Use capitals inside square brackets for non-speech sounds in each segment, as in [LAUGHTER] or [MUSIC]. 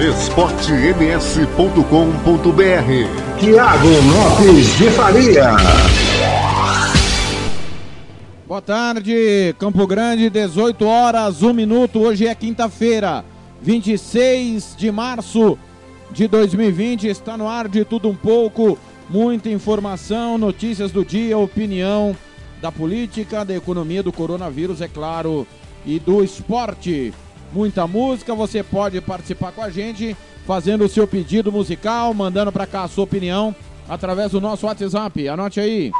esportems.com.br Tiago Lopes de Faria. Boa tarde, Campo Grande, 18 horas, 1 minuto. Hoje é quinta-feira, 26 de março de 2020. Está no ar de tudo um pouco, muita informação, notícias do dia, opinião da política, da economia, do coronavírus, é claro, e do esporte. Muita música, você pode participar com a gente, fazendo o seu pedido musical, mandando para cá a sua opinião através do nosso WhatsApp. Anote aí.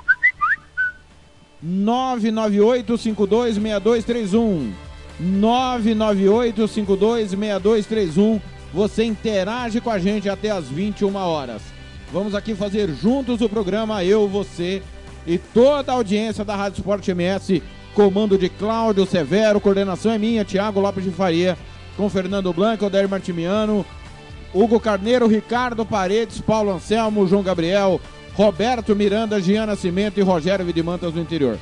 998-526231. 998-526231. Você interage com a gente até as 21 horas. Vamos aqui fazer juntos o programa Eu, Você e toda a audiência da Rádio Esporte MS. Comando de Cláudio Severo, coordenação é minha, Tiago Lopes de Faria, com Fernando Blanco, Odair Martimiano, Hugo Carneiro, Ricardo Paredes, Paulo Anselmo, João Gabriel, Roberto Miranda, Gian Nascimento e Rogério Vidimantas do interior.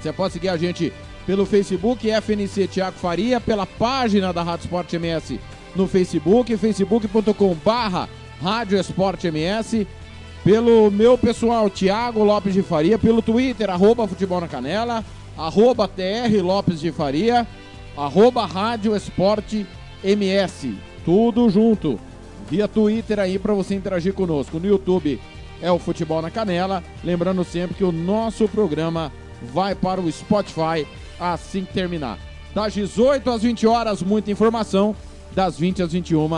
Você pode seguir a gente pelo Facebook, FNC Tiago Faria, pela página da Rádio Esporte MS no Facebook, facebook.com barra Rádio Esporte MS, pelo meu pessoal, Tiago Lopes de Faria, pelo Twitter, arroba Futebol na Canela, arroba TR Lopes de Faria, arroba Rádio Esporte MS, tudo junto, via Twitter aí para você interagir conosco. No YouTube é o Futebol na Canela, lembrando sempre que o nosso programa vai para o Spotify assim que terminar. Das 18 às 20 horas, muita informação, das 20 às 21,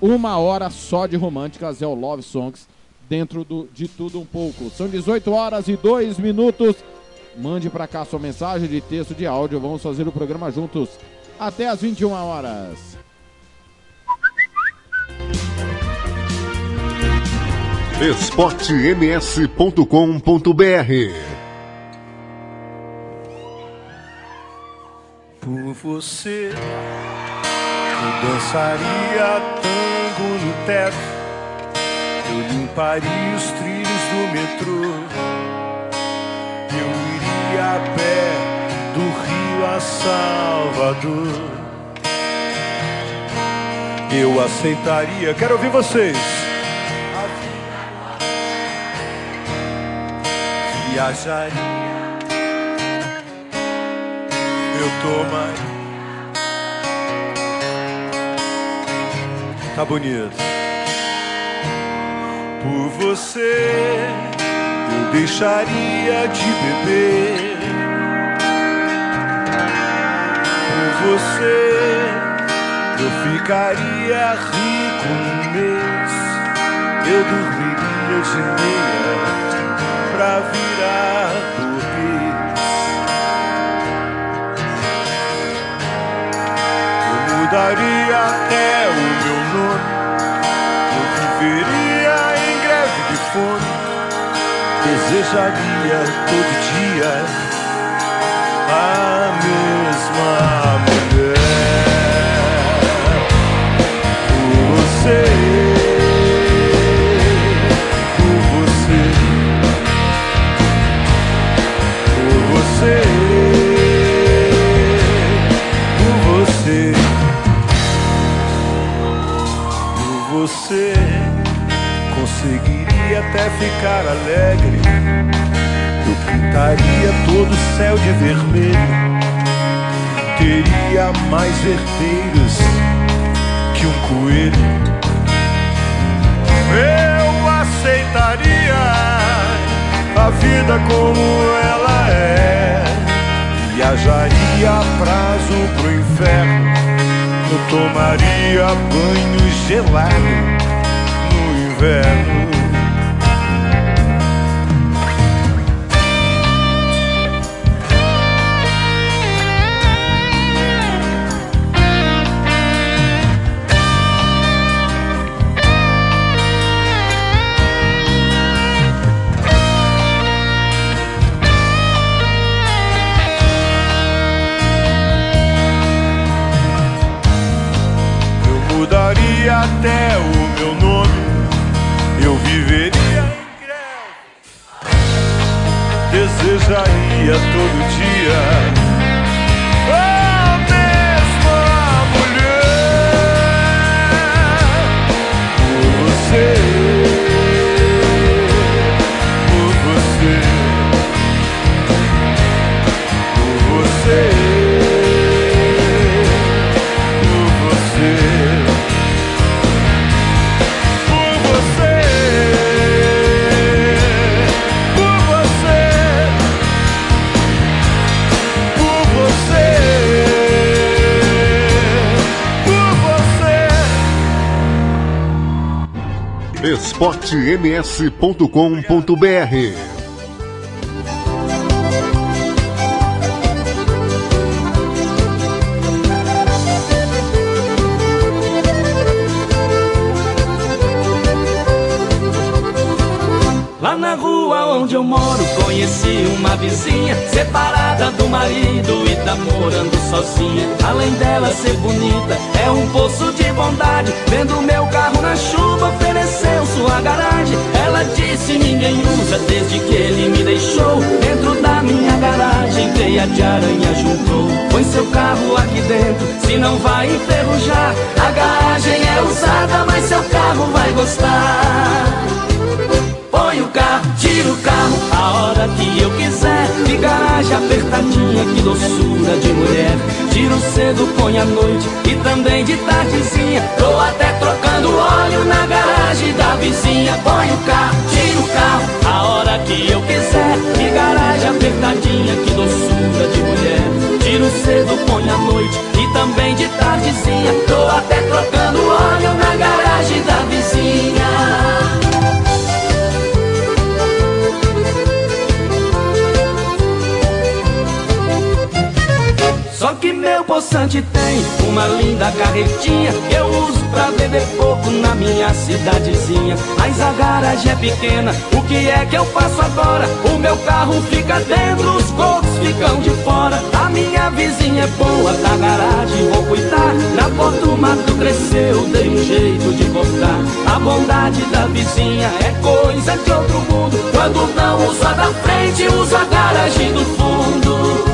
uma hora só de românticas, é o Love Songs, dentro do, de tudo um pouco. São 18 horas e 2 minutos. Mande para cá sua mensagem de texto, de áudio. Vamos fazer o programa juntos até às 21 horas. esportems.com.br Por você, eu dançaria tango no teto, eu limparia os trilhos do metrô, a pé do Rio a Salvador. Eu aceitaria, quero ouvir vocês. Viajaria eu tomaria. Tá bonito. Por você, eu deixaria de beber. Você, eu ficaria rico um mês. Eu dormiria de meia pra virar burguês. mudaria até o meu nome. Eu viveria em greve de fome. Desejaria todo dia a mesma você conseguiria até ficar alegre. Eu pintaria todo o céu de vermelho. Teria mais herdeiros que um coelho. Eu aceitaria a vida como ela é. Viajaria a prazo pro inferno. Eu tomaria banho gelado no inverno. esportems.com.br Lá na rua onde eu moro, conheci uma vizinha separada do marido e tá morando sozinha. Além dela ser bonita, é um poço de bondade. Ela disse: Ninguém usa desde que ele me deixou. Dentro da minha garagem, teia de aranha juntou. Põe seu carro aqui dentro, se não vai enferrujar. A garagem é usada, mas seu carro vai gostar. Põe o carro, tira o carro, a hora que eu quiser. Garagem apertadinha, que doçura de mulher. Tiro cedo, põe à noite e também de tardezinha. Tô até trocando óleo na garagem da vizinha. Põe o carro, tira o carro, a hora que eu quiser. De garagem apertadinha, que doçura de mulher. Tiro cedo, põe à noite e também de tardezinha. Tô até trocando óleo na garagem da vizinha. Meu poçante tem uma linda carretinha que eu uso pra beber pouco na minha cidadezinha. Mas a garagem é pequena, o que é que eu faço agora? O meu carro fica dentro, os cocos ficam de fora. A minha vizinha é boa da garagem, vou cuidar. Na porta o mato cresceu, dei um jeito de cortar. A bondade da vizinha é coisa de outro mundo. Quando não uso a da frente, uso a garagem do fundo.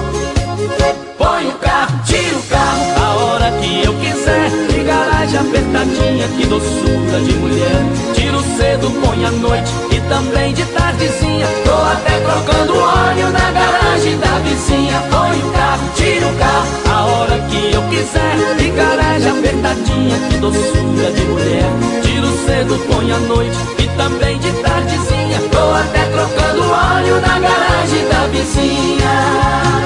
Apertadinha, que doçura de mulher. Tiro cedo, põe à noite e também de tardezinha. Tô até trocando óleo na garagem da vizinha. Põe o carro, tira o carro, a hora que eu quiser. Garagem apertadinha, que doçura de mulher. Tiro cedo, põe à noite e também de tardezinha. Tô até trocando óleo na garagem da vizinha.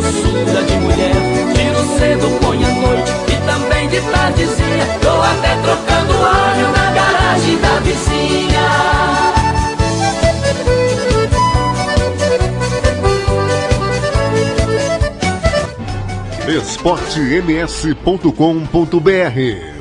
Doçura de mulher. Tiro cedo, põe à noite e também de tardezinha. Tô até trocando óleo na garagem da vizinha. esportems.com.br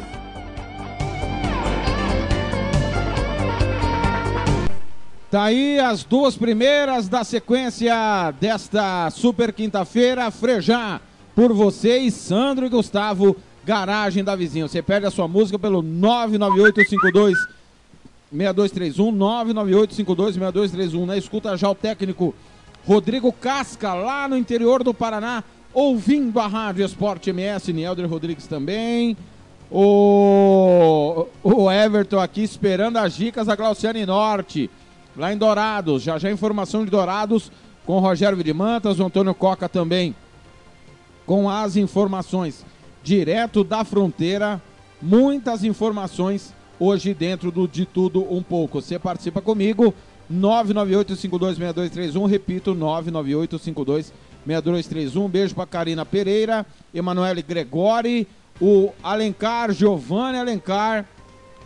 Tá aí as duas primeiras da sequência desta super quinta-feira. Frejá por vocês, Sandro e Gustavo, Garagem da Vizinha. Você perde a sua música pelo 99852 6231 99852 6231. Na escuta já o técnico Rodrigo Casca, lá no interior do Paraná, ouvindo a Rádio Esporte MS, Nielder Rodrigues também. O, o Everton aqui esperando as dicas da Glauciane Norte, lá em Dourados. Já já informação de Dourados com Rogério Vidimantas, o Antônio Coca também com as informações direto da fronteira. Muitas informações hoje dentro do De Tudo Um Pouco. Você participa comigo, 998-526231, repito, 998-526231. Um beijo para Karina Pereira, Emanuele Gregori, o Alencar, Giovanni Alencar,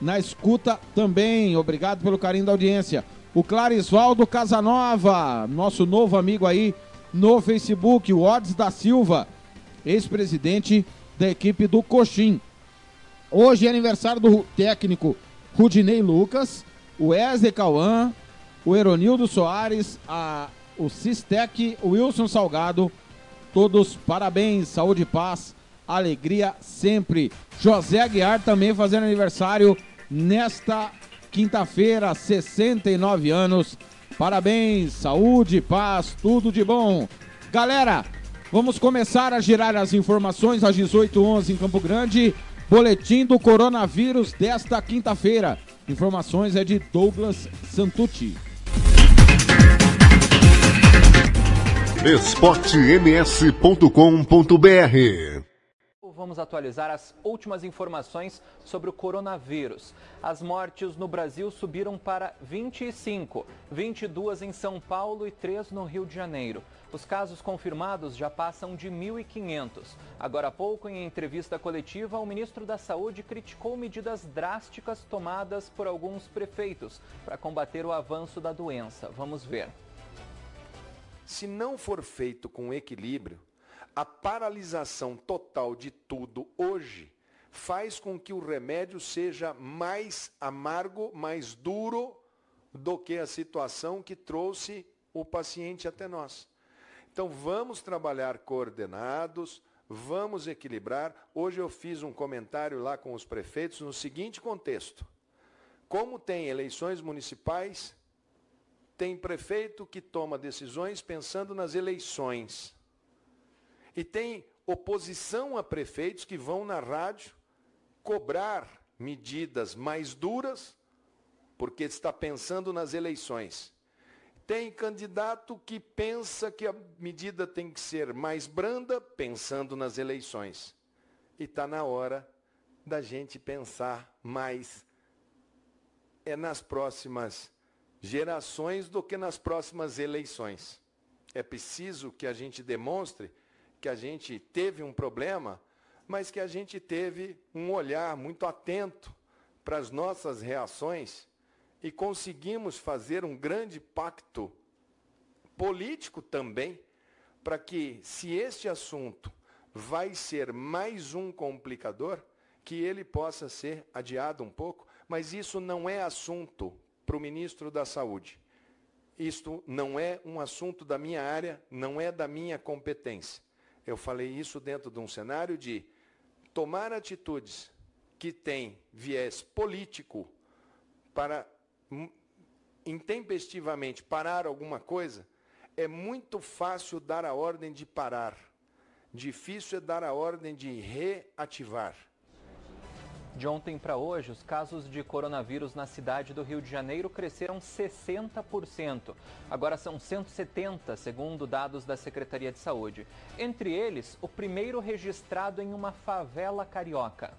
na escuta também. Obrigado pelo carinho da audiência. O Clarisvaldo Casanova, nosso novo amigo aí no Facebook, o Odds da Silva, ex-presidente da equipe do Coxim. Hoje é aniversário do técnico Rudinei Lucas, o Wesley Cauã, o Eronildo Soares, a, o Sistec, o Wilson Salgado todos parabéns, saúde e paz, alegria sempre. José Aguiar também fazendo aniversário nesta quinta-feira, 69 anos. Parabéns, saúde, paz, tudo de bom. Galera, vamos começar a girar as informações às 18h11 em Campo Grande. Boletim do coronavírus desta quinta-feira. Informações é de Douglas Santucci. esportems.com.br Vamos atualizar as últimas informações sobre o coronavírus. As mortes no Brasil subiram para 25, 22 em São Paulo e 3 no Rio de Janeiro. Os casos confirmados já passam de 1.500. Agora há pouco, em entrevista coletiva, o ministro da Saúde criticou medidas drásticas tomadas por alguns prefeitos para combater o avanço da doença. Vamos ver. Se não for feito com equilíbrio, a paralisação total de tudo hoje faz com que o remédio seja mais amargo, mais duro do que a situação que trouxe o paciente até nós. Então vamos trabalhar coordenados, vamos equilibrar. Hoje eu fiz um comentário lá com os prefeitos no seguinte contexto: como tem eleições municipais, tem prefeito que toma decisões pensando nas eleições. E tem oposição a prefeitos que vão na rádio cobrar medidas mais duras, porque está pensando nas eleições. Tem candidato que pensa que a medida tem que ser mais branda, pensando nas eleições. E está na hora da gente pensar mais é nas próximas gerações do que nas próximas eleições. É preciso que a gente demonstre que a gente teve um problema, mas que a gente teve um olhar muito atento para as nossas reações e conseguimos fazer um grande pacto político também, para que, se este assunto vai ser mais um complicador, que ele possa ser adiado um pouco, mas isso não é assunto para o ministro da Saúde. Isto não é um assunto da minha área, não é da minha competência. Eu falei isso dentro de um cenário de tomar atitudes que têm viés político para intempestivamente parar alguma coisa, é muito fácil dar a ordem de parar. Difícil é dar a ordem de reativar. De ontem para hoje, os casos de coronavírus na cidade do Rio de Janeiro cresceram 60%. Agora são 170, segundo dados da Secretaria de Saúde. Entre eles, o primeiro registrado em uma favela carioca.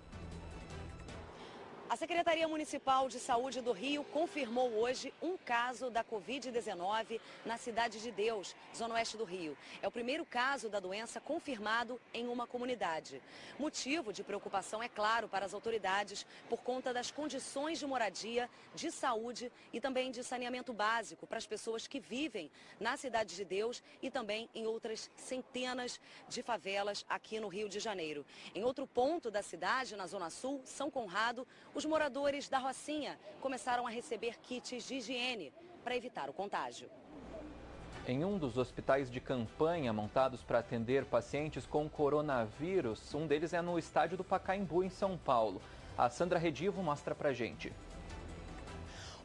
A Secretaria Municipal de Saúde do Rio confirmou hoje um caso da Covid-19 na Cidade de Deus, zona oeste do Rio. É o primeiro caso da doença confirmado em uma comunidade. Motivo de preocupação, é claro, para as autoridades por conta das condições de moradia, de saúde e também de saneamento básico para as pessoas que vivem na Cidade de Deus e também em outras centenas de favelas aqui no Rio de Janeiro. Em outro ponto da cidade, na Zona Sul, São Conrado, os moradores da Rocinha começaram a receber kits de higiene para evitar o contágio. Em um dos hospitais de campanha montados para atender pacientes com coronavírus, um deles é no estádio do Pacaembu, em São Paulo. A Sandra Redivo mostra para gente.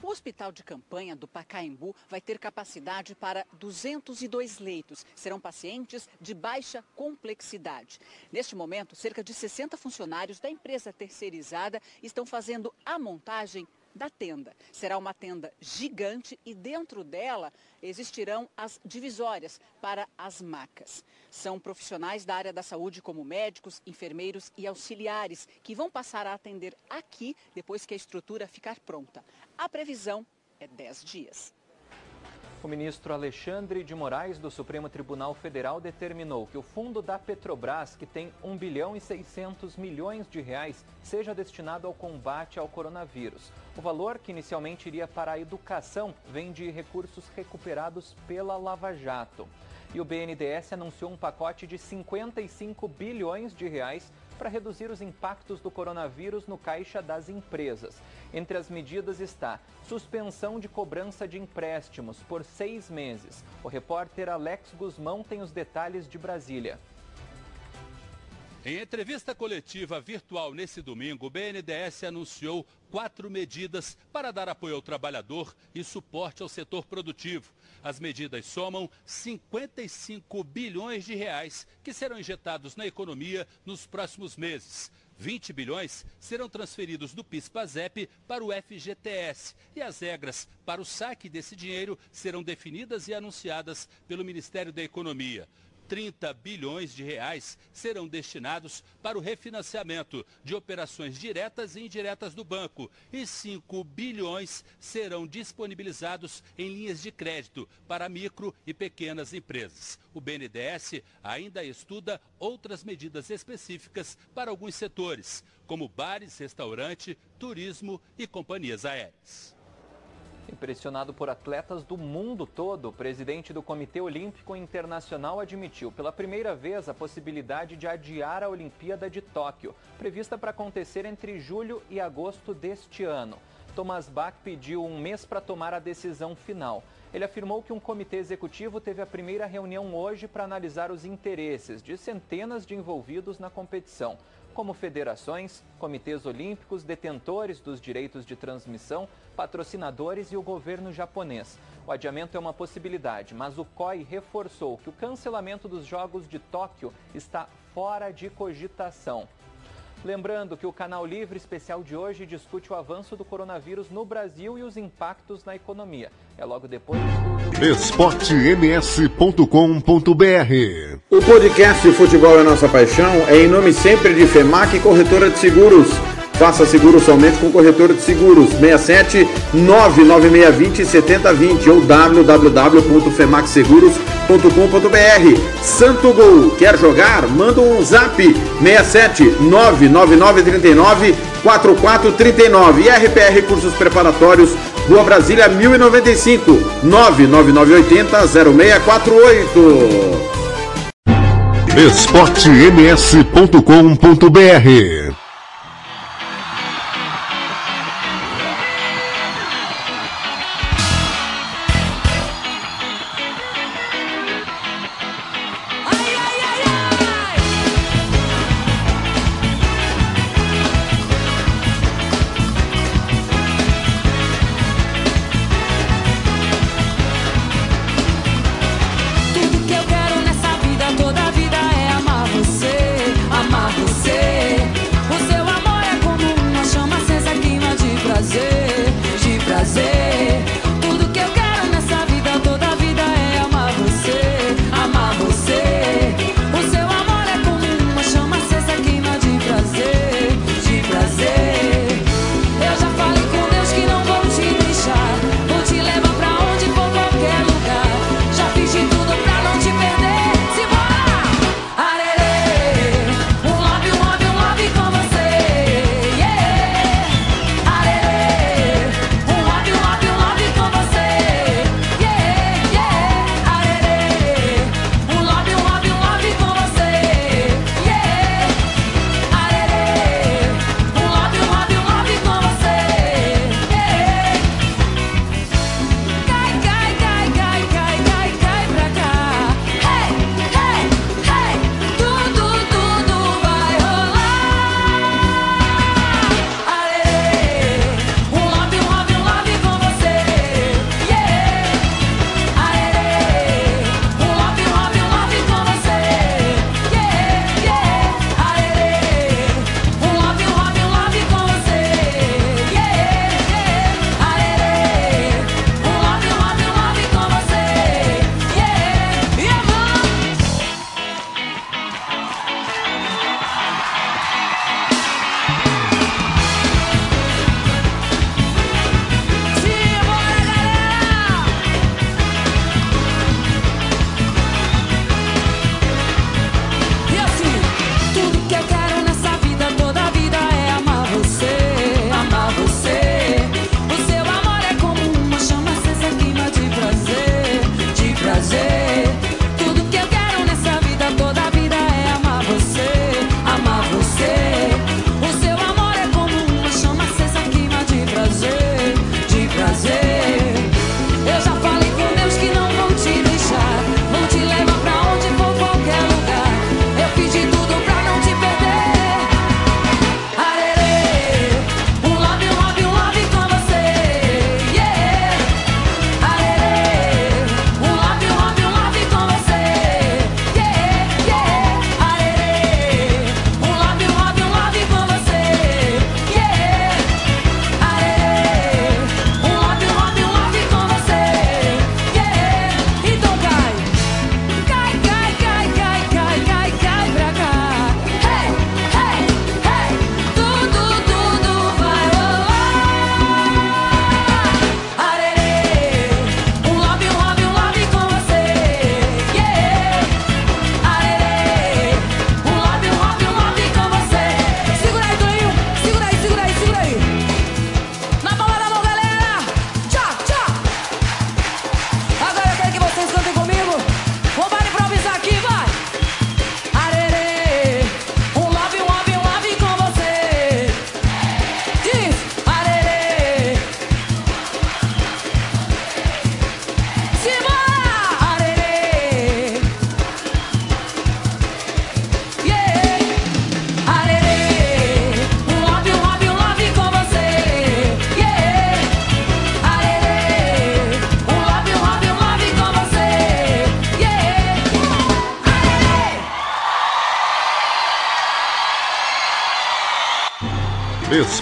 O hospital de campanha do Pacaembu vai ter capacidade para 202 leitos. Serão pacientes de baixa complexidade. Neste momento, cerca de 60 funcionários da empresa terceirizada estão fazendo a montagem da tenda. Será uma tenda gigante e dentro dela existirão as divisórias para as macas. São profissionais da área da saúde, como médicos, enfermeiros e auxiliares, que vão passar a atender aqui depois que a estrutura ficar pronta. A previsão é 10 dias. O ministro Alexandre de Moraes, do Supremo Tribunal Federal, determinou que o fundo da Petrobras, que tem 1 bilhão e 600 milhões de reais, seja destinado ao combate ao coronavírus. O valor, que inicialmente iria para a educação, vem de recursos recuperados pela Lava Jato. E o BNDES anunciou um pacote de 55 bilhões de reais para reduzir os impactos do coronavírus no caixa das empresas. Entre as medidas está suspensão de cobrança de empréstimos por seis meses. O repórter Alex Guzmão tem os detalhes de Brasília. Em entrevista coletiva virtual nesse domingo, o BNDES anunciou quatro medidas para dar apoio ao trabalhador e suporte ao setor produtivo. As medidas somam 55 bilhões de reais que serão injetados na economia nos próximos meses. 20 bilhões serão transferidos do PIS/PASEP para o FGTS e as regras para o saque desse dinheiro serão definidas e anunciadas pelo Ministério da Economia. 30 bilhões de reais serão destinados para o refinanciamento de operações diretas e indiretas do banco e 5 bilhões serão disponibilizados em linhas de crédito para micro e pequenas empresas. O BNDES ainda estuda outras medidas específicas para alguns setores, como bares, restaurante, turismo e companhias aéreas. Impressionado por atletas do mundo todo, o presidente do Comitê Olímpico Internacional admitiu pela primeira vez a possibilidade de adiar a Olimpíada de Tóquio, prevista para acontecer entre julho e agosto deste ano. Thomas Bach pediu um mês para tomar a decisão final. Ele afirmou que um comitê executivo teve a primeira reunião hoje para analisar os interesses de centenas de envolvidos na competição como federações, comitês olímpicos, detentores dos direitos de transmissão, patrocinadores e o governo japonês. O adiamento é uma possibilidade, mas o COI reforçou que o cancelamento dos Jogos de Tóquio está fora de cogitação. Lembrando que o Canal Livre Especial de hoje discute o avanço do coronavírus no Brasil e os impactos na economia. É logo depois do... esportems.com.br O podcast Futebol é Nossa Paixão é em nome sempre de FEMAC Corretora de Seguros. Faça seguro somente com corretora de seguros 67 99620 7020 ou www.femacseguros.com.br. Santo Gol, quer jogar? Manda um zap 67 99939 4439 e RPR Cursos Preparatórios, Rua Brasília 1095 99980 0648. esportems.com.br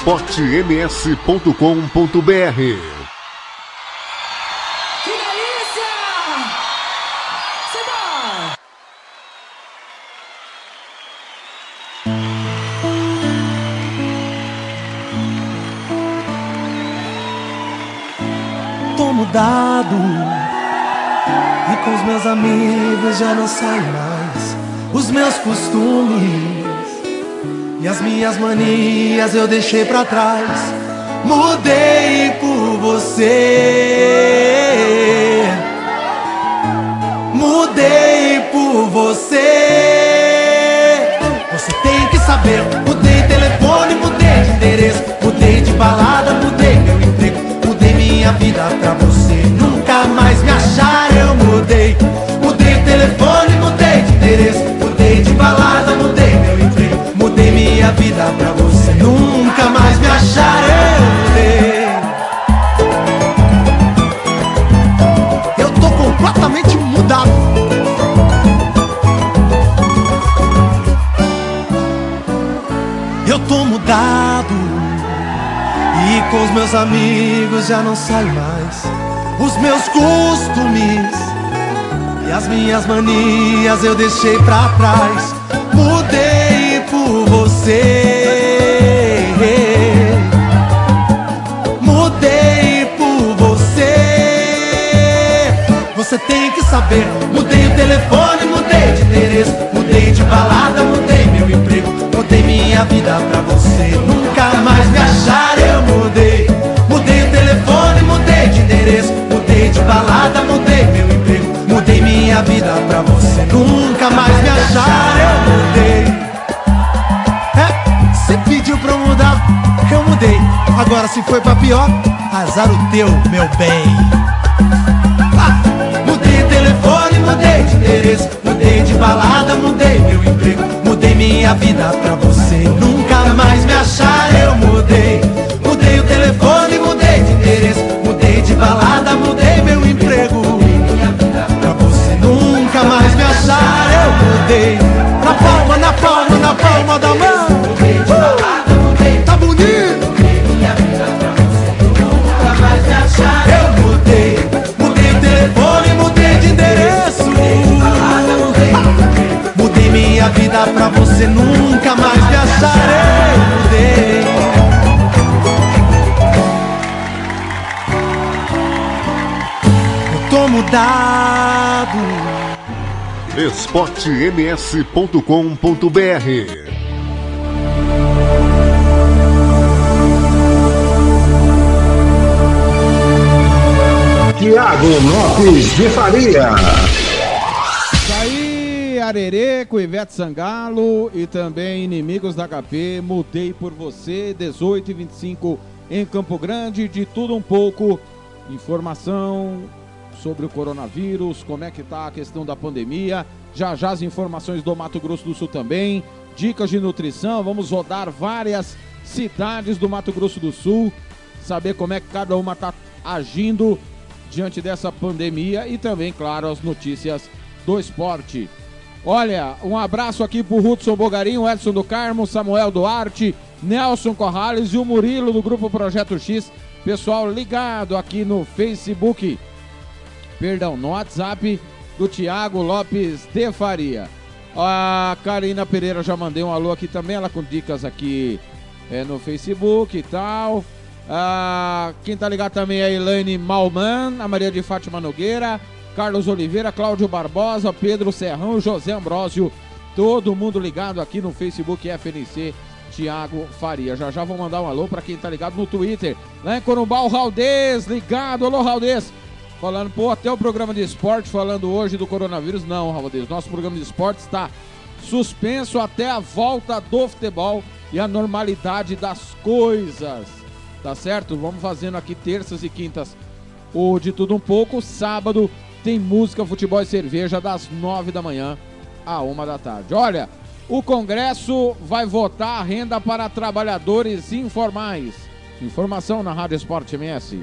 esportems.com.br mudado e com os meus amigos já não saio mais. Os meus costumes e as minhas manias eu deixei pra trás. Mudei por você. Mudei por você. Você tem que saber. Mudei telefone, mudei de endereço, mudei de balada, mudei meu emprego, mudei minha vida pra você. Com os meus amigos já não saio mais. Os meus costumes e as minhas manias eu deixei pra trás. Mudei por você. Mudei por você. Você tem que saber. Mudei o telefone, mudei de endereço, Nunca mais me achar, eu mudei. É, você pediu pra eu mudar, eu mudei. Agora se foi pra pior, azar o teu, meu bem. Ah, Mudei de telefone, mudei de endereço, mudei de balada, mudei meu emprego, mudei minha vida pra você. Nunca mais me achar, eu mudei. Mudei o telefone, mudei de endereço, mudei de balada, mudei eu mudei. Na palma, na palma, na palma da mão. Tá bonito? Eu mudei, mudei de telefone, mudei de endereço. Mudei minha vida pra você nunca mais me achar. Eu mudei. Eu tô. esportems.com.br Tiago Lopes de Faria. Isso aí, Arerê com Ivete Sangalo e também Inimigos da HP. Mudei por você, 18 e 25 em Campo Grande. De tudo um pouco. Informação sobre o coronavírus, como é que tá a questão da pandemia. Já já as informações do Mato Grosso do Sul também. Dicas de nutrição. Vamos rodar várias cidades do Mato Grosso do Sul. Saber como é que cada uma tá agindo diante dessa pandemia e também, claro, as notícias do esporte. Olha, um abraço aqui pro Hudson Bogarinho, Edson do Carmo, Samuel Duarte, Nelson Corrales e o Murilo do Grupo Projeto X. Pessoal ligado aqui no Facebook, perdão, no WhatsApp do Tiago Lopes de Faria. A Karina Pereira já mandei um alô aqui também, ela com dicas aqui é, no Facebook e tal. Ah, quem tá ligado também é a Elaine Malman, a Maria de Fátima Nogueira, Carlos Oliveira, Cláudio Barbosa, Pedro Serrão, José Ambrósio, todo mundo ligado aqui no Facebook FNC Tiago Faria. Já já vou mandar um alô para quem tá ligado no Twitter. Lá em Corumbá, o Raldez, ligado. Alô, Raldez. Falando, pô, até o programa de esporte falando hoje do coronavírus. Não, Raldez, nosso programa de esporte está suspenso até a volta do futebol e a normalidade das coisas. Tá certo? Vamos fazendo aqui terças e quintas o de tudo um pouco. Sábado tem música, futebol e cerveja das nove da manhã à uma da tarde. Olha, o Congresso vai votar a renda para trabalhadores informais. Informação na Rádio Esporte MS.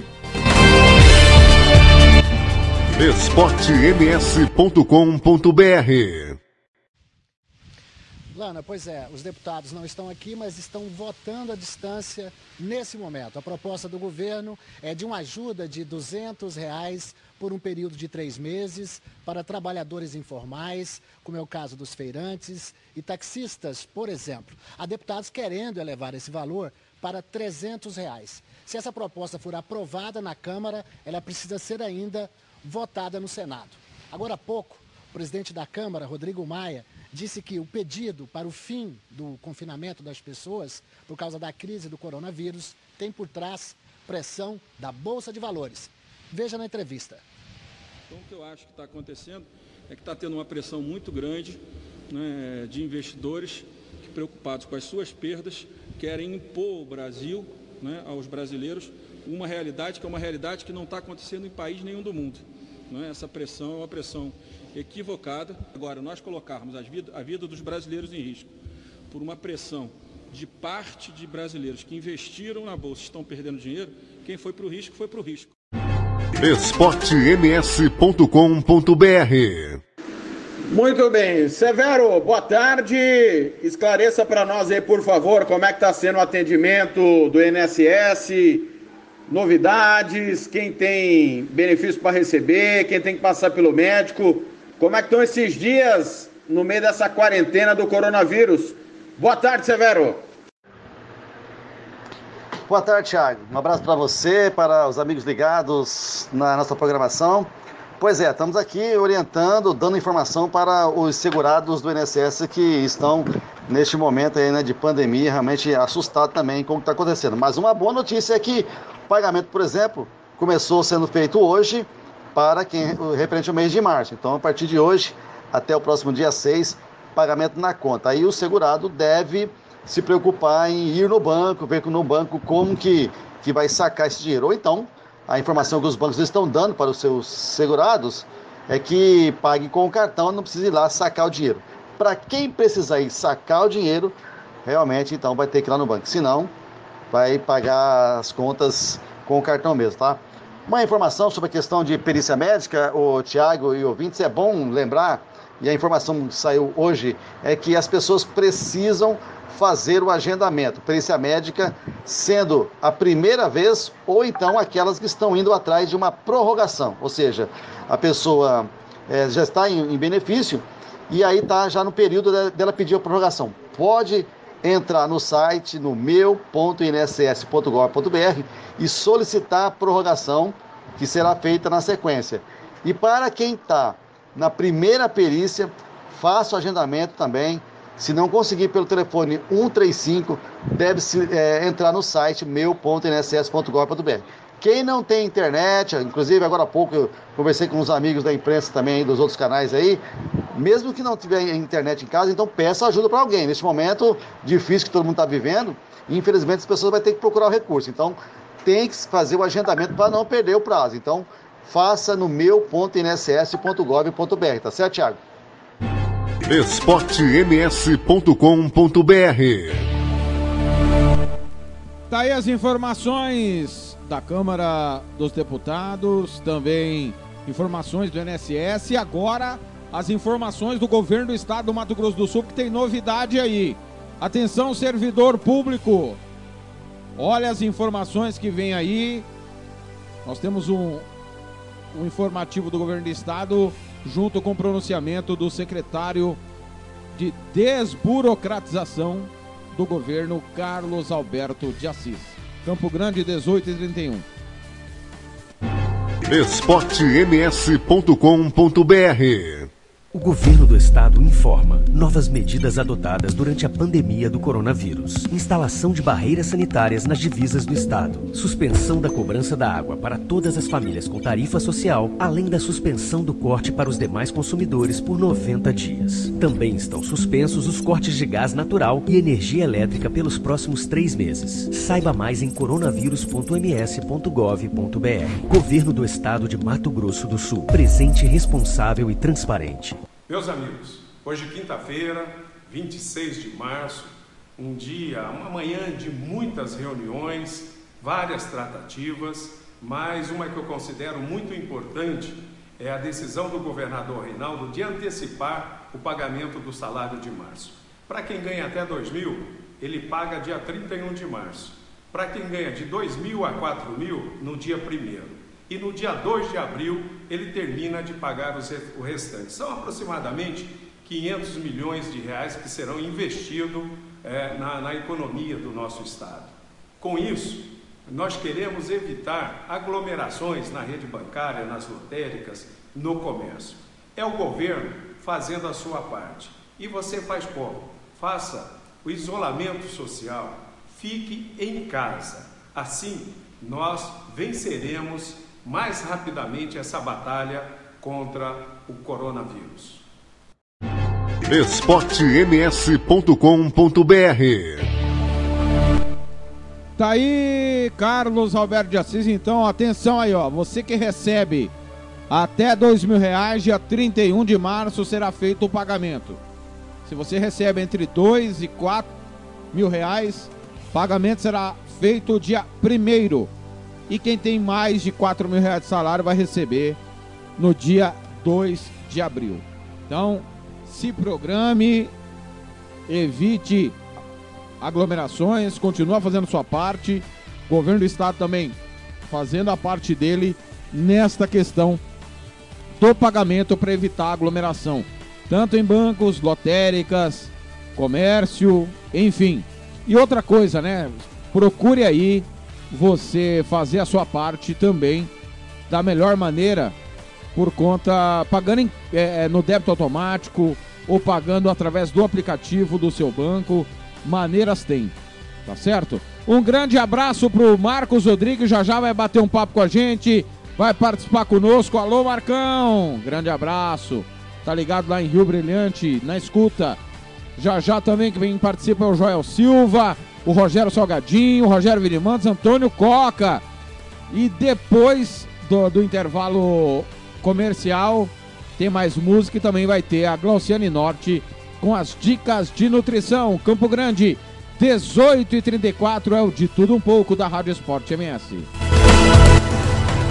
esportems.com.br Lana, pois é, os deputados não estão aqui, mas estão votando à distância nesse momento. A proposta do governo é de uma ajuda de 200 reais por um período de três meses para trabalhadores informais, como é o caso dos feirantes e taxistas, por exemplo. Há deputados querendo elevar esse valor para 300 reais. Se essa proposta for aprovada na Câmara, ela precisa ser ainda votada no Senado. Agora há pouco, o presidente da Câmara, Rodrigo Maia, disse que o pedido para o fim do confinamento das pessoas por causa da crise do coronavírus tem por trás pressão da Bolsa de Valores. Veja na entrevista. Então, o que eu acho que está acontecendo é que está tendo uma pressão muito grande né, de investidores que, preocupados com as suas perdas, querem impor ao Brasil, né, aos brasileiros, uma realidade que é uma realidade que não está acontecendo em país nenhum do mundo. Né? Essa pressão é uma pressão equivocada. Agora, nós colocarmos a vida, a vida dos brasileiros em risco por uma pressão de parte de brasileiros que investiram na Bolsa e estão perdendo dinheiro, quem foi para o risco, foi para o risco. esportems.com.br Muito bem. Severo, boa tarde. Esclareça para nós aí, por favor, como é que está sendo o atendimento do INSS, novidades, quem tem benefício para receber, quem tem que passar pelo médico. Como é que estão esses dias no meio dessa quarentena do coronavírus? Boa tarde, Severo. Boa tarde, Thiago. Um abraço para você, para os amigos ligados na nossa programação. Pois é, estamos aqui orientando, dando informação para os segurados do INSS que estão neste momento aí, né, de pandemia, realmente assustados também com o que está acontecendo. Mas uma boa notícia é que o pagamento, por exemplo, começou sendo feito hoje para quem referente ao mês de março. Então, a partir de hoje até o próximo dia 6, pagamento na conta. Aí o segurado deve se preocupar em ir no banco, ver no banco como que, que vai sacar esse dinheiro. Ou então, a informação que os bancos estão dando para os seus segurados é que pague com o cartão, não precisa ir lá sacar o dinheiro. Para quem precisar ir sacar o dinheiro, realmente então vai ter que ir lá no banco. Senão, vai pagar as contas com o cartão mesmo, tá? Uma informação sobre a questão de perícia médica, o Tiago e ouvintes, é bom lembrar, e a informação que saiu hoje, é que as pessoas precisam fazer o agendamento. Perícia médica sendo a primeira vez ou então aquelas que estão indo atrás de uma prorrogação, ou seja, a pessoa é, já está em, em, benefício e aí está já no período dela pedir a prorrogação. Pode entrar no site no meu.inss.gov.br e solicitar a prorrogação que será feita na sequência. E para quem está na primeira perícia, faça o agendamento também. Se não conseguir pelo telefone 135, deve -se, é, entrar no site meu.inss.gov.br. Quem não tem internet, inclusive agora há pouco eu conversei com uns amigos da imprensa também, dos outros canais aí, mesmo que não tiver internet em casa, então peça ajuda para alguém. Neste momento difícil que todo mundo está vivendo, infelizmente as pessoas vão ter que procurar o recurso. Então tem que fazer o agendamento para não perder o prazo. Então faça no meu.inss.gov.br, tá certo, Thiago? esportems.com.br Tá aí as informações da Câmara dos Deputados, também informações do INSS e agora as informações do governo do estado do Mato Grosso do Sul, que tem novidade aí. Atenção, servidor público. Olha as informações que vem aí. Nós temos um, um informativo do governo do estado junto com o pronunciamento do secretário de desburocratização do governo Carlos Alberto de Assis. Campo Grande, 18 e 31. esportems.com.br o governo do estado informa novas medidas adotadas durante a pandemia do coronavírus. Instalação de barreiras sanitárias nas divisas do estado. Suspensão da cobrança da água para todas as famílias com tarifa social, além da suspensão do corte para os demais consumidores por 90 dias. Também estão suspensos os cortes de gás natural e energia elétrica pelos próximos três meses. Saiba mais em coronavírus.ms.gov.br. Governo do Estado de Mato Grosso do Sul. Presente responsável e transparente. Meus amigos, hoje quinta-feira, 26 de março, um dia, uma manhã de muitas reuniões, várias tratativas, mas uma que eu considero muito importante é a decisão do governador Reinaldo de antecipar o pagamento do salário de março. Para quem ganha até 2 mil, ele paga dia 31 de março. Para quem ganha de 2 mil a 4 mil, no dia 1 e no dia 2 de abril ele termina de pagar o restante. São aproximadamente 500 milhões de reais que serão investidos eh, na, na economia do nosso Estado. Com isso, nós queremos evitar aglomerações na rede bancária, nas lotéricas, no comércio. É o governo fazendo a sua parte. E você faz como? Faça o isolamento social, fique em casa. Assim, nós venceremos mais rapidamente essa batalha contra o coronavírus. esportems.com.br Tá aí, Carlos Alberto de Assis. Então, atenção aí, ó. Você que recebe até dois mil reais, dia 31 de março será feito o pagamento. Se você recebe entre dois e quatro mil reais, pagamento será feito dia primeiro. E quem tem mais de quatro mil reais de salário vai receber no dia 2 de abril. Então, se programe, evite aglomerações, continua fazendo sua parte. O governo do estado também fazendo a parte dele nesta questão do pagamento para evitar aglomeração, tanto em bancos, lotéricas, comércio, enfim. E outra coisa, né? Procure aí você fazer a sua parte também da melhor maneira por conta pagando em- é, é, no débito automático ou pagando através do aplicativo do seu banco. Maneiras tem, tá certo? Um grande abraço pro Marcos Rodrigues, já já vai bater um papo com a gente, vai participar conosco. Alô, Marcão! Grande abraço. Tá ligado lá em Rio Brilhante, na escuta. Já já também que vem participa é o Joel Silva, o Rogério Salgadinho, o Rogério Virimantes, Antônio Coca. E depois do, do intervalo comercial, tem mais música e também vai ter a Glauciane Norte com as dicas de nutrição. Campo Grande, 18 e 34 é o de tudo um pouco da Rádio Esporte MS.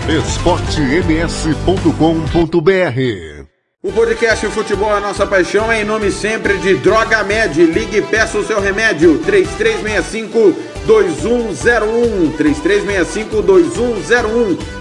esportems.com.br O podcast Futebol é Nossa Paixão é em nome sempre de Droga Med. Ligue e peça o seu remédio. 3365-2101. 3365-2101.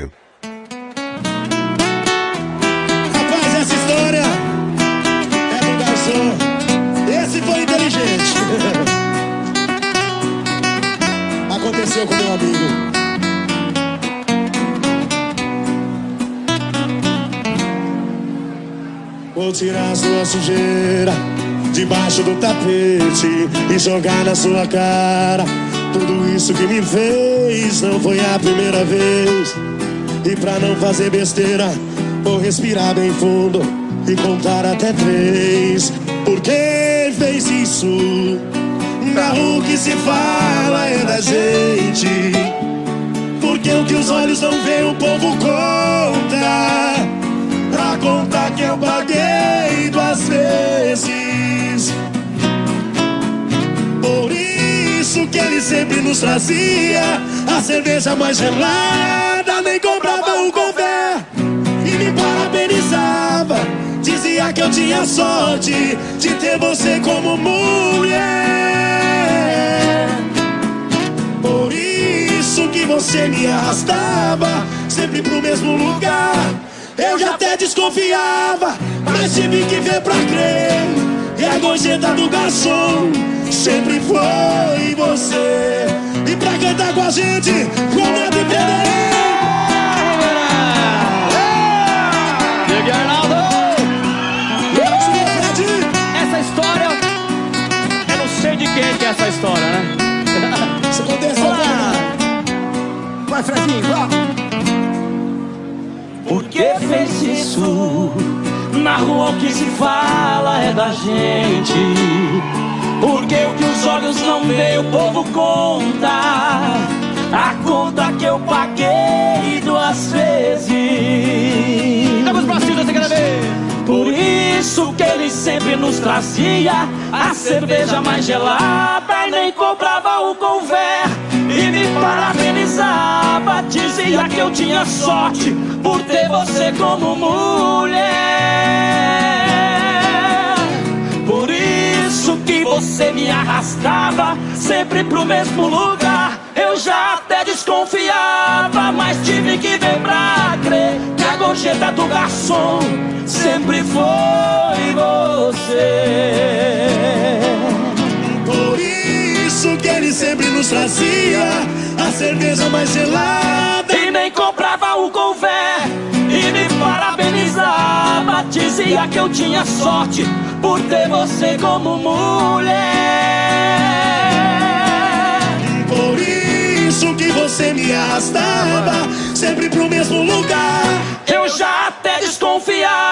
tirar sua sujeira debaixo do tapete e jogar na sua cara. Tudo isso que me fez não foi a primeira vez. E pra não fazer besteira, vou respirar bem fundo e contar até três. Por que fez isso? Não, o que se fala é da gente. Porque o que os olhos não veem, o povo conta. Eu paguei duas vezes. Por isso que ele sempre nos trazia a cerveja mais gelada, nem comprava o café e me parabenizava. Dizia que eu tinha sorte de ter você como mulher. Por isso que você me arrastava sempre pro mesmo lugar. Eu já até desconfiava, mas tive que ver pra crer. E a gorjeta do garçom sempre foi você. E pra cantar com a gente, Ronaldo e Diego Arnaldo! Essa história. Eu não sei de quem que é essa história, né? Você contesta, Vai, Fredinho, vai! Que fez isso? Na rua o que se fala é da gente. Porque o que os olhos não veem, o povo conta. a conta que eu paguei duas vezes. Vamos pra cima, você quer ver? Por isso que ele sempre nos trazia a cerveja mais gelada e nem comprava o conver e me parabenizava, dizia que eu tinha sorte por ter você como mulher. Por isso que você me arrastava sempre pro mesmo lugar. Eu já até desconfiava, mas tive que ver pra crer que a gorjeta do garçom sempre foi você. Isso que ele sempre nos trazia a cerveja mais gelada. E nem comprava o convé e me parabenizava. Dizia que eu tinha sorte por ter você como mulher. Por isso que você me arrastava sempre pro mesmo lugar. Eu já até desconfiava,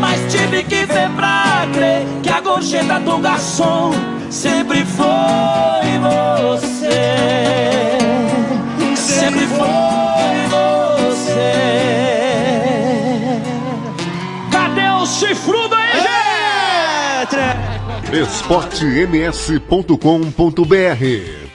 mas tive que ver pra crer que a gorjeta do garçom sempre foi você. Sempre foi você. Cadê o chifrudo aí, gente? esportems.com.br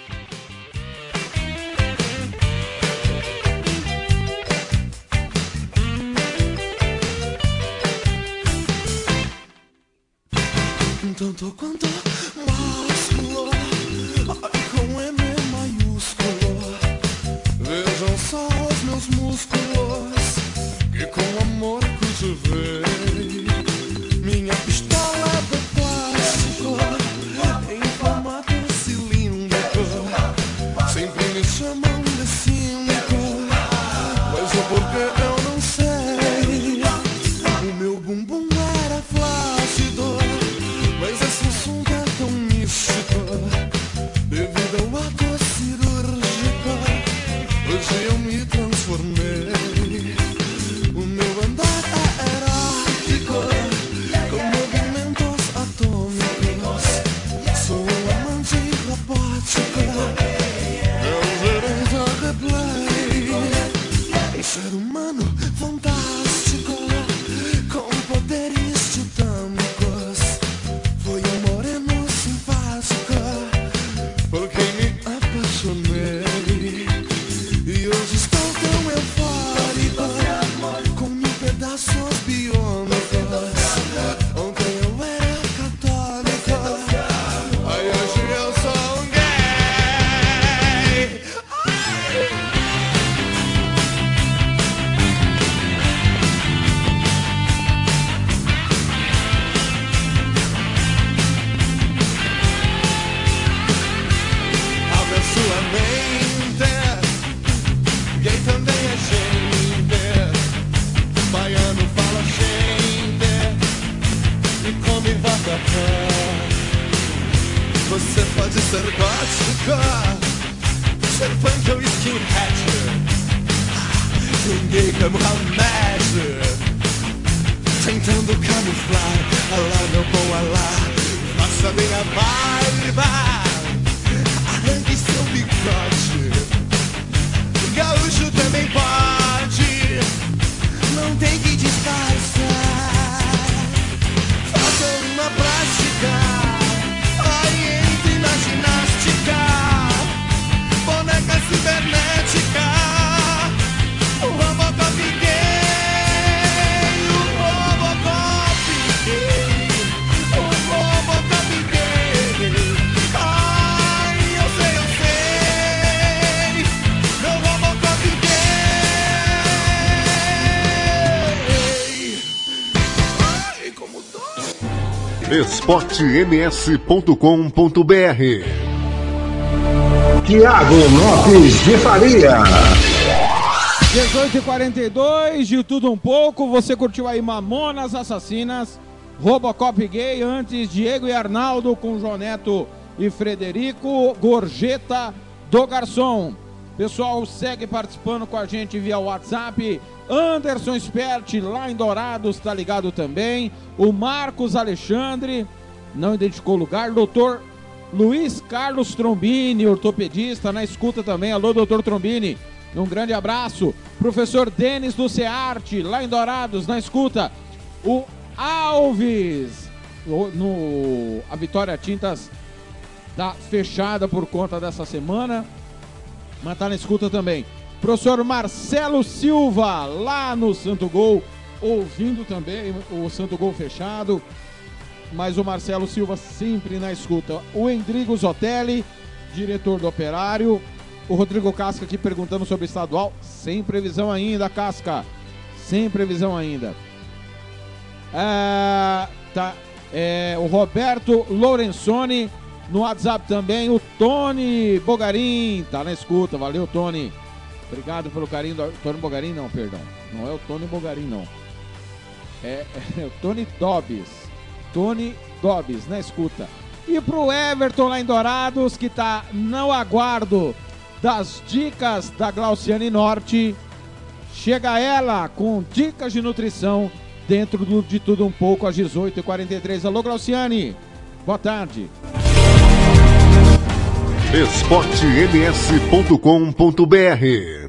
esportems.com.br Tiago Lopes de Faria. 18h42, de tudo um pouco. Você curtiu aí Mamonas Assassinas, Robocop Gay, antes Diego e Arnaldo com João Neto e Frederico, Gorjeta do Garçom. Pessoal, segue participando com a gente via WhatsApp. Anderson Spert, lá em Dourados, tá ligado também. O Marcos Alexandre, não identificou o lugar. Doutor Luiz Carlos Trombini, ortopedista, na escuta também. Alô, doutor Trombini. Um grande abraço. Professor Denis do Cearte, lá em Dourados, na escuta. O Alves, no a Vitória Tintas tá fechada por conta dessa semana, mas tá na escuta também. Professor Marcelo Silva, lá no Santo Gol, ouvindo também o Santo Gol fechado. Mas o Marcelo Silva sempre na escuta. O Endrigo Zotelli, diretor do Operário. O Rodrigo Casca aqui perguntando sobre o estadual. Sem previsão ainda, Casca. Sem previsão ainda. Ah, tá. É, o Roberto Lorenzoni no WhatsApp também. O Tony Bogarin tá na escuta. Valeu, Tony. Obrigado pelo carinho. Do... Tony Bogarin, não, perdão. Não é o Tony Bogarin, não. É, [LAUGHS] é o Tony Dobbs. Tony Dobbs na escuta. E pro Everton lá em Dourados, que tá no aguardo das dicas da Glauciane Norte. Chega ela com dicas de nutrição dentro do- de tudo um pouco às 18h43. Alô, Glauciane. Boa tarde. esportems.com.br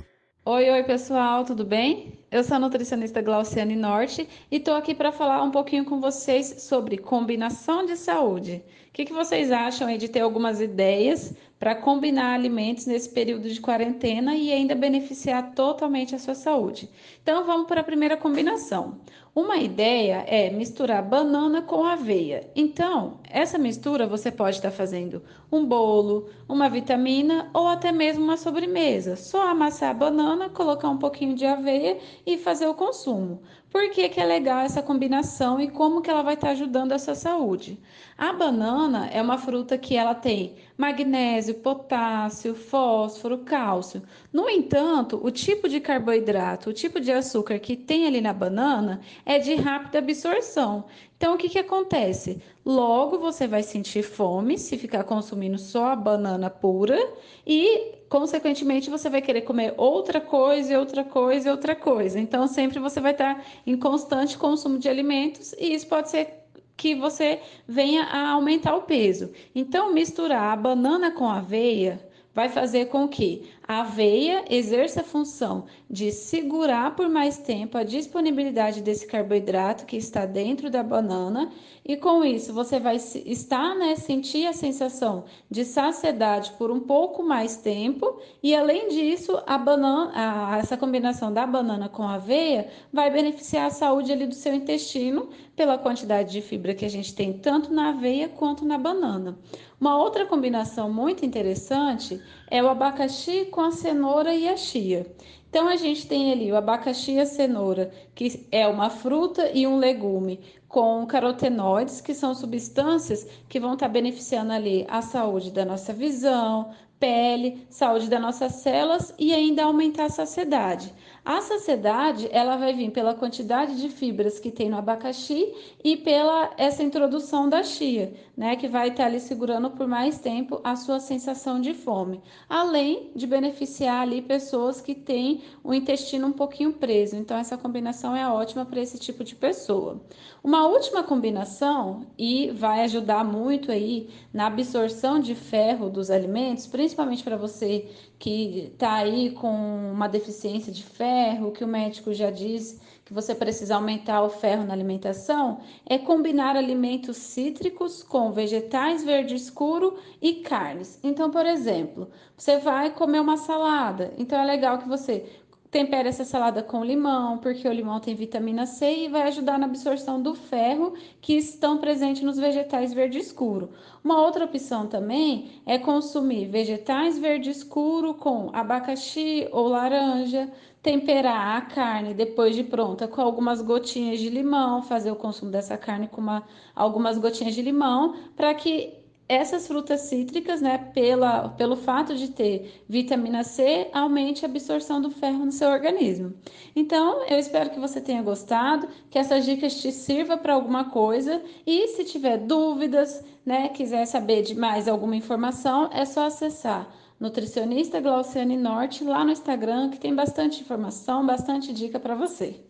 Oi, oi pessoal, tudo bem? Eu sou a nutricionista Glauciane Norte e estou aqui para falar um pouquinho com vocês sobre combinação de saúde. O que, que vocês acham aí de ter algumas ideias para combinar alimentos nesse período de quarentena e ainda beneficiar totalmente a sua saúde? Então vamos para a primeira combinação. Uma ideia é misturar banana com aveia. Então, essa mistura você pode estar fazendo um bolo, uma vitamina ou até mesmo uma sobremesa. Só amassar a banana, colocar um pouquinho de aveia e fazer o consumo. Por que, que é legal essa combinação e como que ela vai estar ajudando a sua saúde? A banana é uma fruta que ela tem magnésio, potássio, fósforo, cálcio. No entanto, o tipo de carboidrato, o tipo de açúcar que tem ali na banana é de rápida absorção. Então, o que, que acontece? Logo você vai sentir fome se ficar consumindo só a banana pura e, consequentemente, você vai querer comer outra coisa, outra coisa, outra coisa. Então, sempre você vai estar em constante consumo de alimentos e isso pode ser que você venha a aumentar o peso. Então, misturar a banana com aveia vai fazer com que a aveia exerça a função de segurar por mais tempo a disponibilidade desse carboidrato que está dentro da banana e com isso você vai estar, né, sentir a sensação de saciedade por um pouco mais tempo e além disso a banana, a- essa combinação da banana com a aveia vai beneficiar a saúde ali do seu intestino pela quantidade de fibra que a gente tem tanto na aveia quanto na banana. Uma outra combinação muito interessante é o abacaxi com a cenoura e a chia. Então a gente tem ali o abacaxi e a cenoura, que é uma fruta e um legume com carotenoides, que são substâncias que vão estar beneficiando ali a saúde da nossa visão, pele, saúde das nossas células e ainda aumentar a saciedade. A saciedade, ela vai vir pela quantidade de fibras que tem no abacaxi e pela essa introdução da chia, né, que vai estar ali segurando por mais tempo a sua sensação de fome, além de beneficiar ali pessoas que têm o intestino um pouquinho preso. Então essa combinação é ótima para esse tipo de pessoa. Uma última combinação e vai ajudar muito aí na absorção de ferro dos alimentos, principalmente para você que está aí com uma deficiência de ferro, que o médico já diz que você precisa aumentar o ferro na alimentação, é combinar alimentos cítricos com vegetais verde escuro e carnes. Então, por exemplo, você vai comer uma salada, então é legal que você tempere essa salada com limão, porque o limão tem vitamina C e vai ajudar na absorção do ferro que estão presentes nos vegetais verde escuro. Uma outra opção também é consumir vegetais verde escuro com abacaxi ou laranja, temperar a carne depois de pronta com algumas gotinhas de limão, fazer o consumo dessa carne com uma, algumas gotinhas de limão, para que essas frutas cítricas, né, pela, pelo fato de ter vitamina C, aumente a absorção do ferro no seu organismo. Então, eu espero que você tenha gostado, que essas dicas te sirvam para alguma coisa e se tiver dúvidas, né, quiser saber de mais alguma informação, é só acessar nutricionista Glauciane Norte lá no Instagram, que tem bastante informação, bastante dica para você.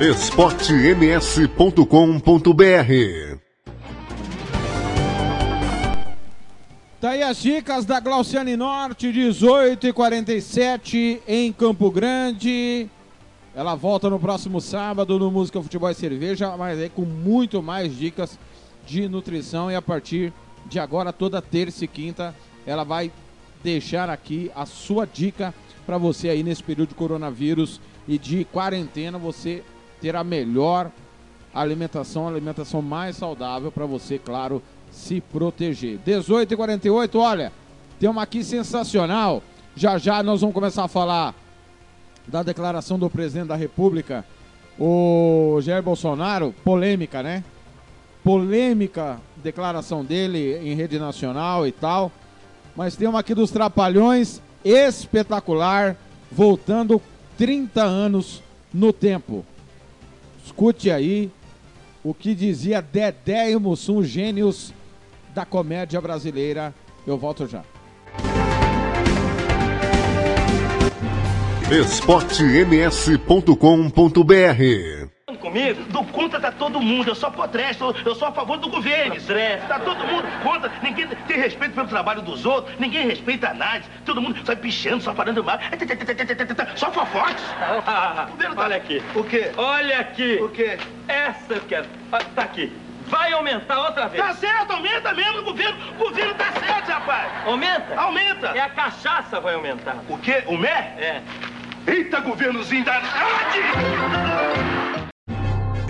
esportems.com.br Tá aí as dicas da Glauciane Norte, 18 e 47 em Campo Grande. Ela volta no próximo sábado no Música Futebol e Cerveja, mas aí com muito mais dicas de nutrição e a partir de agora, toda terça e quinta, ela vai deixar aqui a sua dica para você aí nesse período de coronavírus e de quarentena, você ter a melhor alimentação, a alimentação mais saudável para você, claro, se proteger. 18 e 48, olha, tem uma aqui sensacional. Já já nós vamos começar a falar da declaração do presidente da República, o Jair Bolsonaro, polêmica, né? Polêmica declaração dele em rede nacional e tal. Mas tem uma aqui dos Trapalhões, espetacular, voltando 30 anos no tempo. Escute aí o que dizia Dedé e Mussum, gênios da comédia brasileira. Eu volto já. esportems.com.br comigo, dou conta tá todo mundo. Eu sou potresto, eu sou a favor do governo. Tá todo mundo contra. Ninguém tem respeito pelo trabalho dos outros, ninguém respeita a Nádia. Todo mundo só pichando, só falando mal. Só fofocas. Ah, olha aqui. O quê? Olha aqui. O quê? Essa eu quero. Ah, Tá aqui. Vai aumentar outra vez. Tá certo, aumenta mesmo o governo. O governo tá certo, rapaz. Aumenta? Aumenta. É a cachaça vai aumentar. O quê? O mé? É. Eita, governozinho da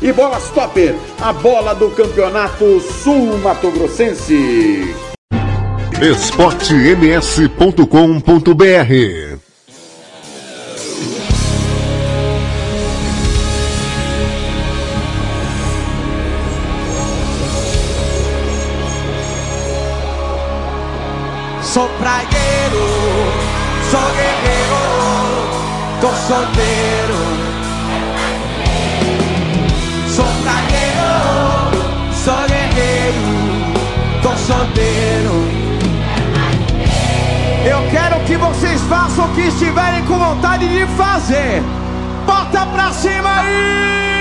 E bola Stopper, a bola do Campeonato Sul Mato Grossense. esportems.com.br Sou praieiro, sou guerreiro, tô solteiro. Tô solteiro. Eu quero que vocês façam o que estiverem com vontade de fazer. Bota pra cima aí!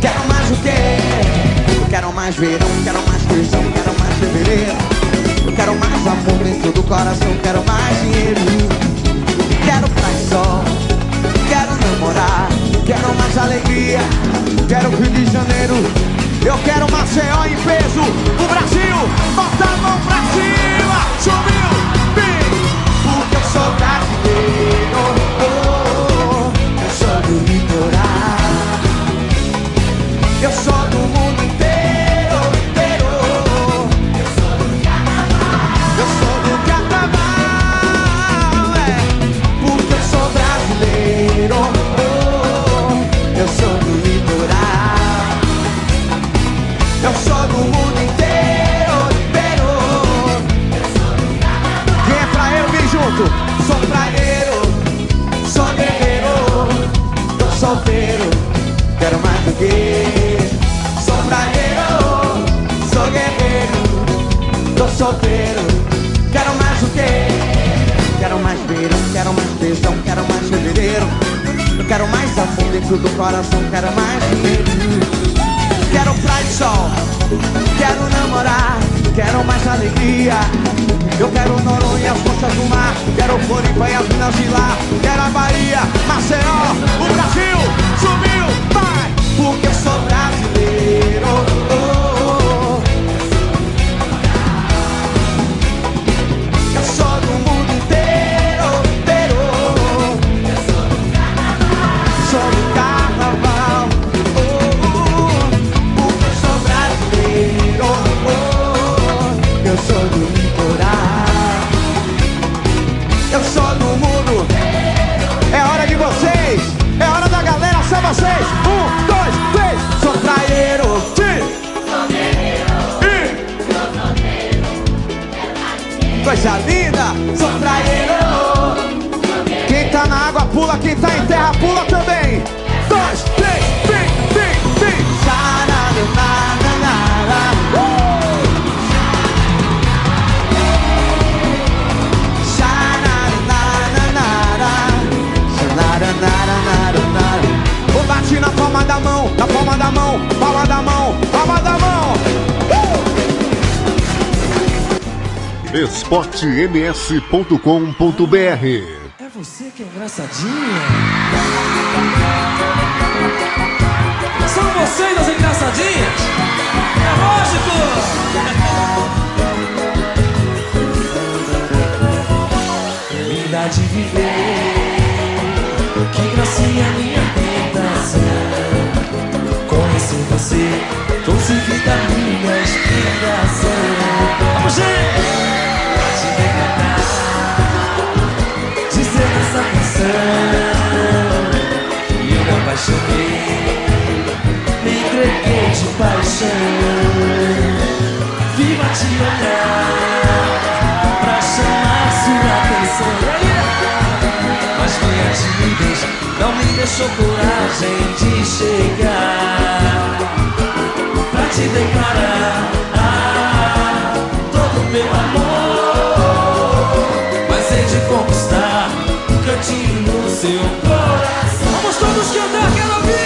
Quero mais o quê? Eu quero mais verão, quero mais feijão, quero mais fevereiro. Eu quero mais amor dentro do coração, quero mais dinheiro. Quero e sol, quero namorar, quero mais alegria. Quero Rio de Janeiro, eu quero Maceió em peso. O Brasil, bota a mão pra cima, solteiro. Quero mais do que solteiro. Quero mais do que Quero mais verão, quero mais beijão Quero mais fevereiro Eu quero mais amor dentro do coração Quero mais dinheiro. Quero praia e sol Quero namorar Quero mais alegria. Eu quero Noronha, as conchas do mar Quero Floripa e as minas de lá. Quero a Bahia, Maceió O Brasil subiu, vai! Porque eu sou brasileiro. Oh, oh, oh. Coisa linda. Sou praieiro. Quem tá na água pula, quem tá em terra pula também. Dois, três, vem, vem, vem. Xananana, uh! Xananana, Vou bate na palma da mão, na palma da mão, palma da mão, esportems.com.br É você que é engraçadinha. São vocês as engraçadinhas? É lógico! Linda de viver, que gracinha minha tentação. Conhecer você, trouxe vida minha inspiração. Vamos! Pra te decretar, dizer nessa canção que eu me apaixonei, me entreguei de paixão. Viva te olhar pra chamar sua atenção. Mas minha timidez não me deixou coragem de chegar pra te declarar meu amor. Mas hei de conquistar um cantinho no seu coração. Vamos todos cantar, quero ouvir!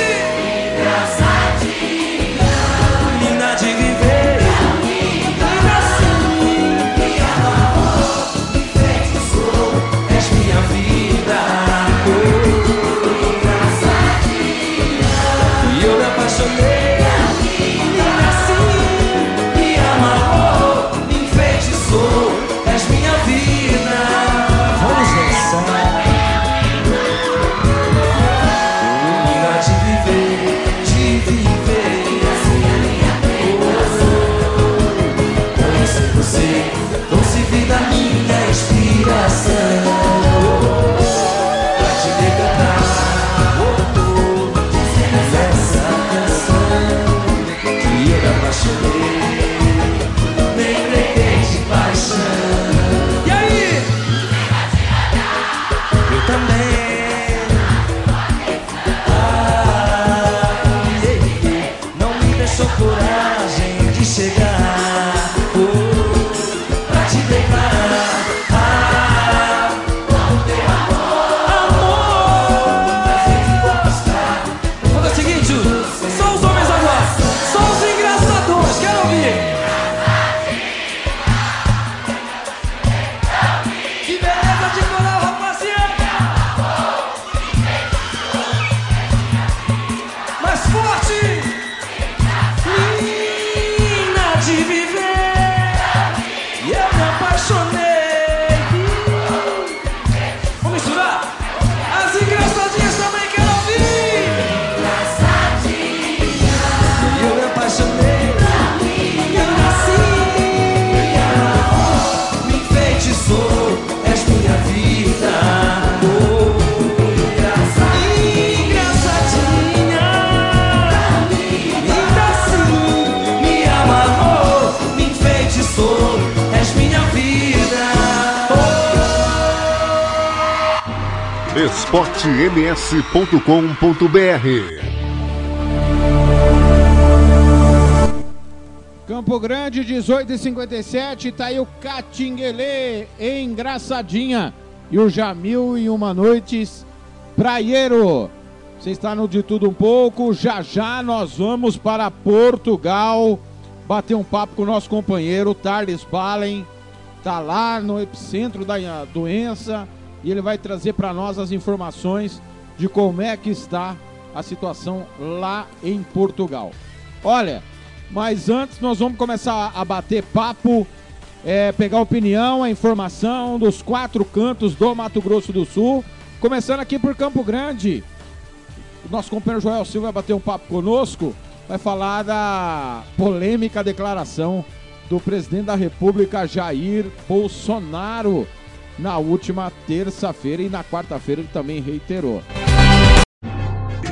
esportems.com.br Campo Grande, 18 e 57 tá aí o Catinguelê, engraçadinha. E o Jamil e uma noites praieiro. Você está no De Tudo Um Pouco, já já nós vamos para Portugal bater um papo com o nosso companheiro Tarles Balen. Tá lá no epicentro da doença e ele vai trazer para nós as informações de como é que está a situação lá em Portugal. Olha, mas antes nós vamos começar a bater papo, é, pegar opinião, a informação dos quatro cantos do Mato Grosso do Sul. Começando aqui por Campo Grande. O nosso companheiro Joel Silva vai bater um papo conosco, vai falar da polêmica declaração do presidente da República Jair Bolsonaro na última terça-feira e na quarta-feira ele também reiterou.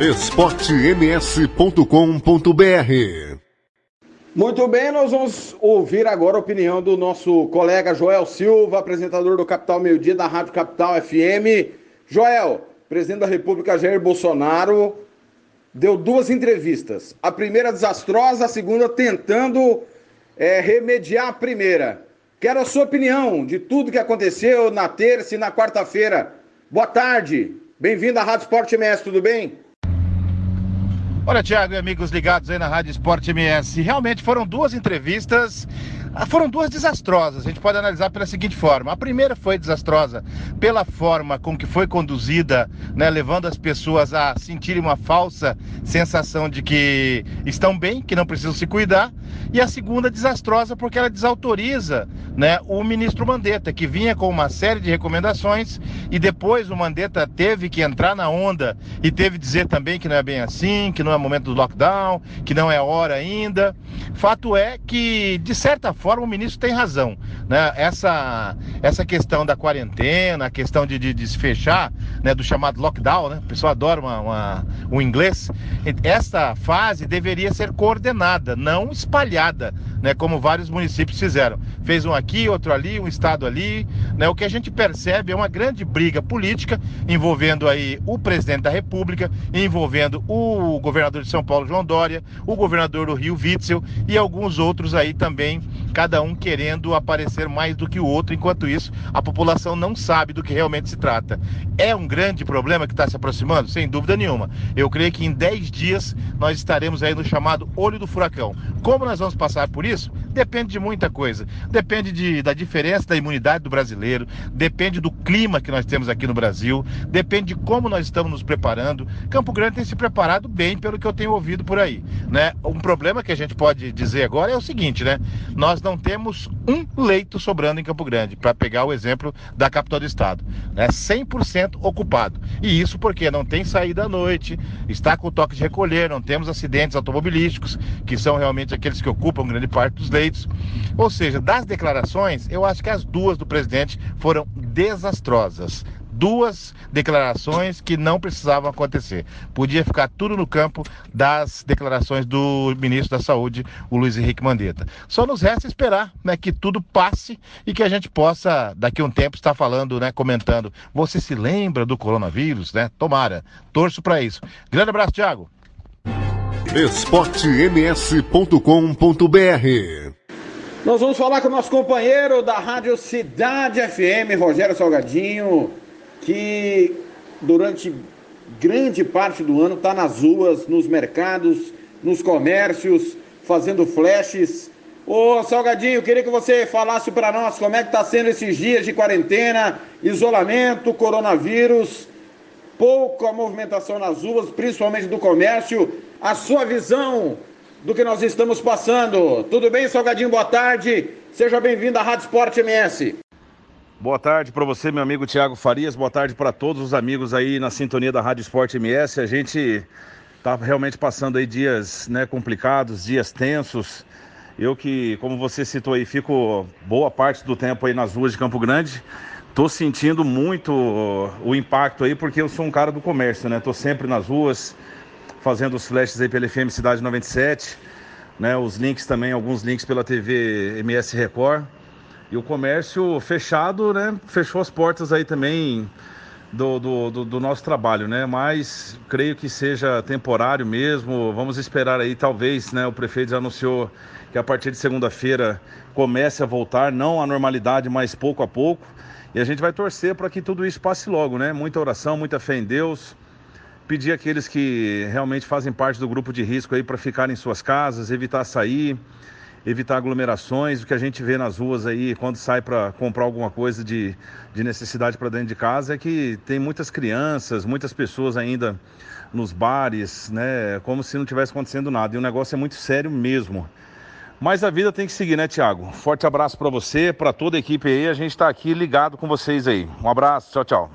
esportems.com.br Muito bem, nós vamos ouvir agora a opinião do nosso colega Joel Silva, apresentador do Capital Meio Dia da Rádio Capital FM. Joel, presidente da República Jair Bolsonaro deu duas entrevistas. A primeira desastrosa, a segunda tentando é, remediar a primeira. Quero a sua opinião de tudo que aconteceu na terça e na quarta-feira. Boa tarde, bem-vindo à Rádio Esporte MS, tudo bem? Olha, Thiago e amigos ligados aí na Rádio Esporte MS, realmente foram duas entrevistas foram duas desastrosas. A gente pode analisar pela seguinte forma: a primeira foi desastrosa pela forma com que foi conduzida, né, levando as pessoas a sentirem uma falsa sensação de que estão bem, que não precisam se cuidar. E a segunda desastrosa porque ela desautoriza, né, o ministro Mandetta, que vinha com uma série de recomendações e depois o Mandetta teve que entrar na onda e teve que dizer também que não é bem assim, que não é momento do lockdown, que não é hora ainda. Fato é que de certa forma forma, o ministro tem razão. Né? Essa, essa questão da quarentena, a questão de, de, de se fechar, né? do chamado lockdown, né? o pessoal adora uma, uma, o inglês, essa fase deveria ser coordenada, não espalhada, né? como vários municípios fizeram. Fez um aqui, outro ali, um estado ali. Né? O que a gente percebe é uma grande briga política envolvendo aí o presidente da República, envolvendo o governador de São Paulo, João Dória, o governador do Rio, Witzel, e alguns outros aí também cada um querendo aparecer mais do que o outro, enquanto isso a população não sabe do que realmente se trata. É um grande problema que está se aproximando? Sem dúvida nenhuma. Eu creio que em 10 dias nós estaremos aí no chamado olho do furacão. Como nós vamos passar por isso? Depende de muita coisa. Depende de, da diferença da imunidade do brasileiro, depende do clima que nós temos aqui no Brasil, depende de como nós estamos nos preparando. Campo Grande tem se preparado bem, pelo que eu tenho ouvido por aí. Né? Um problema que a gente pode dizer agora é o seguinte, né? Nós não temos um leito sobrando em Campo Grande, para pegar o exemplo da capital do estado. Né? 100% ocupado. E isso porque não tem saída à noite, está com toque de recolher, não temos acidentes automobilísticos, que são realmente aqueles que ocupam grande parte dos leitos. Ou seja, das declarações, eu acho que as duas do presidente foram desastrosas duas declarações que não precisavam acontecer. Podia ficar tudo no campo das declarações do ministro da Saúde, o Luiz Henrique Mandetta. Só nos resta esperar né, que tudo passe e que a gente possa, daqui a um tempo, estar falando, né, comentando. Você se lembra do coronavírus, né? Tomara. Torço para isso. Grande abraço, Thiago. esportems.com.br Nós vamos falar com o nosso companheiro da Rádio Cidade FM, Rogério Salgadinho que durante grande parte do ano está nas ruas, nos mercados, nos comércios, fazendo flashes. Ô Salgadinho, queria que você falasse para nós como é que está sendo esses dias de quarentena, isolamento, coronavírus, pouca movimentação nas ruas, principalmente do comércio. A sua visão do que nós estamos passando. Tudo bem, Salgadinho? Boa tarde. Seja bem-vindo à Rádio Esporte MS. Boa tarde para você, meu amigo Tiago Farias. Boa tarde para todos os amigos aí na sintonia da Rádio Esporte MS. A gente tá realmente passando aí dias né, complicados, dias tensos. Eu que, como você citou aí, fico boa parte do tempo aí nas ruas de Campo Grande. Tô sentindo muito o impacto aí, porque eu sou um cara do comércio, né? Tô sempre nas ruas, fazendo os flashes aí pela FM Cidade 97, né? Os links também, alguns links pela TV MS Record. E o comércio fechado, né? Fechou as portas aí também do, do, do, do, nosso trabalho, né? Mas creio que seja temporário mesmo. Vamos esperar aí, talvez, né? O prefeito já anunciou que a partir de segunda-feira comece a voltar, não à normalidade, mas pouco a pouco. E a gente vai torcer para que tudo isso passe logo, né? Muita oração, muita fé em Deus. Pedir àqueles que realmente fazem parte do grupo de risco aí para ficarem em suas casas, evitar sair evitar aglomerações, o que a gente vê nas ruas aí quando sai para comprar alguma coisa de, de necessidade para dentro de casa é que tem muitas crianças, muitas pessoas ainda nos bares, né, como se não tivesse acontecendo nada. E o negócio é muito sério mesmo. Mas a vida tem que seguir, né, Tiago? Forte abraço para você, para toda a equipe aí. A gente está aqui ligado com vocês aí. Um abraço, tchau, tchau.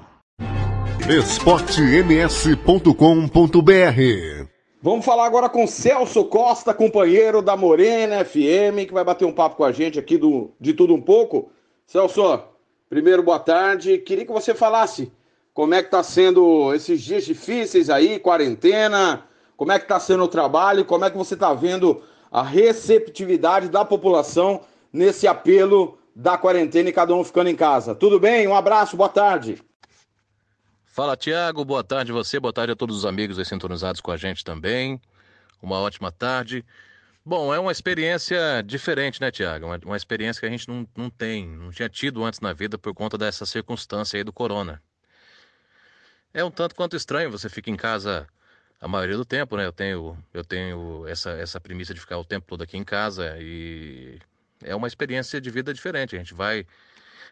esportems.com.br Vamos falar agora com Celso Costa, companheiro da Morena FM, que vai bater um papo com a gente aqui do De Tudo Um Pouco. Celso, primeiro, boa tarde. Queria que você falasse como é que está sendo esses dias difíceis aí, quarentena, como é que está sendo o trabalho, como é que você está vendo a receptividade da população nesse apelo da quarentena e cada um ficando em casa. Tudo bem? Um abraço, boa tarde. Fala, Tiago. Boa tarde a você, boa tarde a todos os amigos aí sintonizados com a gente também. Uma ótima tarde. Bom, é uma experiência diferente, né, Tiago? Uma, uma experiência que a gente não, não tem, não tinha tido antes na vida por conta dessa circunstância aí do corona. É um tanto quanto estranho, você fica em casa a maioria do tempo, né? Eu tenho, eu tenho essa, essa premissa de ficar o tempo todo aqui em casa e é uma experiência de vida diferente. A gente vai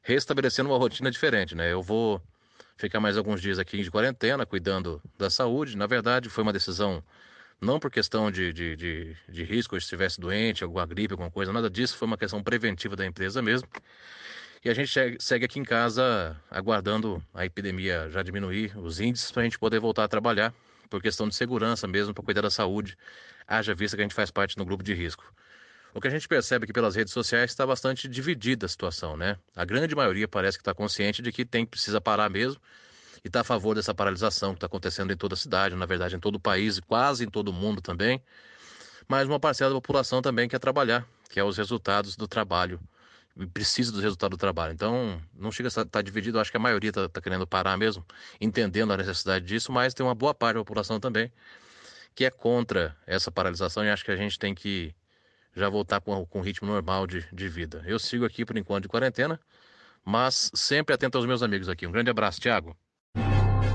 restabelecendo uma rotina diferente, né? Eu vou ficar mais alguns dias aqui de quarentena, cuidando da saúde. Na verdade, foi uma decisão não por questão de, de, de, de risco, eu estivesse doente, alguma gripe, alguma coisa, nada disso. Foi uma questão preventiva da empresa mesmo. E a gente segue aqui em casa aguardando a epidemia já diminuir, os índices, para a gente poder voltar a trabalhar, por questão de segurança mesmo, para cuidar da saúde, haja vista que a gente faz parte do grupo de risco. O que a gente percebe aqui pelas redes sociais está bastante dividida a situação, né? A grande maioria parece que está consciente de que tem precisa parar mesmo e está a favor dessa paralisação que está acontecendo em toda a cidade, na verdade em todo o país e quase em todo o mundo também. Mas uma parcela da população também quer trabalhar, quer os resultados do trabalho precisa dos resultados do trabalho. Então, não chega a estar tá dividido, acho que a maioria está tá querendo parar mesmo, entendendo a necessidade disso, mas tem uma boa parte da população também que é contra essa paralisação e acho que a gente tem que já voltar com, com ritmo normal de, de vida. Eu sigo aqui por enquanto de quarentena, mas sempre atento aos meus amigos aqui. Um grande abraço, Thiago.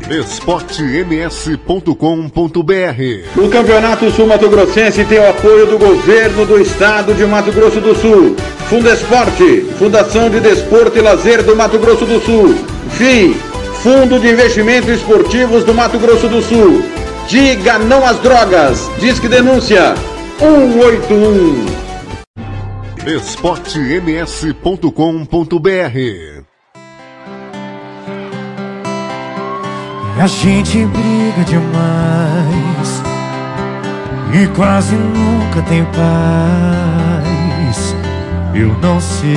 esportems.com.br O Campeonato Sul Mato Grossense tem o apoio do governo do estado de Mato Grosso do Sul. Fundo Esporte, Fundação de Desporto e Lazer do Mato Grosso do Sul. FII, Fundo de Investimentos Esportivos do Mato Grosso do Sul. Diga não às drogas. Disque denúncia 181. esportems.com.br A gente briga demais e quase nunca tem paz. Eu não sei,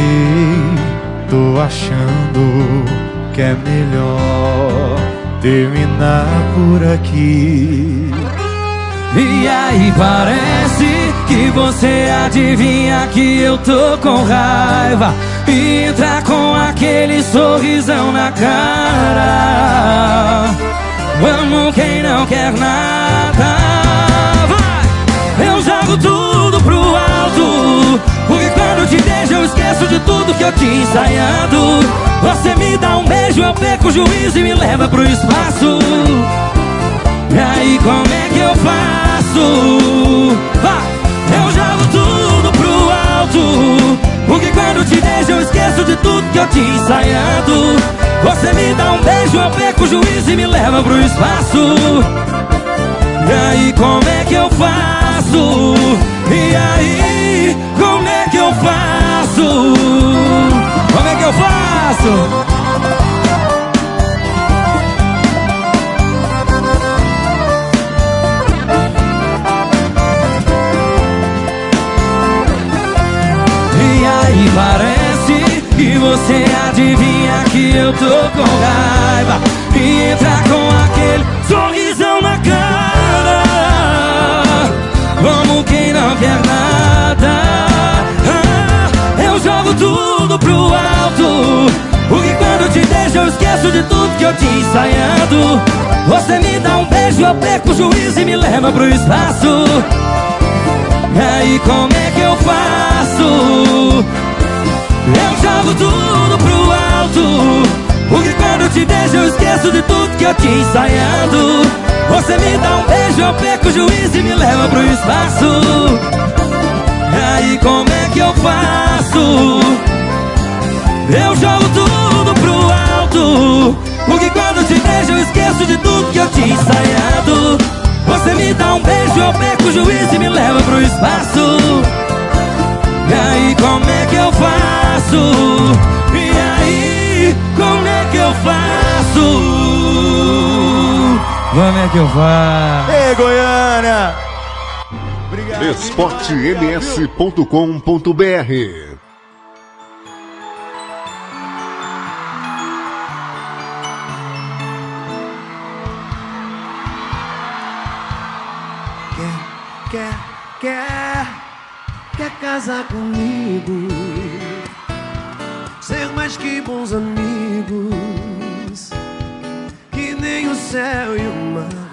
tô achando que é melhor terminar por aqui. E aí parece que você adivinha que eu tô com raiva. E entra com aquele sorrisão na cara. Vamos quem não quer nada. Vai! Eu jogo tudo pro alto. Porque quando te vejo eu esqueço de tudo que eu tinha ensaiado. Você me dá um beijo, eu perco o juízo e me leva pro espaço e aí como é que eu faço? Vai! Eu jogo tudo pro alto Porque quando te vejo eu esqueço de tudo que eu tinha ensaiado Você me dá um beijo, eu perco o juízo e me leva pro espaço E aí como é que eu faço? E aí como é que eu faço? Como é que eu faço? Parece que você adivinha que eu tô com raiva E entra com aquele sorrisão na cara. Como quem não quer nada. Ah, Eu jogo tudo pro alto. Porque quando te deixo eu esqueço de tudo que eu tinha ensaiado Você me dá um beijo, eu perco o juízo e me leva pro espaço. E aí como é que eu faço? Eu jogo tudo pro alto. Porque quando te vejo eu esqueço de tudo que eu tinha ensaiado. Você me dá um beijo, eu perco o juízo e me leva pro espaço. Aí como é que eu faço? Eu jogo tudo pro alto. Porque quando te vejo eu esqueço de tudo que eu tinha ensaiado. Você me dá um beijo, eu perco o juízo e me leva pro espaço E aí como é que eu faço? E aí, como é que eu faço? Como é que eu faço? Vai, Goiânia! Obrigado. esportems.com.br comigo? Ser mais que bons amigos, que nem o céu e o mar.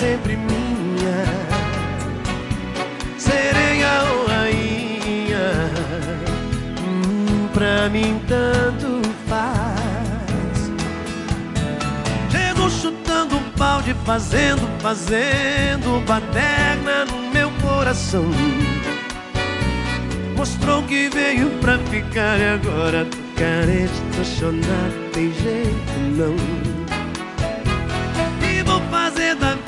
Sempre minha Sereia ou rainha Hum, Pra mim tanto faz Chego chutando um balde, fazendo, fazendo baderna no meu coração. Mostrou que veio pra ficar e agora tô carente, tô chonado, tem jeito não.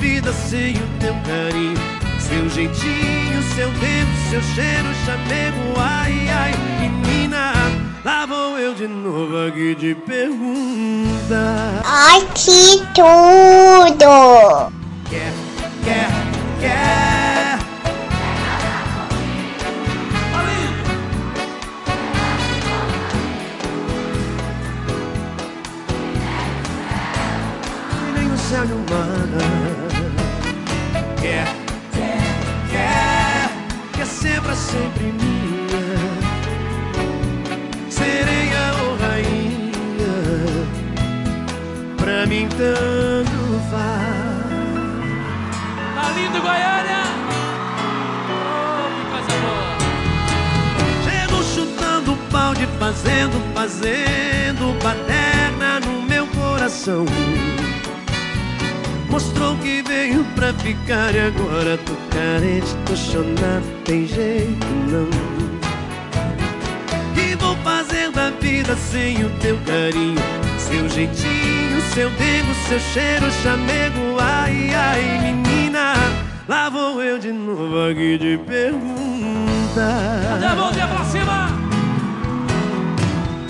Vida sem o teu carinho, seu jeitinho, seu tempo, seu cheiro, chamego, ai, ai, menina. Lá vou eu de novo aqui de pergunta. Ai, que tudo! Quer, quer, quer. Que nem o céu e o mar. Pra sempre minha. Sereia ou rainha. Pra mim tanto faz. Tá lindo, Goiânia! Oh, balde, fazendo, fazendo baderna no meu coração. Mostrou que veio pra ficar e agora tô carente, tô chonado, tem jeito não. E vou fazer da vida sem o teu carinho, seu jeitinho, seu dengo, seu cheiro, chamego, ai, ai, menina. Lá vou eu de novo aqui de pergunta. Cadê a mãozinha pra cima?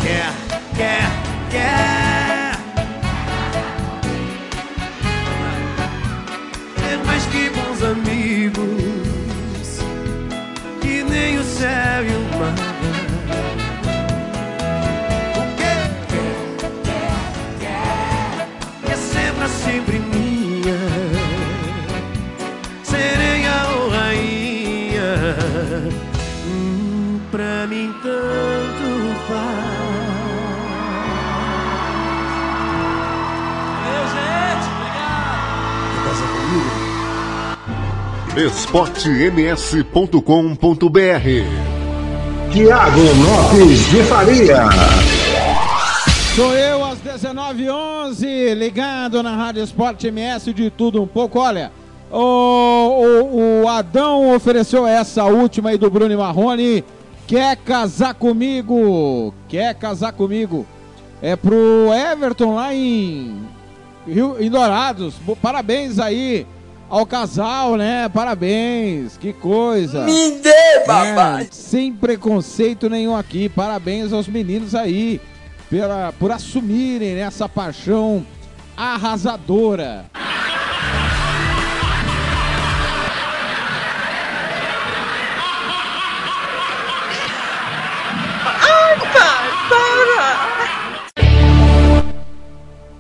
Quer, quer, quer. Céu e o. Quer ser pra sempre minha, sereia ou rainha. Hum, pra mim tanto esportems.com.br Tiago Lopes de Faria. Sou eu às 19h11, ligado na Rádio Esporte MS de tudo um pouco. Olha, o, o, o Adão ofereceu essa última aí do Bruno Marrone. Quer casar comigo? Quer casar comigo? É pro Everton lá em, Rio, em Dourados. Parabéns aí ao casal, né? Parabéns, que coisa. Me dê, papai. É, sem preconceito nenhum aqui. Parabéns aos meninos aí pela, por assumirem essa paixão arrasadora.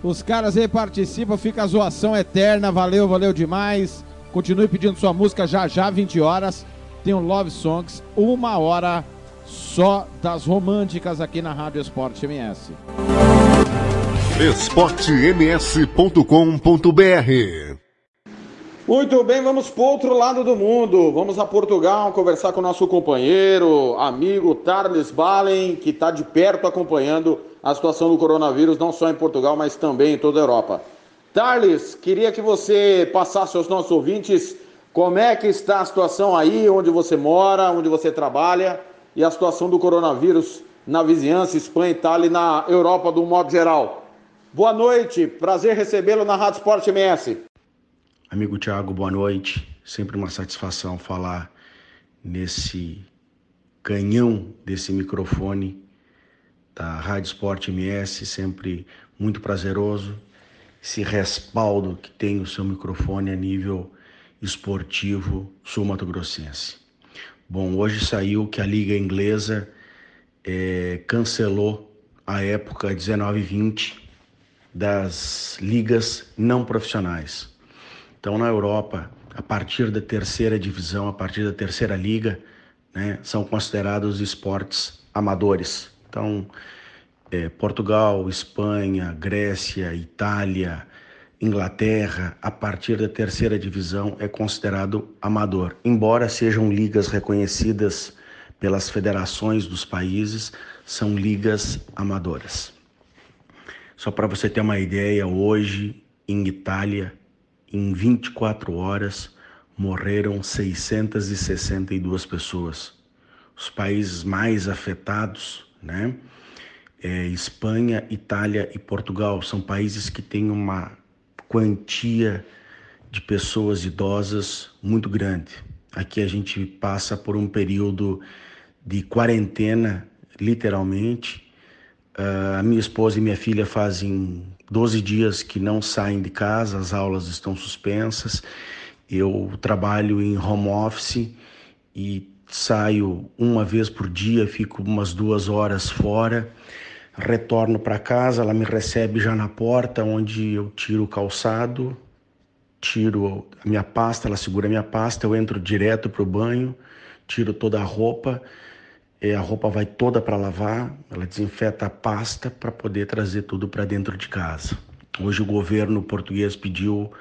Os caras aí participam, fica a zoação eterna. Valeu, valeu demais. Continue pedindo sua música já já, 20 horas. Tem um Love Songs, uma hora só das românticas aqui na Rádio Esporte MS. esportems.com.br Muito bem, vamos para outro lado do mundo. Vamos a Portugal conversar com o nosso companheiro, amigo Tarles Balen, que está de perto acompanhando a situação do coronavírus, não só em Portugal, mas também em toda a Europa. Tarles, queria que você passasse aos nossos ouvintes como é que está a situação aí, onde você mora, onde você trabalha, e a situação do coronavírus na vizinhança, Espanha, Itália e na Europa do modo geral. Boa noite, prazer recebê-lo na Rádio Sport MS. Amigo Tiago, boa noite. Sempre uma satisfação falar nesse canhão desse microfone da Rádio Sport MS, sempre muito prazeroso. Esse respaldo que tem o seu microfone a nível esportivo sul-mato-grossense. Bom, hoje saiu que a Liga Inglesa é, cancelou a época 19-20 das ligas não profissionais. Então, na Europa, a partir da terceira divisão, a partir da terceira liga, né, são considerados esportes amadores. Então, é, Portugal, Espanha, Grécia, Itália, Inglaterra, a partir da terceira divisão, é considerado amador. Embora sejam ligas reconhecidas pelas federações dos países, são ligas amadoras. Só para você ter uma ideia, hoje em Itália, em 24 horas, morreram 662 pessoas. Os países mais afetados, né? É, Espanha, Itália e Portugal são países que têm uma quantia de pessoas idosas muito grande. Aqui a gente passa por um período de quarentena, literalmente. Uh, a minha esposa e minha filha fazem 12 dias que não saem de casa, as aulas estão suspensas. Eu trabalho em home office e saio uma vez por dia, fico umas duas horas fora, retorno para casa, ela me recebe já na porta, onde eu tiro o calçado, tiro a minha pasta, ela segura a minha pasta, eu entro direto para o banho, tiro toda a roupa a roupa vai toda para lavar, ela desinfeta a pasta para poder trazer tudo para dentro de casa. Hoje o governo português pediu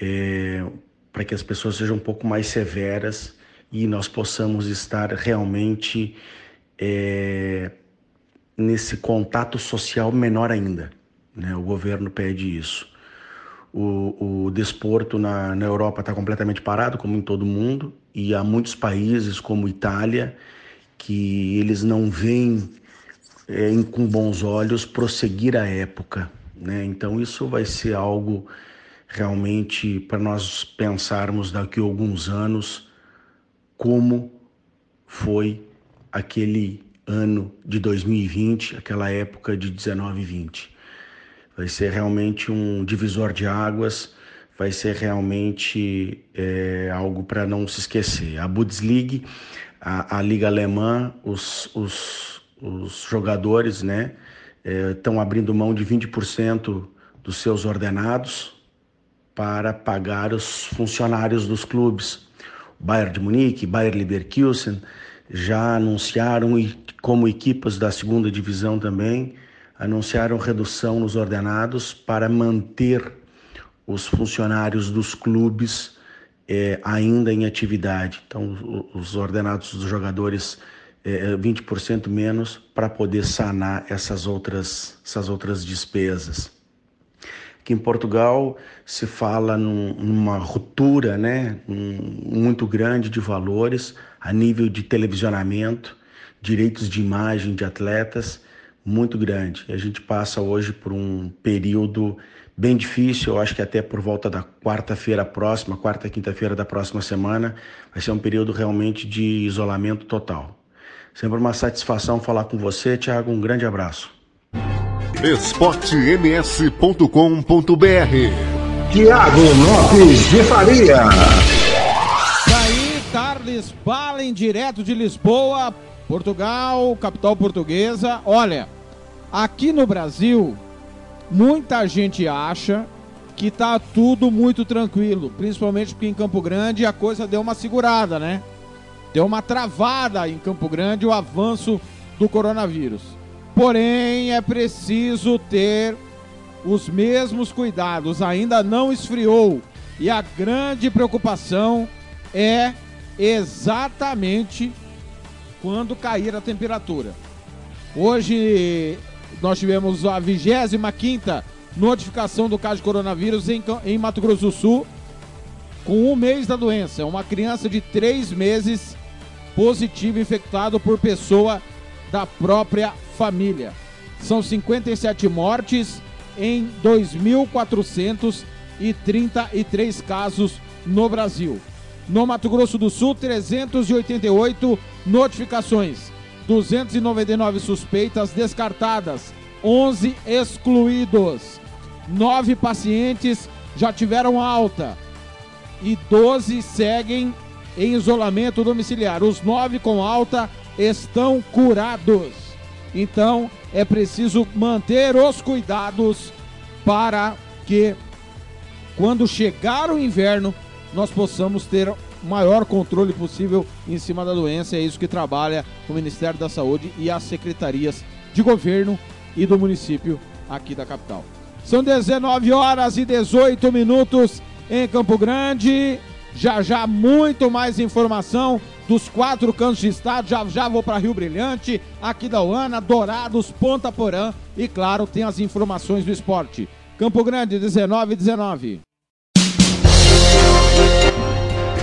é, para que as pessoas sejam um pouco mais severas e nós possamos estar realmente é, nesse contato social menor ainda. Né? O governo pede isso. O, o desporto na, na Europa está completamente parado, como em todo mundo, e há muitos países, como Itália, que eles não veem é, com bons olhos prosseguir a época. Né? Então, isso vai ser algo realmente para nós pensarmos daqui a alguns anos como foi aquele ano de 2020, aquela época de 19 e 20. Vai ser realmente um divisor de águas, vai ser realmente é, algo para não se esquecer. A Bundesliga a, a Liga Alemã, os, os, os jogadores né, estão é, abrindo mão de 20% dos seus ordenados para pagar os funcionários dos clubes. Bayern de Munique, Bayern Leverkusen já anunciaram, como equipas da segunda divisão também, anunciaram redução nos ordenados para manter os funcionários dos clubes é, ainda em atividade. Então, os ordenados dos jogadores é, 20% menos para poder sanar essas outras, essas outras despesas. Aqui em Portugal se fala num, numa ruptura né, muito grande de valores a nível de televisionamento, direitos de imagem de atletas, muito grande. A gente passa hoje por um período bem difícil. Eu acho que até por volta da quarta-feira próxima, quarta, quinta-feira da próxima semana, vai ser um período realmente de isolamento total. Sempre uma satisfação falar com você, Thiago. Um grande abraço. esportems.com.br Tiago Lopes de Faria. Daí, Carles Balen, direto de Lisboa, Portugal, capital portuguesa. Olha, aqui no Brasil, Muita gente acha que tá tudo muito tranquilo, principalmente porque em Campo Grande a coisa deu uma segurada, né? Deu uma travada em Campo Grande o avanço do coronavírus. Porém, é preciso ter os mesmos cuidados. Ainda não esfriou E a grande preocupação é exatamente quando cair a temperatura. Hoje nós tivemos a 25 notificação do caso de coronavírus em, em Mato Grosso do Sul, com um mês da doença. Uma criança de três meses positivo infectado por pessoa da própria família. São 57 mortes em 2.433 casos no Brasil. No Mato Grosso do Sul, 388 notificações, 299 suspeitas descartadas, 11 excluídos. Nove pacientes já tiveram alta e 12 seguem em isolamento domiciliar. Os nove com alta estão curados. Então é preciso manter os cuidados para que quando chegar o inverno nós possamos ter maior controle possível em cima da doença. É isso que trabalha o Ministério da Saúde e as secretarias de governo e do município aqui da capital. São 19 horas e 18 minutos em Campo Grande. Já já muito mais informação dos quatro cantos de estado. Já já vou para Rio Brilhante, aqui da Uana, Dourados, Ponta Porã e claro, tem as informações do esporte. Campo Grande 19 19.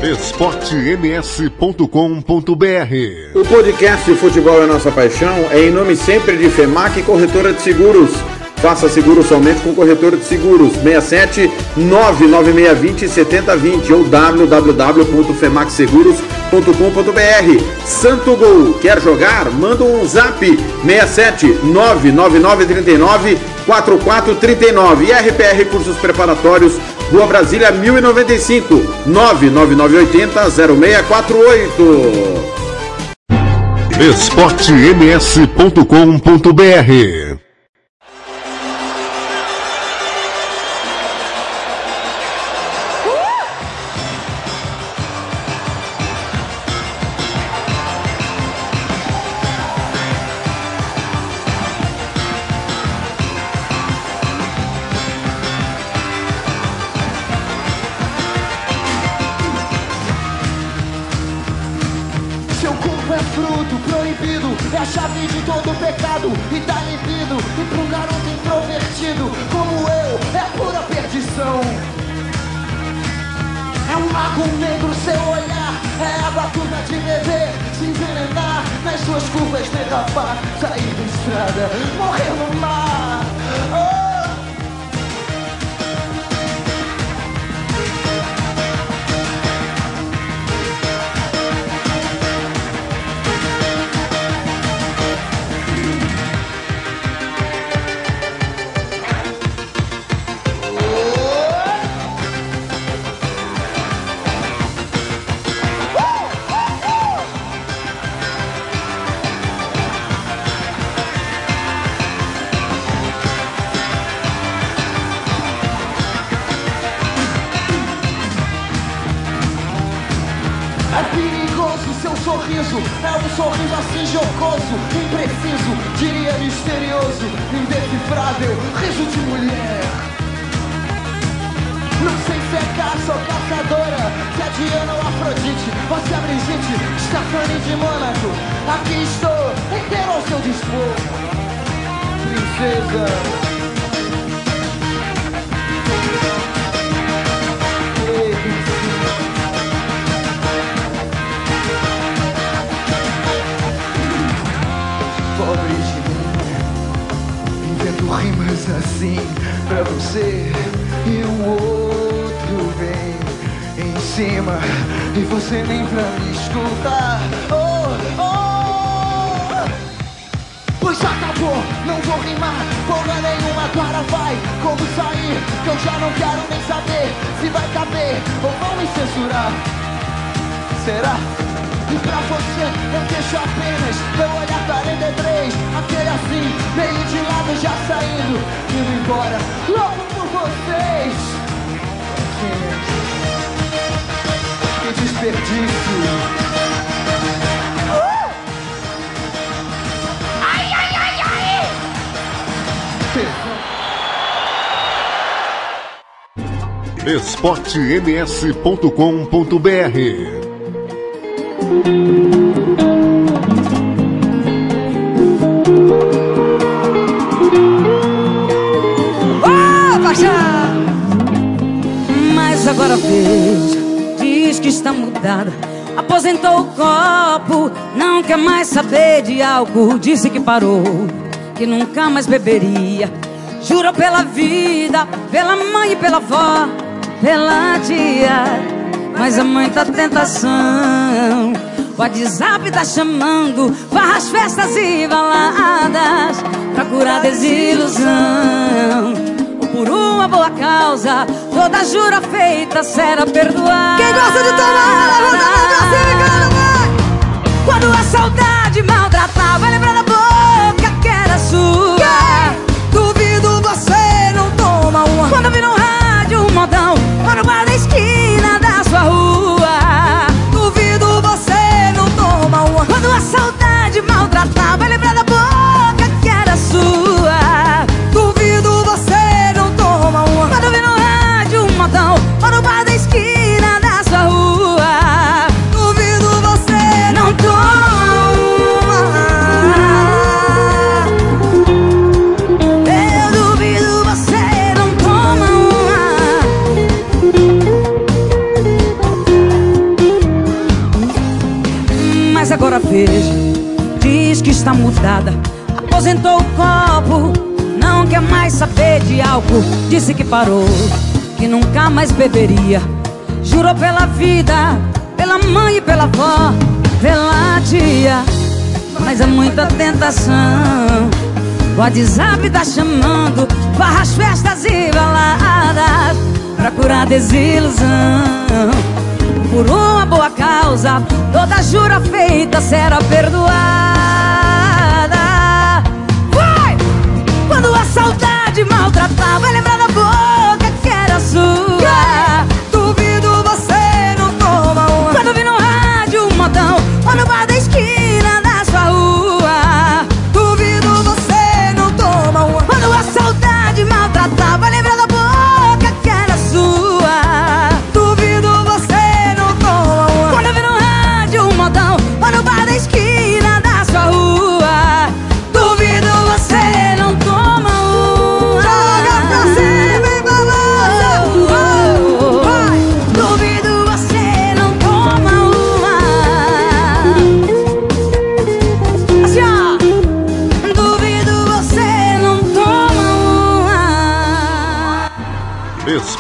esportems.com.br O podcast Futebol é Nossa Paixão é em nome sempre de FEMAC Corretora de Seguros. Faça seguro somente com corretora de seguros 67 99620 7020 ou www.femaxseguros.com.br. Santo Gol, quer jogar? Manda um zap 67 99939 4439 e RPR Cursos Preparatórios, Rua Brasília 1095 99980 0648. esportems.com.br esportems.com.br! Mas agora veja, diz que está mudada. Aposentou o copo, não quer mais saber de álcool. Disse que parou, que nunca mais beberia. Jurou pela vida, pela mãe e pela avó, pela tia. Mas a mãe tá tentação. O WhatsApp tá chamando, farras, festas e baladas pra curar desilusão. Por uma boa causa, toda jura feita será perdoada. Quem gosta de tomar, levanta a mão pra cima! Quando a saudade maltratar, Otherwise álcool Disse que parou Que nunca mais beberia. Jurou pela vida Pela mãe e pela avó Pela tia. Mas é muita tentação. O WhatsApp tá chamando Barras, festas e baladas Pra curar desilusão. Por uma boa causa Toda jura feita será perdoada. Vai! Quando a saudade maltratar Vai lembrar da boca que era sua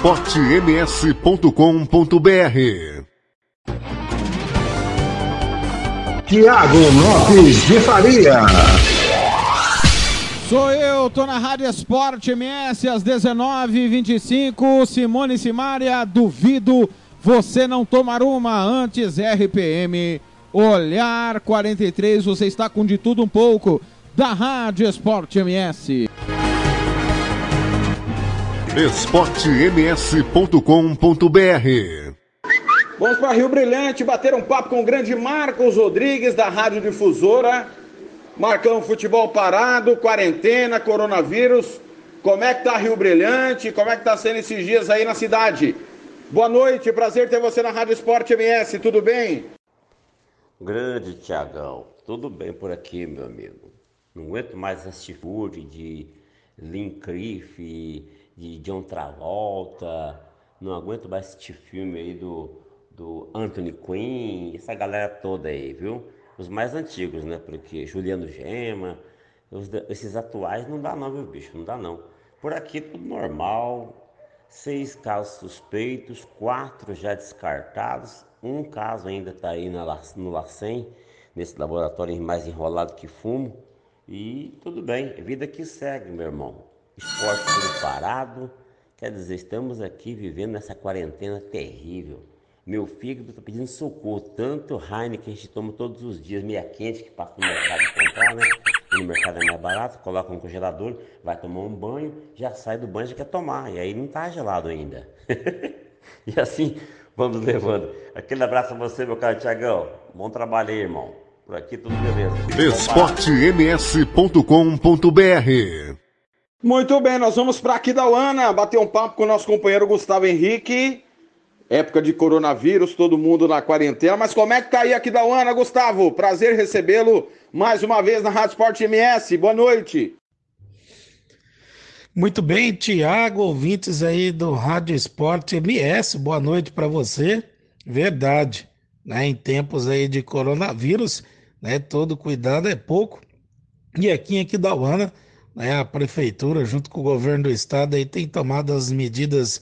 esportems.com.br Tiago Lopes de Faria. Sou eu, tô na Rádio Esporte MS às 19h25. Simone Simaria, duvido você não tomar uma antes RPM. Olhar 43, você está com de tudo um pouco da Rádio Esporte MS. esportems.com.br Vamos para Rio Brilhante bater um papo com o grande Marcos Rodrigues da Rádio Difusora. Marcão, futebol parado, quarentena, coronavírus. Como é que tá Rio Brilhante? Como é que tá sendo esses dias aí na cidade? Boa noite, prazer ter você na Rádio Esporte MS, tudo bem? Grande Tiagão, tudo bem por aqui, meu amigo. Não aguento mais assistir food de Lynn Cliff, de John Travolta. Não aguento mais assistir filme aí do, do Anthony Quinn, essa galera toda aí, viu? Os mais antigos, né? Porque Juliano Gema, os esses atuais não dá não, viu, bicho? Não dá não. Por aqui tudo normal. Seis casos suspeitos, quatro já descartados. Um caso ainda está aí na, no LACEN, nesse laboratório mais enrolado que fumo. E tudo bem, vida que segue, meu irmão. Esporte tudo parado. Quer dizer, estamos aqui vivendo nessa quarentena terrível. Meu fígado está pedindo socorro. Tanto Heineken que a gente toma todos os dias, meia quente, que passa no mercado comprar, né? No mercado é mais barato, coloca no congelador, vai tomar um banho, já sai do banho já quer tomar. E aí não tá gelado ainda. [LAUGHS] e assim vamos levando. Aquele abraço a você, meu caro Tiagão. Bom trabalho aí, irmão. Por aqui tudo beleza. esportems.com.br Muito bem, nós vamos para Aquidauana bater um papo com o nosso companheiro Gustavo Henrique. Época de coronavírus, todo mundo na quarentena. Mas como é que tá aí Aquidauana, Gustavo? Prazer recebê-lo mais uma vez na Rádio Sport MS. Boa noite. Muito bem, Tiago, ouvintes aí do Rádio Esporte MS, boa noite para você. Verdade, né? Em tempos aí de coronavírus, né? Todo cuidado é pouco. E aqui em Aquidauana, né? A prefeitura, junto com o governo do estado, aí tem tomado as medidas,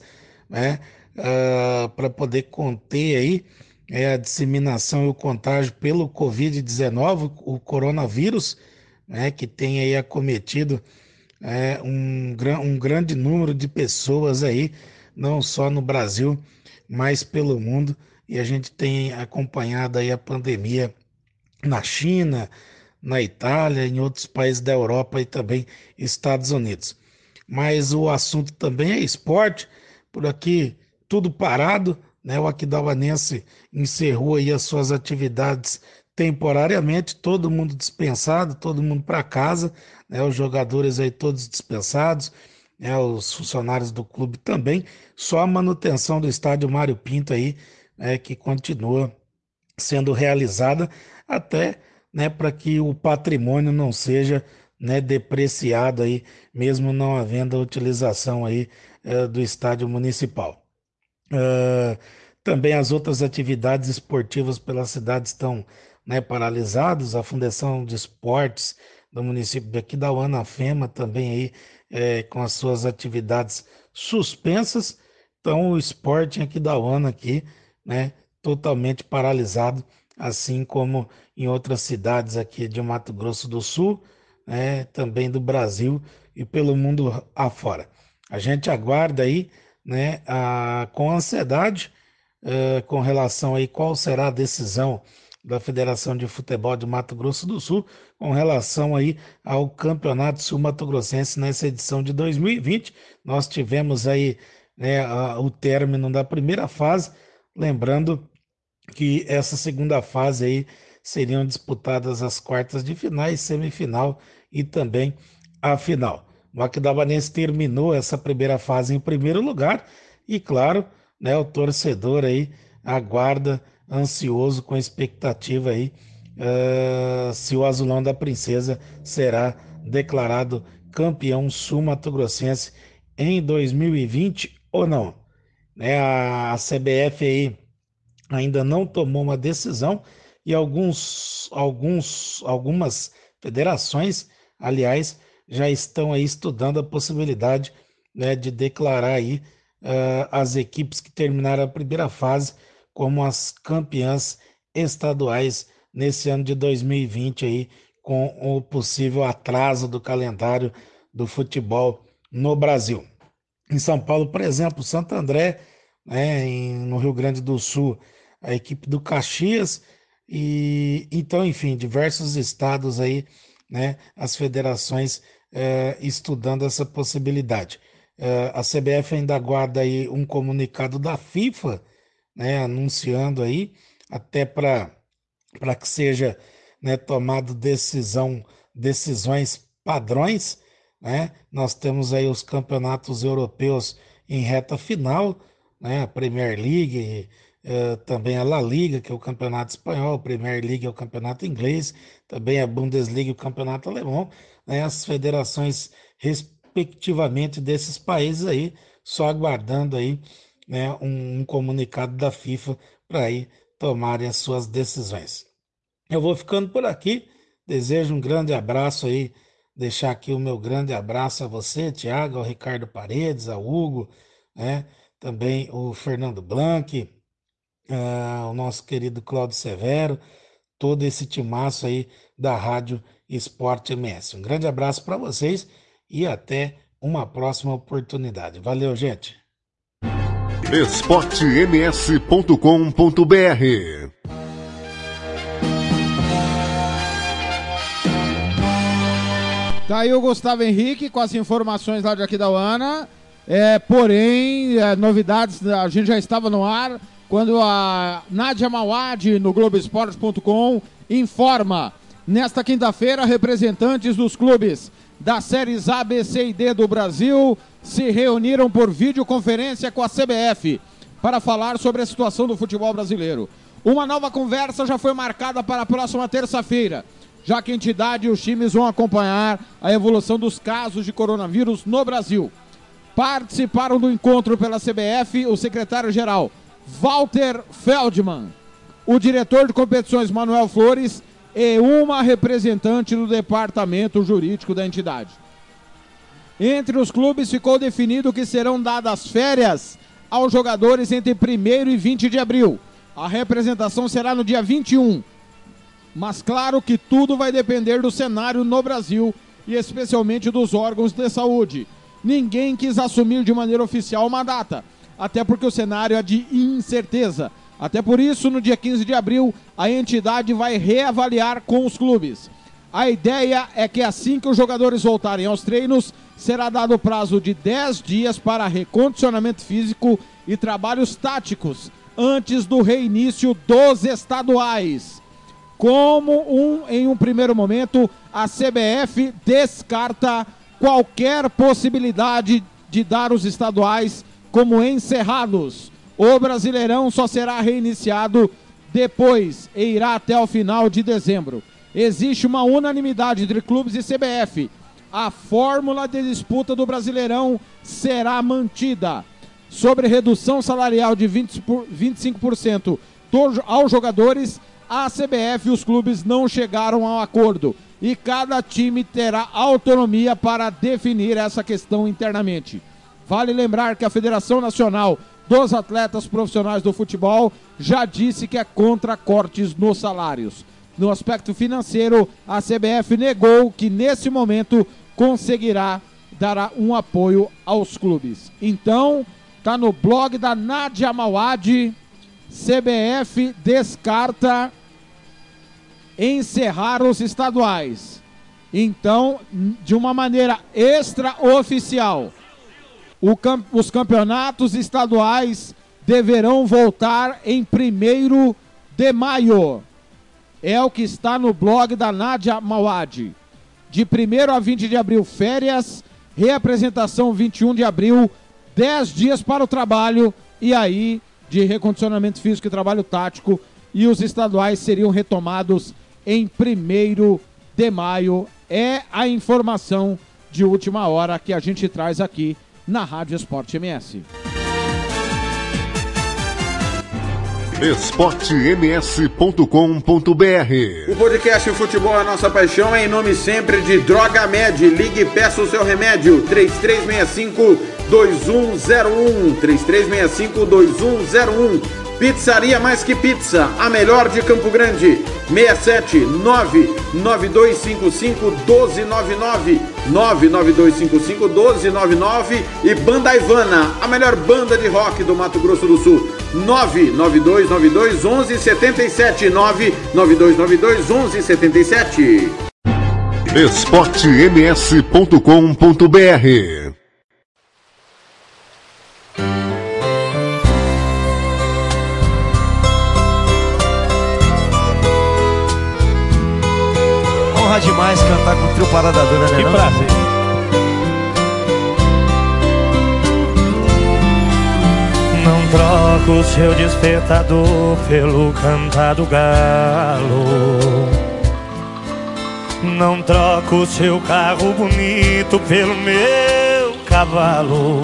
né? Uh, para poder conter aí é, a disseminação e o contágio pelo Covid-19, o coronavírus, né? Que tem aí acometido é, um, um grande número de pessoas aí, não só no Brasil, mas pelo mundo. E a gente tem acompanhado aí a pandemia na China, na Itália, em outros países da Europa e também Estados Unidos. Mas o assunto também é esporte. Por aqui tudo parado, né? O Aquidauanense encerrou aí as suas atividades temporariamente, todo mundo dispensado, todo mundo para casa, né, os jogadores aí todos dispensados, né, os funcionários do clube também, só a manutenção do estádio Mário Pinto aí, né, que continua sendo realizada até né, para que o patrimônio não seja né, depreciado aí, mesmo não havendo a utilização aí uh, do estádio municipal. Uh, também as outras atividades esportivas pela cidade estão né, paralisadas, a Fundação de Esportes do município de Aquidauana, a FEMA, também aí é, com as suas atividades suspensas. Então, o esporte em Aquidauana aqui, né, totalmente paralisado, assim como em outras cidades aqui de Mato Grosso do Sul, né, também do Brasil e pelo mundo afora. A gente aguarda aí, né, a, com ansiedade, uh, com relação aí qual será a decisão da Federação de Futebol de Mato Grosso do Sul com relação aí ao Campeonato Sul-Mato Grossense nessa edição de 2020. Nós tivemos aí né, a, o término da primeira fase, lembrando que essa segunda fase aí seriam disputadas as quartas de finais, semifinal e também a final. O Aquidauanense terminou essa primeira fase em primeiro lugar e, claro, né, o torcedor aí aguarda ansioso com expectativa aí uh, se o Azulão da Princesa será declarado campeão sul-mato-grossense em 2020 ou não. Né, a CBF aí ainda não tomou uma decisão e alguns, alguns, algumas federações, aliás, já estão aí estudando a possibilidade né, de declarar aí uh, as equipes que terminaram a primeira fase como as campeãs estaduais nesse ano de 2020 aí, com o possível atraso do calendário do futebol no Brasil. Em São Paulo, por exemplo, Santo André, né, em, no Rio Grande do Sul, a equipe do Caxias e então, enfim, diversos estados aí, né, as federações eh, estudando essa possibilidade. Eh, a CBF ainda aguarda aí um comunicado da FIFA né, anunciando aí, até para que seja né, tomado decisão, decisões padrões. Né? Nós temos aí os campeonatos europeus em reta final, né? a Premier League, eh, também a La Liga, que é o campeonato espanhol, a Premier League é o campeonato inglês, também a Bundesliga, o campeonato alemão, né? as federações respectivamente desses países aí, só aguardando aí né, um, um comunicado da FIFA para aí tomarem as suas decisões. Eu vou ficando por aqui. Desejo um grande abraço aí, deixar aqui o meu grande abraço a você, Tiago, ao Ricardo Paredes, ao Hugo, né? também o Fernando Blanc, uh, o nosso querido Cláudio Severo, todo esse timaço aí da Rádio Esporte MS. Um grande abraço para vocês e até uma próxima oportunidade. Valeu, gente! esportems.com.br Tá aí o Gustavo Henrique com as informações lá de Aquidauana. É, porém, é, novidades, a gente já estava no ar quando a Nádia Mawad no Globoesporte.com informa nesta quinta-feira representantes dos clubes das séries A, B, C e D do Brasil se reuniram por videoconferência com a CBF para falar sobre a situação do futebol brasileiro. Uma nova conversa já foi marcada para a próxima terça-feira, já que a entidade e os times vão acompanhar a evolução dos casos de coronavírus no Brasil. Participaram do encontro pela CBF o secretário-geral Walter Feldman, o diretor de competições Manuel Flores e uma representante do departamento jurídico da entidade. Entre os clubes ficou definido que serão dadas férias aos jogadores entre 1 e 20 de abril. A representação será no dia 21. Mas claro que tudo vai depender do cenário no Brasil e especialmente dos órgãos de saúde. Ninguém quis assumir de maneira oficial uma data, até porque o cenário é de incerteza. Até por isso, no dia 15 de abril, a entidade vai reavaliar com os clubes. A ideia é que assim que os jogadores voltarem aos treinos, será dado prazo de 10 dias para recondicionamento físico e trabalhos táticos antes do reinício dos estaduais. Como um, em um primeiro momento, a CBF descarta qualquer possibilidade de dar os estaduais como encerrados. O Brasileirão só será reiniciado depois e irá até o final de dezembro. Existe uma unanimidade entre clubes e CBF. A fórmula de disputa do Brasileirão será mantida. Sobre redução salarial de 20 por, 25% do, aos jogadores, a CBF e os clubes não chegaram ao acordo e cada time terá autonomia para definir essa questão internamente. Vale lembrar que a Federação Nacional dos Atletas Profissionais do Futebol já disse que é contra cortes nos salários. No aspecto financeiro, a CBF negou que nesse momento conseguirá dar um apoio aos clubes. Então, tá no blog da Nadia Mawad, CBF descarta encerrar os estaduais. Então, de uma maneira extraoficial, os campeonatos estaduais deverão voltar em 1 de maio. É o que está no blog da Nádia Mawad. De 1 a 20 de abril, férias. Reapresentação 21 de abril, 10 dias para o trabalho. E aí, de recondicionamento físico e trabalho tático. E os estaduais seriam retomados em 1 de maio. É a informação de última hora que a gente traz aqui na Rádio Esporte MS. esportems.com.br O podcast Futebol é Nossa Paixão é em nome sempre de Droga Med. Ligue e peça o seu remédio. 3365 2101 3365 2101 Pizzaria Mais Que Pizza, a melhor de Campo Grande. 67 99255 1299 99255 1299 e Banda Ivana, a melhor banda de rock do Mato Grosso do Sul. 99292 1177 99292 1177 esportems.com.br demais cantar com o trio Parada Dura, né? Que não? prazer. Não troco o seu despertador pelo cantar do galo. Não troco o seu carro bonito pelo meu cavalo.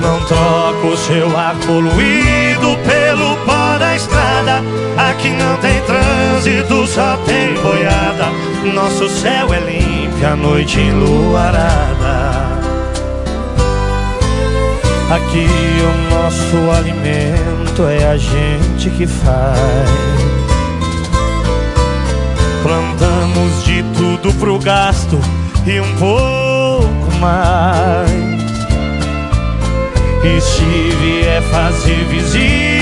Não troco o seu ar poluído pelo estrada. Aqui não tem trânsito, só tem boiada. Nosso céu é limpo, a noite enluarada. Aqui o nosso alimento é a gente que faz. Plantamos de tudo pro gasto e um pouco mais. E se vier fazer visita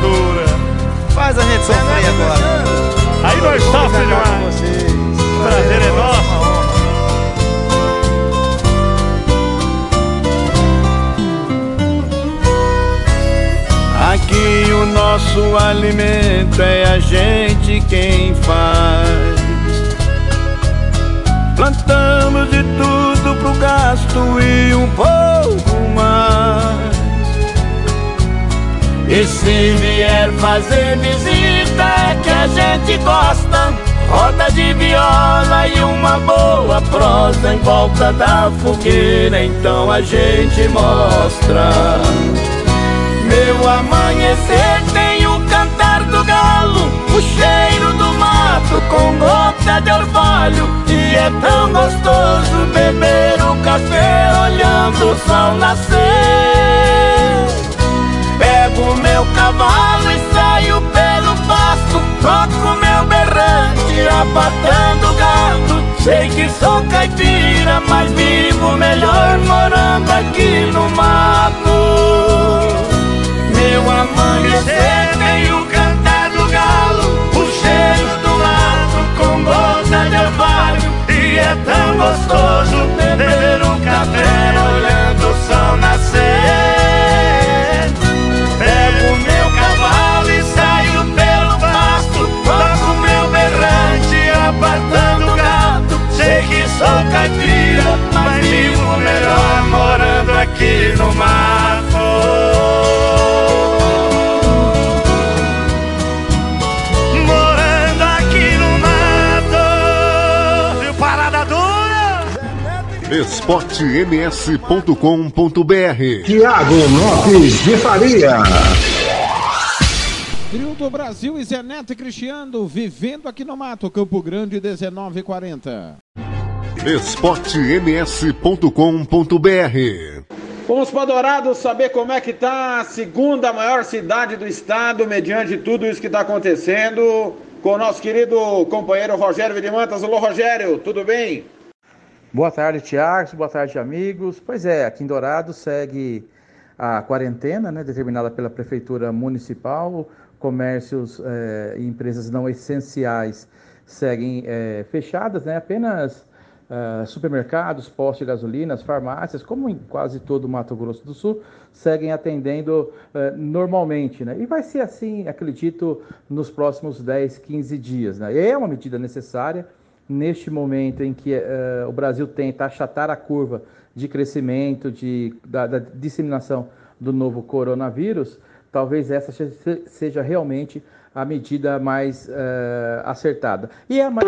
dura. Faz a gente sofrer agora. Aí nós sofremos demais. Prazer é nosso. Aqui o nosso alimento é a gente quem faz. Plantamos de tudo pro gasto e um pouco mais. E se vier fazer visita é que a gente gosta. Roda de viola e uma boa prosa em volta da fogueira, então a gente mostra. Meu amanhecer tem o cantar do galo, o cheiro do mato com gota de orvalho. E é tão gostoso beber o café olhando o sol nascer. Pego meu cavalo e saio pelo pasto, toco meu berrante, apartando gado. Sei que sou caipira, mas vivo melhor morando aqui no mato. Meu amanhecer tem o cantar do galo, o cheiro do mato com gota de orvalho. E é tão gostoso aqui no mato. Morando aqui no mato. Viu parada dura? esportems.com.br Tiago Lopes de Faria. Trio do Brasil e Zé Neto e Cristiano, vivendo aqui no mato, Campo Grande 1940. esportems.com.br Vamos para Dourados saber como é que tá a segunda maior cidade do estado, mediante tudo isso que está acontecendo, com o nosso querido companheiro Rogério Vidimantas. Alô, Rogério, tudo bem? Boa tarde, Tiago. Boa tarde, amigos. Pois é, aqui em Dourados segue a quarentena, né, determinada pela Prefeitura Municipal. Comércios eh, e empresas não essenciais seguem eh, fechadas, né, apenas ah, supermercados, postos de gasolinas, farmácias, como em quase todo o Mato Grosso do Sul, seguem atendendo eh, normalmente. Né? E vai ser assim, acredito, nos próximos 10, 15 dias. Né? É uma medida necessária neste momento em que eh, o Brasil tenta achatar a curva de crescimento, de, da, da disseminação do novo coronavírus, talvez essa se- seja realmente a medida mais eh, acertada. E é a mais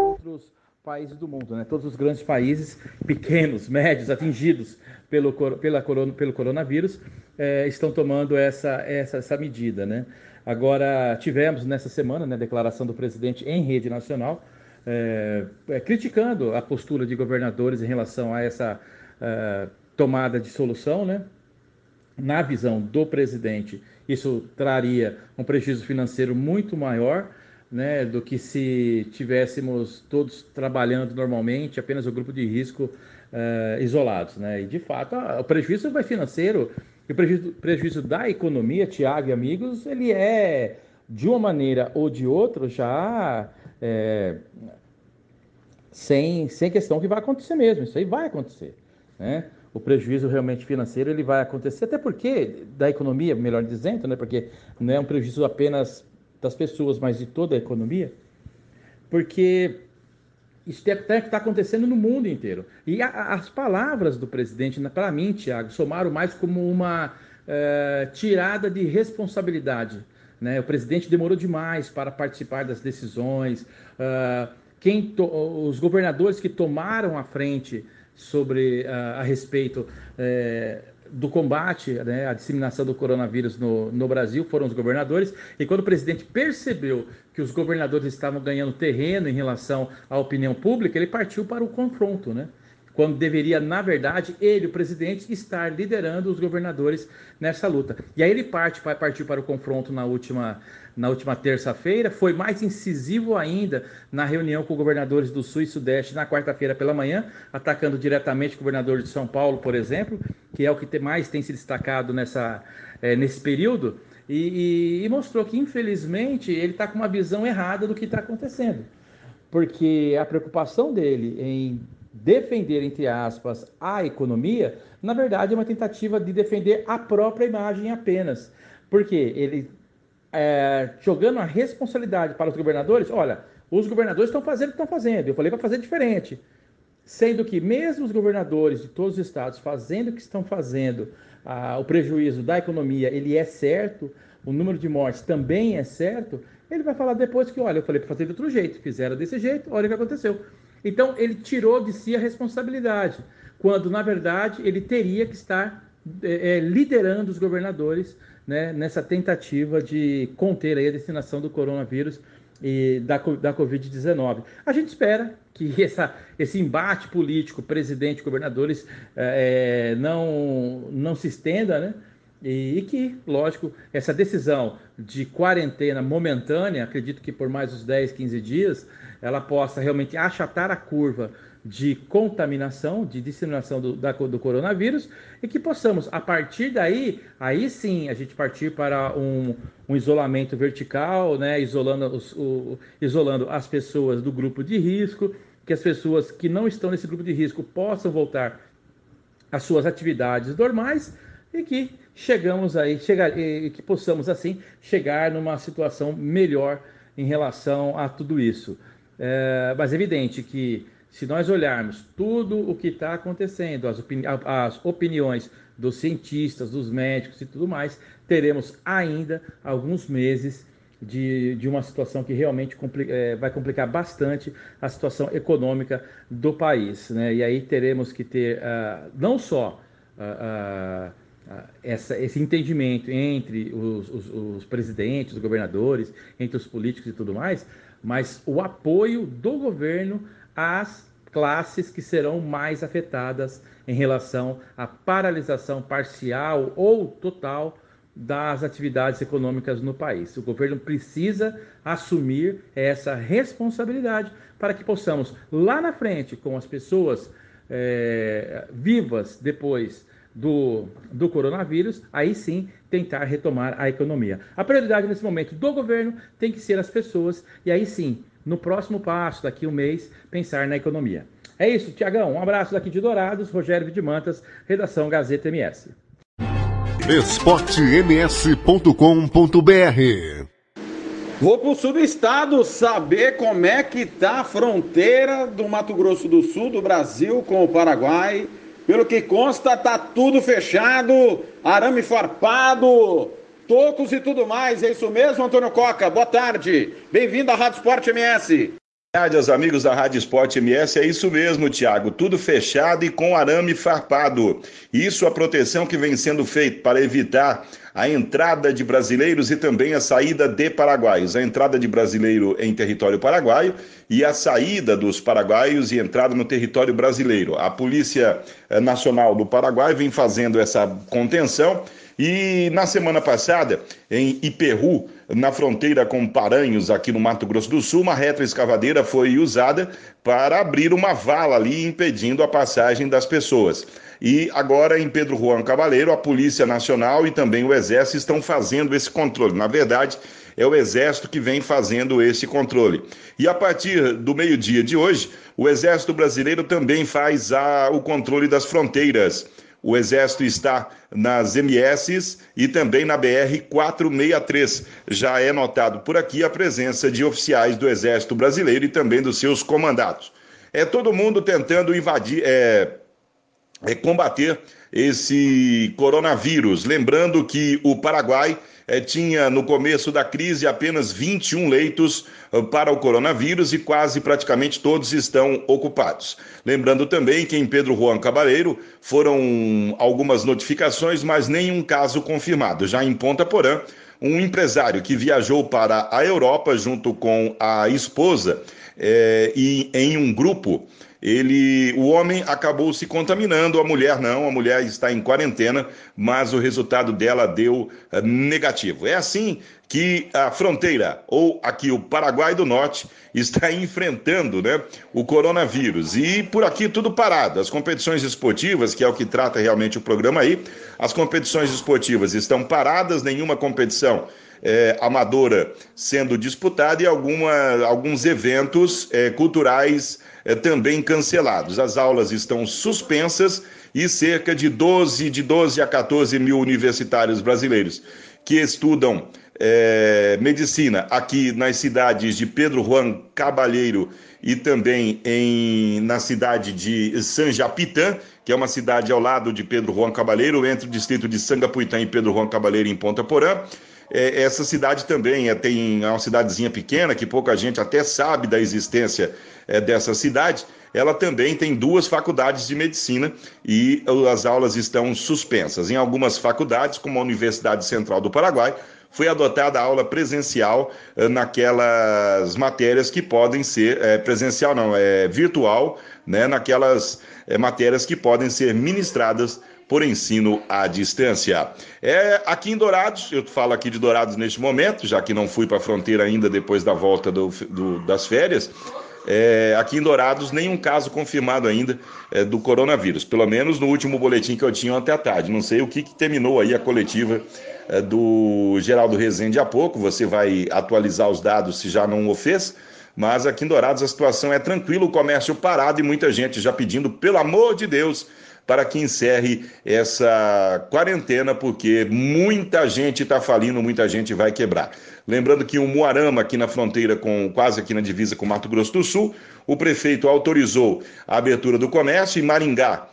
outros países do mundo, né? Todos os grandes países, pequenos, médios, atingidos pelo, pela pelo coronavírus, eh, estão tomando essa, essa, essa medida, né? Agora, tivemos nessa semana né, a declaração do presidente em rede nacional, eh, eh, criticando a postura de governadores em relação a essa tomada de solução, né? na visão do presidente, isso traria um prejuízo financeiro muito maior né, do que se tivéssemos todos trabalhando normalmente, apenas o grupo de risco eh, isolados. Né? E, de fato, o prejuízo vai financeiro e o prejuízo, prejuízo da economia, Tiago e amigos, ele é, de uma maneira ou de outra, já eh, sem, sem questão que vai acontecer mesmo. Isso aí vai acontecer. Né? O prejuízo realmente financeiro ele vai acontecer, até porque da economia, melhor dizendo, né? porque não é um prejuízo apenas das pessoas, mas de toda a economia, porque isso está tá acontecendo no mundo inteiro. E a- as palavras do presidente, para mim, Tiago, somaram mais como uma eh, tirada de responsabilidade. Né? O presidente demorou demais para participar das decisões. ah, quem to- os governadores que tomaram a frente sobre ah, a respeito eh, do combate né, à disseminação do coronavírus no, no Brasil foram os governadores. E quando o presidente percebeu que os governadores estavam ganhando terreno em relação à opinião pública, ele partiu para o confronto, né? Quando deveria, na verdade, ele, o presidente, estar liderando os governadores nessa luta. E aí ele parte, pa- partiu para o confronto na última, na última terça-feira, foi mais incisivo ainda na reunião com governadores do Sul e Sudeste na quarta-feira pela manhã, atacando diretamente o governador de São Paulo, por exemplo, que é o que mais tem se destacado nessa, eh, nesse período. e, e, e mostrou que, infelizmente, ele está com uma visão errada do que está acontecendo. Porque a preocupação dele em defender, entre aspas, a economia, na verdade é uma tentativa de defender a própria imagem apenas. Porque ele, é, jogando a responsabilidade para os governadores, olha, os governadores estão fazendo o que estão fazendo, eu falei para fazer diferente. Sendo que mesmo os governadores de todos os estados fazendo o que estão fazendo, ah, o prejuízo da economia, ele é certo, o número de mortes também é certo, ele vai falar depois que, olha, eu falei para fazer de outro jeito, fizeram desse jeito, olha o que aconteceu. Então, ele tirou de si a responsabilidade, quando, na verdade, ele teria que estar é, liderando os governadores né, nessa tentativa de conter a destinação do coronavírus e da, da Covid-19. A gente espera que [LAUGHS] essa, esse embate político, presidente, governadores, é, não, não se estenda, né? E, e, que, lógico, essa decisão de quarentena momentânea, acredito que por mais uns 10, 15 dias, ela possa realmente achatar a curva de contaminação, de disseminação do, da, do coronavírus e que possamos, a partir daí, aí sim, a gente partir para um, um isolamento vertical, né, isolando, os, o, isolando as pessoas do grupo de risco, que as pessoas que não estão nesse grupo de risco possam voltar às suas atividades normais e que chegamos aí, chegar, e que possamos assim chegar numa situação melhor em relação a tudo isso. É, mas é evidente que se nós olharmos tudo o que está acontecendo, as, opini as opiniões dos cientistas, dos médicos e tudo mais, teremos ainda alguns meses de, de uma situação que realmente compli é, vai complicar bastante a situação econômica do país. Né? E aí teremos que ter uh, não só uh, uh, essa, esse entendimento entre os, os, os presidentes, os governadores, entre os políticos e tudo mais, mas o apoio do governo às classes que serão mais afetadas em relação à paralisação parcial ou total das atividades econômicas no país. O governo precisa assumir essa responsabilidade para que possamos, lá na frente, com as pessoas é, vivas depois do, do coronavírus, aí sim tentar retomar a economia. A prioridade nesse momento do governo tem que ser as pessoas, e aí sim no próximo passo, daqui a um mês, pensar na economia. É isso, Tiagão. Um abraço daqui de Dourados, Rogério Vidimantas, redação Gazeta MS. esportems.com.br Vou para o sul do estado saber como é que tá a fronteira do Mato Grosso do Sul, do Brasil, com o Paraguai. Pelo que consta, tá tudo fechado, arame farpado, tocos e tudo mais. É isso mesmo, Antônio Coca? Boa tarde. Bem-vindo à Rádio Esporte MS. Aos amigos da Rádio Esporte MS, é isso mesmo, Tiago. Tudo fechado e com arame farpado. Isso a proteção que vem sendo feita para evitar a entrada de brasileiros e também a saída de paraguaios. A entrada de brasileiro em território paraguaio e a saída dos paraguaios e entrada no território brasileiro. A Polícia eh, Nacional do Paraguai vem fazendo essa contenção e na semana passada, em Iperru, na fronteira com Paranhos, aqui no Mato Grosso do Sul, uma retroescavadeira foi usada para abrir uma vala ali, impedindo a passagem das pessoas. E agora em Pedro Juan Cavaleiro, a Polícia Nacional e também o Exército estão fazendo esse controle. Na verdade, é o Exército que vem fazendo esse controle. E a partir do meio-dia de hoje, o Exército Brasileiro também faz a, o controle das fronteiras. O Exército está nas MS e também na BR 463. Já é notado por aqui a presença de oficiais do Exército Brasileiro e também dos seus comandados. É todo mundo tentando invadir, é, é combater esse coronavírus. Lembrando que o Paraguai tinha no começo da crise apenas 21 leitos eh, para o coronavírus e quase praticamente todos estão ocupados. Lembrando também que em Pedro Juan Cabaleiro foram algumas notificações, mas nenhum caso confirmado. Já em Ponta Porã, um empresário que viajou para a Europa junto com a esposa eh, e em um grupo ele, o homem acabou se contaminando, a mulher não, a mulher está em quarentena, mas o resultado dela deu eh, negativo. É assim que a fronteira, ou aqui o Paraguai do Norte, [LAUGHS] está enfrentando né, o coronavírus. E por aqui tudo parado. As competições esportivas, que é o que trata realmente o programa aí, as competições esportivas estão paradas, nenhuma competição é, amadora sendo disputada e alguma, alguns eventos é, culturais é, também cancelados. As aulas estão suspensas e cerca de 12, de 12 a 14 mil universitários brasileiros que estudam é, medicina aqui nas cidades de Pedro Juan Cabalheiro e também em, na cidade de San Japitã, que é uma cidade ao lado de Pedro Juan Cabalheiro, entre o distrito de Sangapuitã e Pedro Juan Cabalheiro em Ponta Porã. É, essa cidade também é, tem é uma cidadezinha pequena que pouca gente até sabe da existência é, dessa cidade. Ela também tem duas faculdades de medicina e as aulas estão suspensas. Em algumas faculdades, como a Universidade Central do Paraguai, foi adotada a aula presencial eh, naquelas matérias que podem ser é, presencial, não, é virtual, né, naquelas é, matérias que podem ser ministradas por ensino à distância. É aqui em Dourados, eu falo aqui de Dourados neste momento, já que não fui para a fronteira ainda depois da volta do, do, das férias. É, aqui em Dourados, nenhum caso confirmado ainda é, do coronavírus, pelo menos no último boletim que eu tinha ontem à tarde. Não sei o que, que terminou aí a coletiva é, do Geraldo Rezende há pouco, você vai atualizar os dados se já não o fez. Mas aqui em Dourados a situação é tranquila, o comércio parado e muita gente já pedindo, pelo amor de Deus, para que encerre essa quarentena, porque muita gente está falindo, muita gente vai quebrar. Lembrando que o Moarama, aqui na fronteira, com quase aqui na divisa com Mato Grosso do Sul, o prefeito autorizou a abertura do comércio em Maringá.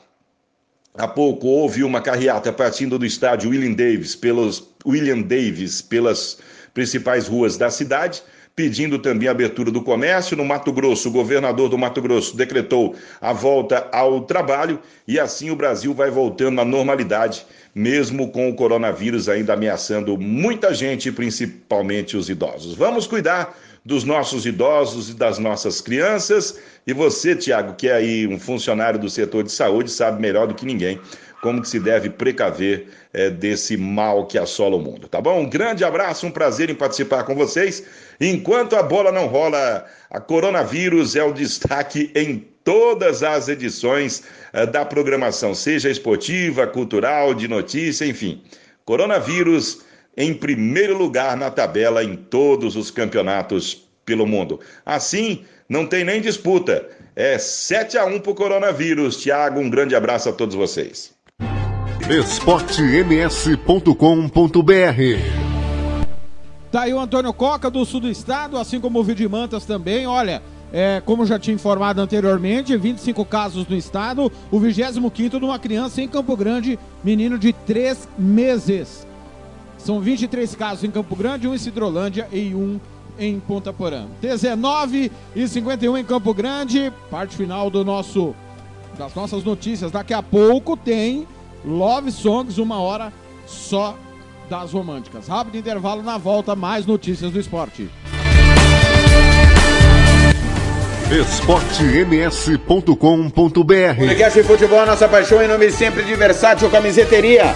Há pouco houve uma carreata partindo do estádio William Davis pelos William Davis pelas principais ruas da cidade pedindo também a abertura do comércio. No Mato Grosso, o governador do Mato Grosso decretou a volta ao trabalho e assim o Brasil vai voltando à normalidade, mesmo com o coronavírus ainda ameaçando muita gente, principalmente os idosos. Vamos cuidar dos nossos idosos e das nossas crianças. E você, Tiago, que é aí um funcionário do setor de saúde, sabe melhor do que ninguém como que se deve precaver é, desse mal que assola o mundo, tá bom? Um grande abraço, um prazer em participar com vocês. Enquanto a bola não rola, a coronavírus é o destaque em todas as edições é, da programação, seja esportiva, cultural, de notícia, enfim. Coronavírus em primeiro lugar na tabela em todos os campeonatos pelo mundo. Assim, não tem nem disputa. É 7 a 1 para o coronavírus. Tiago, um grande abraço a todos vocês esportems.com.br Tá aí o Antônio Coca do sul do estado, assim como o Vidimantas também. Olha, é, como já tinha informado anteriormente, 25 casos no estado, o 25 de uma criança em Campo Grande, menino de 3 meses. São 23 casos em Campo Grande, um em Cidrolândia e um em Ponta Porã. 19 e 51 em Campo Grande, parte final do nosso das nossas notícias. Daqui a pouco tem Love Songs, uma hora só das românticas. Rápido intervalo na volta, mais notícias do esporte. esportems.com.br Podcast Futebol, nossa paixão em nome sempre de Versátil Camiseteria.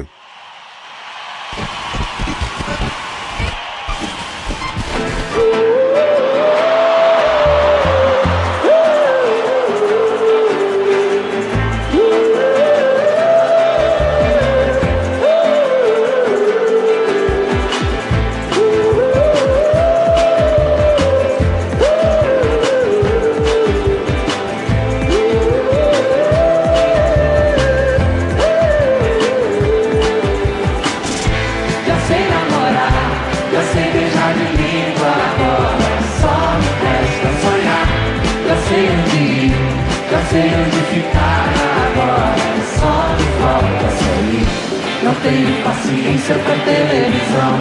televisão.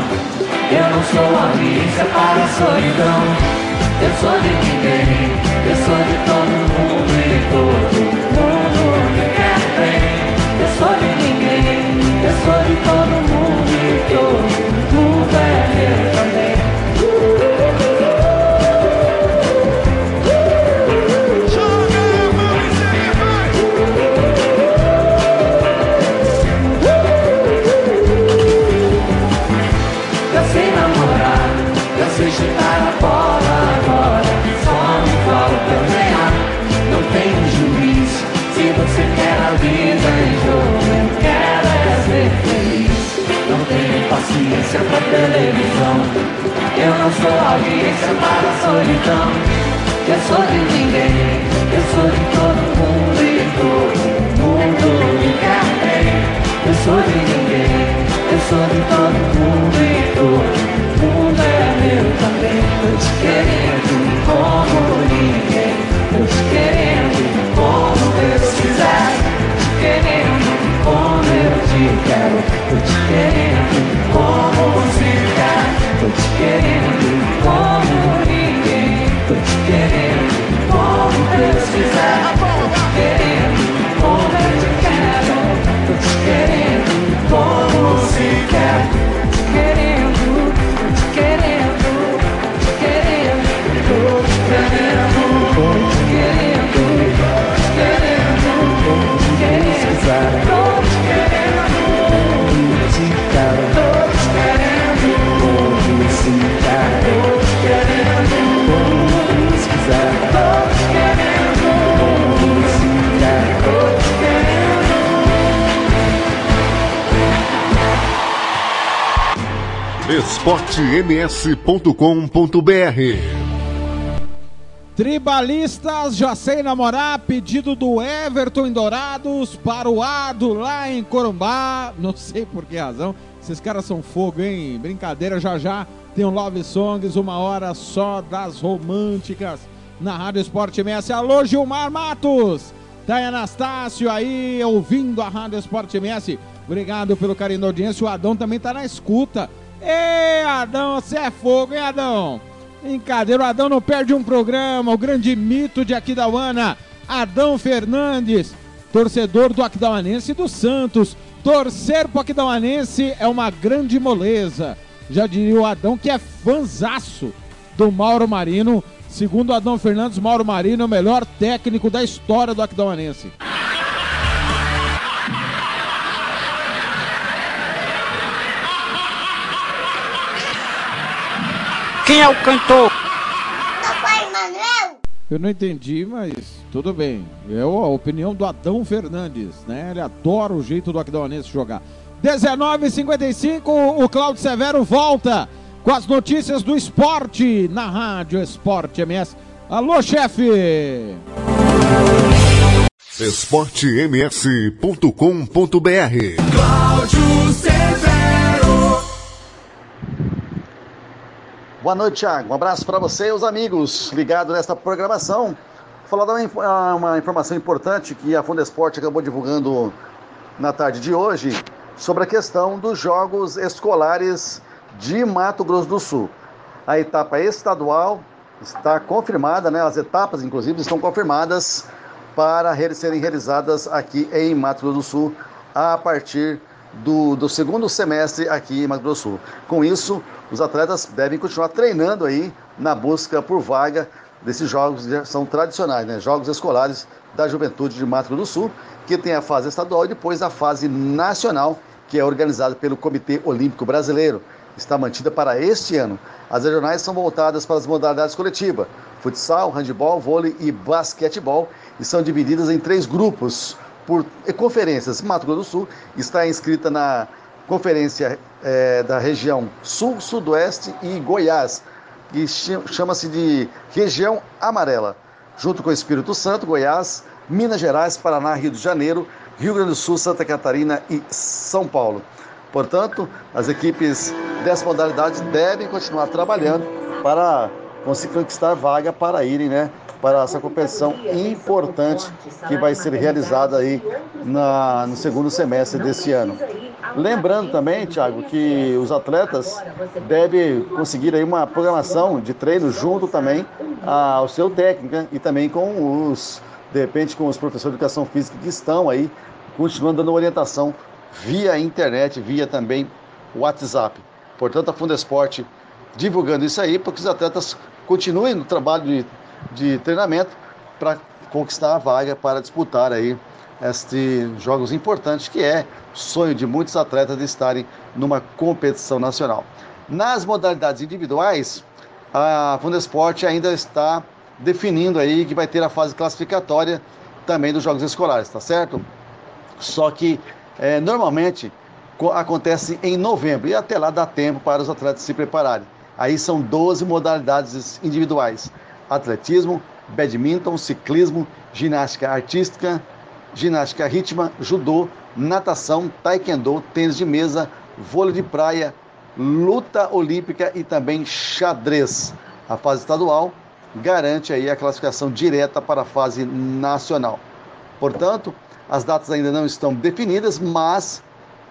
Eu não sou audiência para a solidão. Eu sou de ninguém, eu sou de paciência pra televisão. Eu não sou audiência para a solidão. Eu sou de ninguém, eu sou de todo mundo e todo mundo me quer bem. Eu sou de ninguém, eu sou de todo mundo e todo mundo é meu também. Tô te querendo como ninguém, tô te querendo como Deus quiser. Te querendo como eu te quero, tô te querendo esportems.com.br Tribalistas, já sei namorar, pedido do Everton em Dourados para o Ado lá em Corumbá. Não sei por que razão. Esses caras são fogo, hein? Brincadeira, já já tem um Love Songs, uma hora só das românticas na Rádio Esporte MS. Alô, Gilmar Matos! Tá aí Anastácio aí, ouvindo a Rádio Esporte MS. Obrigado pelo carinho da audiência. O Adão também tá na escuta. Ê, Adão, você é fogo, hein, Adão? Brincadeira, o Adão não perde um programa. O grande mito de Aquidauana, Adão Fernandes, torcedor do Aquidauanense e do Santos. Torcer pro Aquidauanense é uma grande moleza. Já diria o Adão que é fanzaço do Mauro Marino. Segundo Adão Fernandes, Mauro Marino é o melhor técnico da história do Aquidauanense. Quem é o cantor? Papai Manuel. Eu não entendi, mas tudo bem. É a opinião do Adão Fernandes, né? Ele adora o jeito do Aquidauanense jogar. 19h55, o Cláudio Severo volta com as notícias do esporte na Rádio Esporte MS. Alô, chefe! esportems.com.br Cláudio Severo. Boa noite, Thiago. Um abraço para você e os amigos ligados nesta programação. Vou falar de uma, ah, uma informação importante que a Fundo Esporte acabou divulgando na tarde de hoje sobre a questão dos Jogos Escolares de Mato Grosso do Sul. A etapa estadual está confirmada, né? As etapas, inclusive, estão confirmadas para re- serem realizadas aqui em Mato Grosso do Sul a partir do, do segundo semestre aqui em Mato Grosso Sul. Com isso, os atletas devem continuar treinando aí na busca por vaga desses jogos que são tradicionais, né? Jogos escolares da juventude de Mato Grosso do Sul, que tem a fase estadual e depois a fase nacional, que é organizada pelo Comitê Olímpico Brasileiro. Está mantida para este ano. As regionais são voltadas para as modalidades coletivas: futsal, handebol, vôlei e basquetebol, e são divididas em três grupos por conferências. Mato Grosso do Sul está inscrita na conferência eh, da região Sul, Sudoeste e Goiás, que chama-se de região amarela, junto com Espírito Santo, Goiás, Minas Gerais, Paraná, Rio de Janeiro, Rio Grande do Sul, Santa Catarina e São Paulo. Portanto, as equipes dessas modalidades devem continuar trabalhando para conseguir conquistar vaga para irem né, para essa competição importante que vai ser realizada aí na, no segundo semestre desse ano. Lembrando também, Thiago, que os atletas devem conseguir aí uma programação de treino junto também ao seu técnico né? e também com os, de repente, com os professores de educação física que estão aí continuando dando orientação via internet, via também WhatsApp. Portanto, a Fundesporte divulgando isso aí para que os atletas continuem no trabalho de, de treinamento para conquistar a vaga para disputar aí estes jogos importantes que é sonho de muitos atletas de estarem numa competição nacional. Nas modalidades individuais, a Fundesporte ainda está definindo aí que vai ter a fase classificatória também dos jogos escolares, tá certo? Só que é, normalmente acontece em novembro e até lá dá tempo para os atletas se prepararem. Aí são 12 modalidades individuais: atletismo, badminton, ciclismo, ginástica artística, ginástica rítmica, judô, natação, taekwondo, tênis de mesa, vôlei de praia, luta olímpica e também xadrez. A fase estadual garante aí a classificação direta para a fase nacional. Portanto, as datas ainda não estão definidas, mas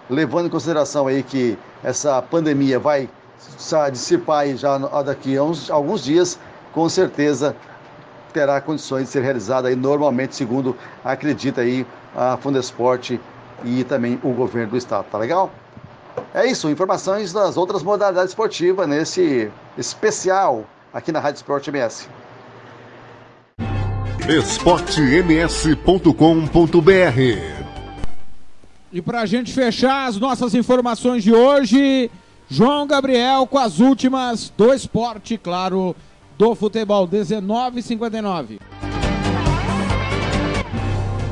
levando em consideração aí que essa pandemia vai dissipar aí já daqui a uns, alguns dias, com certeza terá condições de ser realizada aí normalmente, segundo acredita aí a Fundesporte e também o governo do estado. Tá legal? É isso, informações das outras modalidades esportivas nesse especial aqui na Rádio Esporte MS. esportems.com.br E para a gente fechar as nossas informações de hoje, João Gabriel com as últimas do esporte, claro, do futebol, 19,59.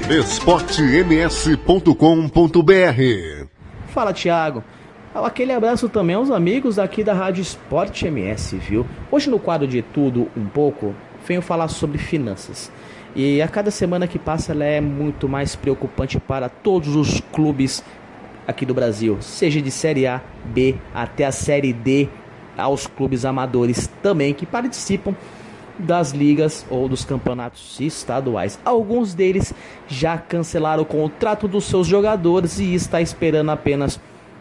esportems.com.br Fala, Thiago. Aquele abraço também aos amigos aqui da Rádio Esporte MS, viu? Hoje no quadro de Tudo Um Pouco, venho falar sobre finanças. E a cada semana que passa ela é muito mais preocupante para todos os clubes aqui do Brasil, seja de Série A, B até a Série D, aos clubes amadores também que participam das ligas ou dos campeonatos estaduais. Alguns deles já cancelaram o contrato dos seus jogadores e está esperando apenas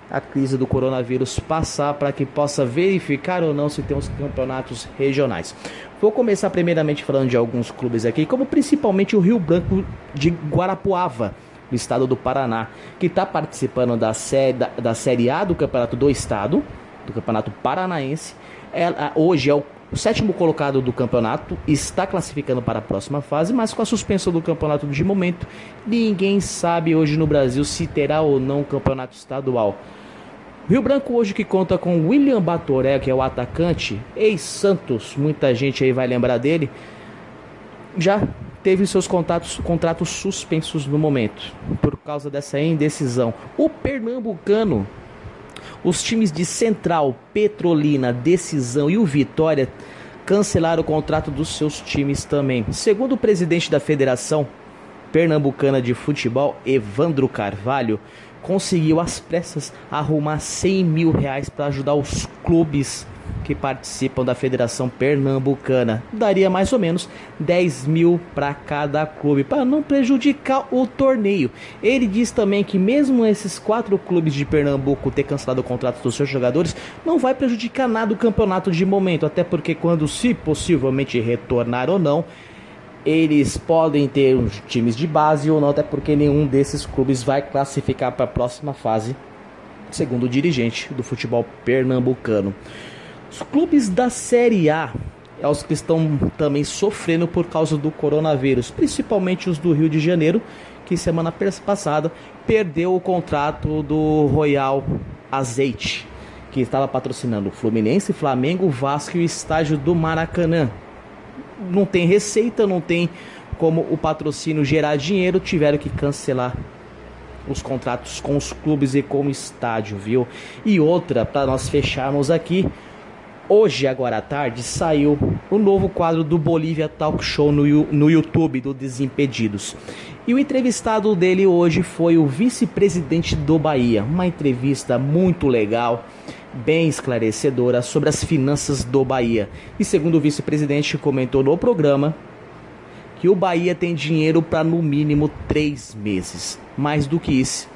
a crise do coronavírus passar para que possa verificar ou não se tem os campeonatos regionais. Vou começar primeiramente falando de alguns clubes aqui, como principalmente o Rio Branco de Guarapuava do estado do Paraná, que está participando da série, da, da série A do Campeonato do Estado, do Campeonato Paranaense. Ela, hoje é o o sétimo colocado do campeonato está classificando para a próxima fase, mas com a suspensão do campeonato de momento, ninguém sabe hoje no Brasil se terá ou não campeonato estadual. Rio Branco hoje que conta com William Batoré, que é o atacante, ex-Santos, muita gente aí vai lembrar dele, já teve seus contatos, contratos suspensos no momento, por causa dessa indecisão. O Pernambucano, os times de Central, Petrolina, Decisão e o Vitória cancelaram o contrato dos seus times também. Segundo o presidente da Federação Pernambucana de Futebol, Evandro Carvalho, conseguiu às pressas arrumar 100 mil reais para ajudar os clubes que participam da Federação Pernambucana. Daria mais ou menos 10 mil para cada clube, para não prejudicar o torneio. Ele diz também que, mesmo esses quatro clubes de Pernambuco ter cancelado o contrato dos seus jogadores, não vai prejudicar nada o campeonato de momento, até porque, quando se possivelmente retornar ou não, eles podem ter uns times de base ou não, até porque nenhum desses clubes vai classificar para a próxima fase, segundo o dirigente do futebol pernambucano. Os clubes da Série A é os que estão também sofrendo por causa do coronavírus, principalmente os do Rio de Janeiro, que semana passada perdeu o contrato do Royal Azeite, que estava patrocinando o Fluminense, Flamengo, Vasco e o estádio do Maracanã. Não tem receita, não tem como o patrocínio gerar dinheiro, tiveram que cancelar os contratos com os clubes e com o estádio, viu? E outra, para nós fecharmos aqui, Hoje, agora à tarde, saiu o novo quadro do Bolívia Talk Show no, no YouTube do Desimpedidos. E o entrevistado dele hoje foi o vice-presidente do Bahia. Uma entrevista muito legal, bem esclarecedora sobre as finanças do Bahia. E segundo o vice-presidente comentou no programa, que o Bahia tem dinheiro para no mínimo três meses. Mais do que isso,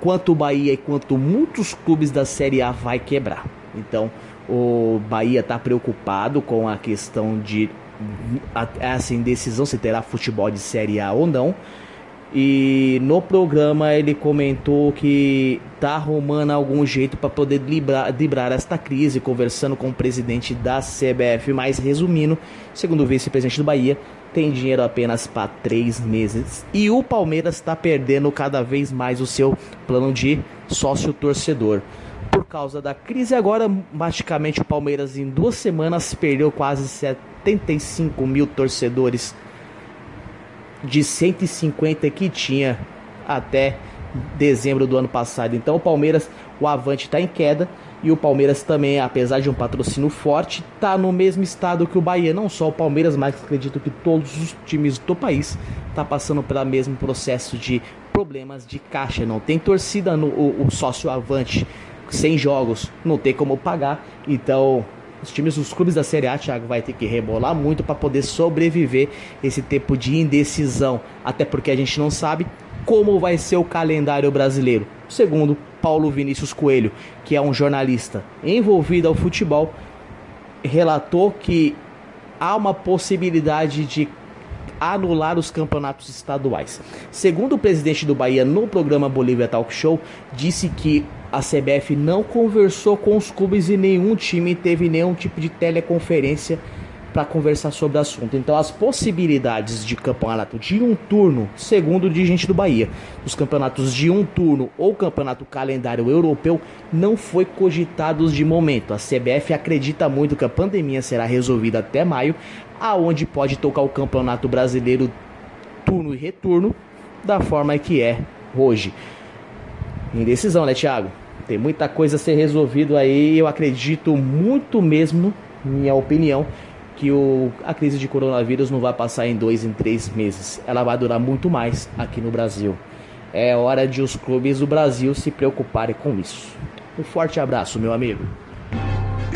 quanto o Bahia e quanto muitos clubes da Série A vai quebrar. Então, o Bahia está preocupado com a questão de essa indecisão se terá futebol de Série A ou não. E no programa ele comentou que tá arrumando algum jeito para poder librar, librar esta crise, conversando com o presidente da CBF. Mas resumindo, segundo o vice-presidente do Bahia, tem dinheiro apenas para três meses. E o Palmeiras está perdendo cada vez mais o seu plano de sócio torcedor. Por causa da crise, agora praticamente o Palmeiras em duas semanas perdeu quase 75 mil torcedores de 150 que tinha até dezembro do ano passado. Então o Palmeiras, o Avante está em queda e o Palmeiras também, apesar de um patrocínio forte, está no mesmo estado que o Bahia. Não só o Palmeiras, mas acredito que todos os times do país tá passando pelo mesmo processo de problemas de caixa. Não tem torcida no o, o sócio Avante sem jogos, não tem como pagar. Então os times, os clubes da Série A, Thiago, vai ter que rebolar muito para poder sobreviver esse tempo de indecisão. Até porque a gente não sabe como vai ser o calendário brasileiro. Segundo Paulo Vinícius Coelho, que é um jornalista envolvido ao futebol, relatou que há uma possibilidade de anular os campeonatos estaduais. Segundo o presidente do Bahia no programa Bolívia Talk Show, disse que a CBF não conversou com os clubes e nenhum time teve nenhum tipo de teleconferência para conversar sobre o assunto. Então, as possibilidades de campeonato de um turno, segundo o dirigente do Bahia, os campeonatos de um turno ou campeonato calendário europeu não foi cogitados de momento. A CBF acredita muito que a pandemia será resolvida até maio, aonde pode tocar o campeonato brasileiro turno e retorno da forma que é hoje. Indecisão, né, Thiago? Tem muita coisa a ser resolvido aí. Eu acredito muito mesmo, minha opinião, que o, a crise de coronavírus não vai passar em dois, em três meses. Ela vai durar muito mais aqui no Brasil. É hora de os clubes do Brasil se preocuparem com isso. Um forte abraço, meu amigo.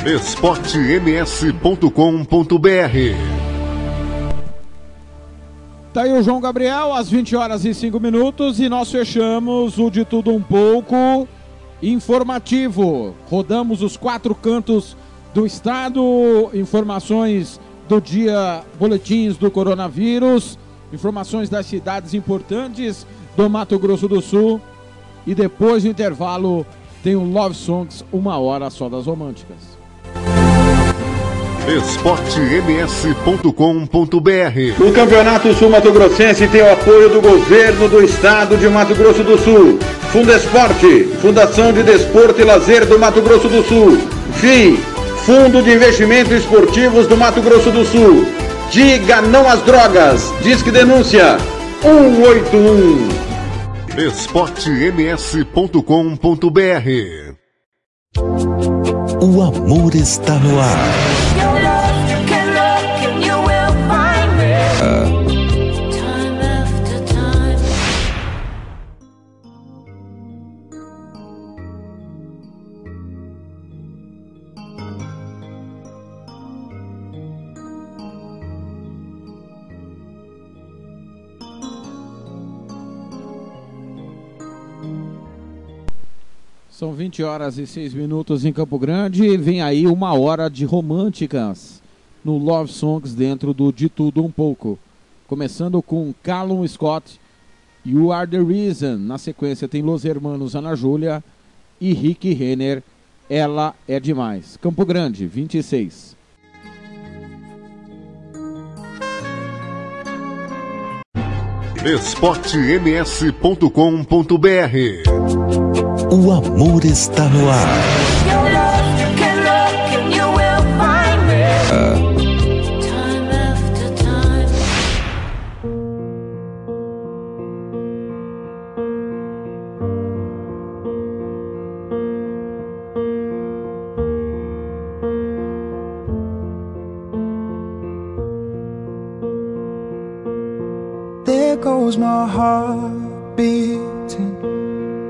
esportems.com.br Tá aí o João Gabriel, às 20 horas e 5 minutos, e nós fechamos o de tudo um pouco informativo. Rodamos os quatro cantos do estado, informações do dia, boletins do coronavírus, informações das cidades importantes do Mato Grosso do Sul. E depois do intervalo tem o Love Songs, uma hora só das românticas esportems.com.br O Campeonato Sul Mato Grossense tem o apoio do governo do estado de Mato Grosso do Sul. Fundo Esporte, Fundação de Desporto e Lazer do Mato Grosso do Sul. FII, Fundo de Investimentos Esportivos do Mato Grosso do Sul. Diga não às drogas. Disque denúncia 181. esportems.com.br O amor está no ar. São 20 horas e 6 minutos em Campo Grande. Vem aí uma hora de românticas no Love Songs dentro do De Tudo Um Pouco. Começando com Callum Scott, You Are The Reason. Na sequência tem Los Hermanos Ana Júlia e Rick Renner, Ela é Demais. Campo Grande, 26. esportems.com.br O amor está no ar. There goes my heart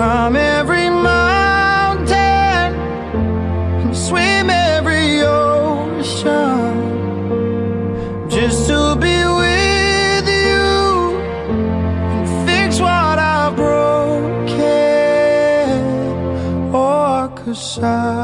Climb every mountain and swim every ocean just to be with you and fix what I've broken. Oh, cause I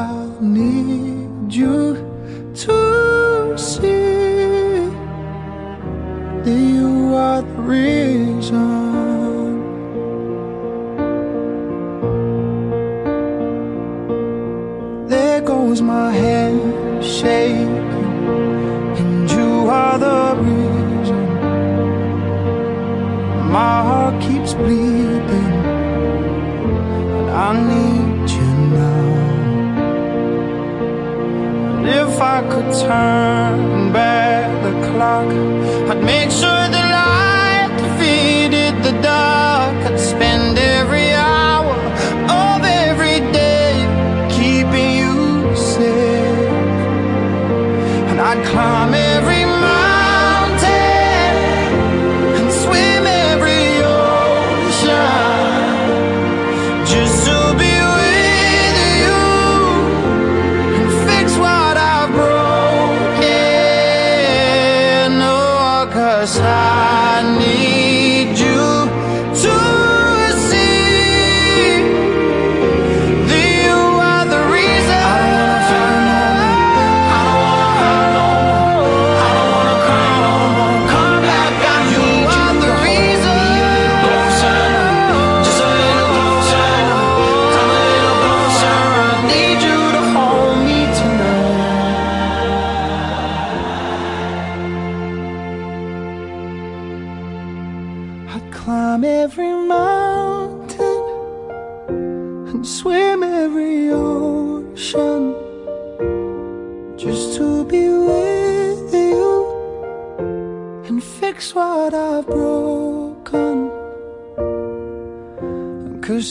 hand and you are the reason. My heart keeps bleeding, and I need you now. And if I could turn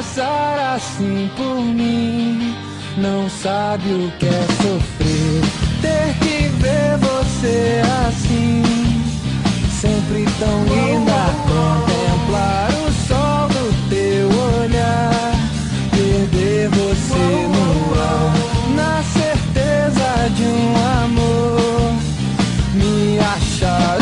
Passar assim por mim não sabe o que é sofrer. Ter que ver você assim, sempre tão linda. Contemplar o sol do teu olhar, perder você no ar, na certeza de um amor. Me achar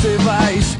você vai estar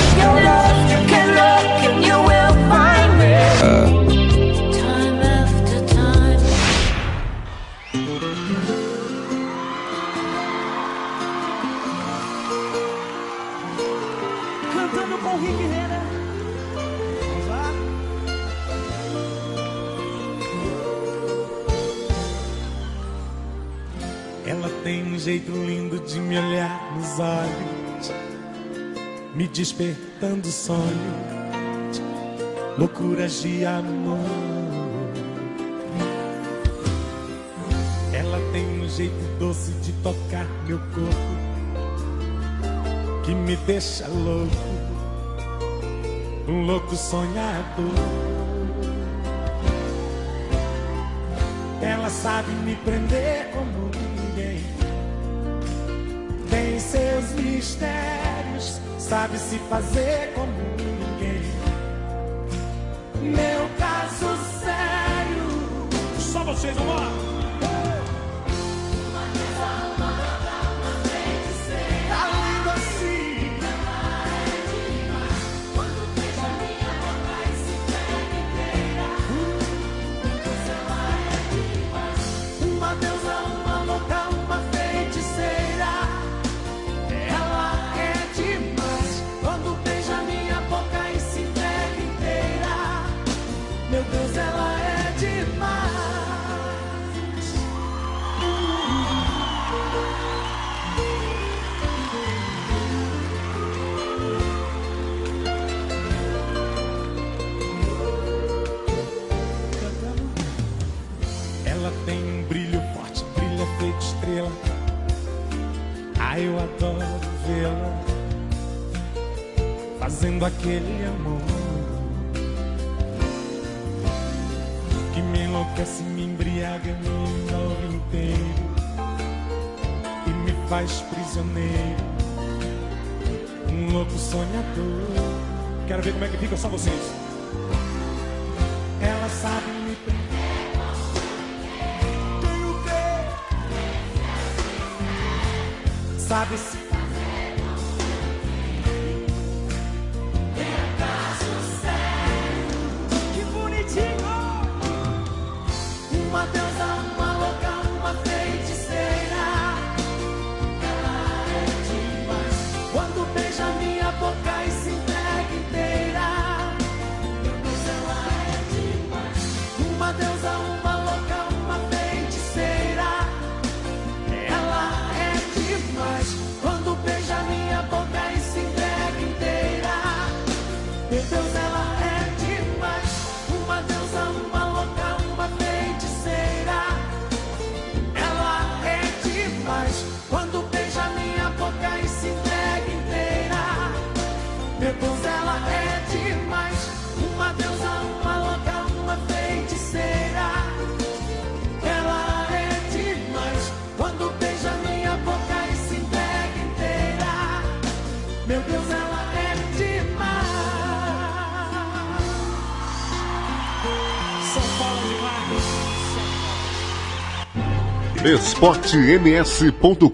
Despertando sonhos, loucuras de amor. Ela tem um jeito doce de tocar meu corpo, que me deixa louco, um louco sonhador. Ela sabe me prender como ninguém. Tem seus mistérios, sabe se fazer como ninguém. Meu caso sério. Só vocês, vamos lá. Fazendo aquele amor que me enlouquece, me embriaga, me envolve inteiro e me faz prisioneiro, um louco sonhador. Quero ver como é que fica só vocês. Ela sabe me prender. Tem o quê? Sabe se esportems.com.br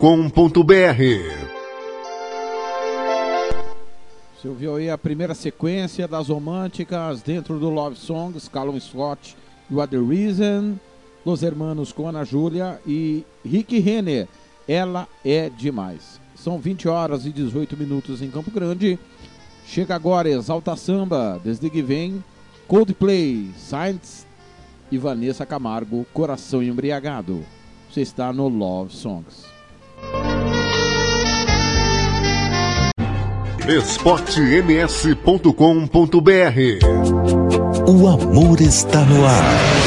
Você ouviu aí a primeira sequência das românticas dentro do Love Songs, Callum Scott, e What The Reason, Los Hermanos Ana Júlia e Rick Renner, Ela É Demais. São 20 horas e 18 minutos em Campo Grande. Chega agora Exalta Samba, desde que vem Coldplay, Science e Vanessa Camargo, Coração Embriagado. Você está no Love Songs. esportems.com.br O amor está no ar.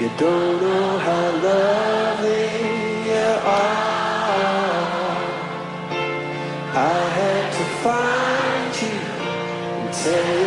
You don't know how lovely you are. I had to find you and tell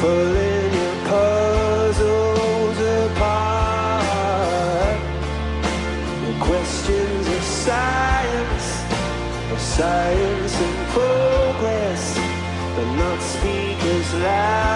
pulling your puzzles apart. The questions of science, of science and progress, but not speakers loud.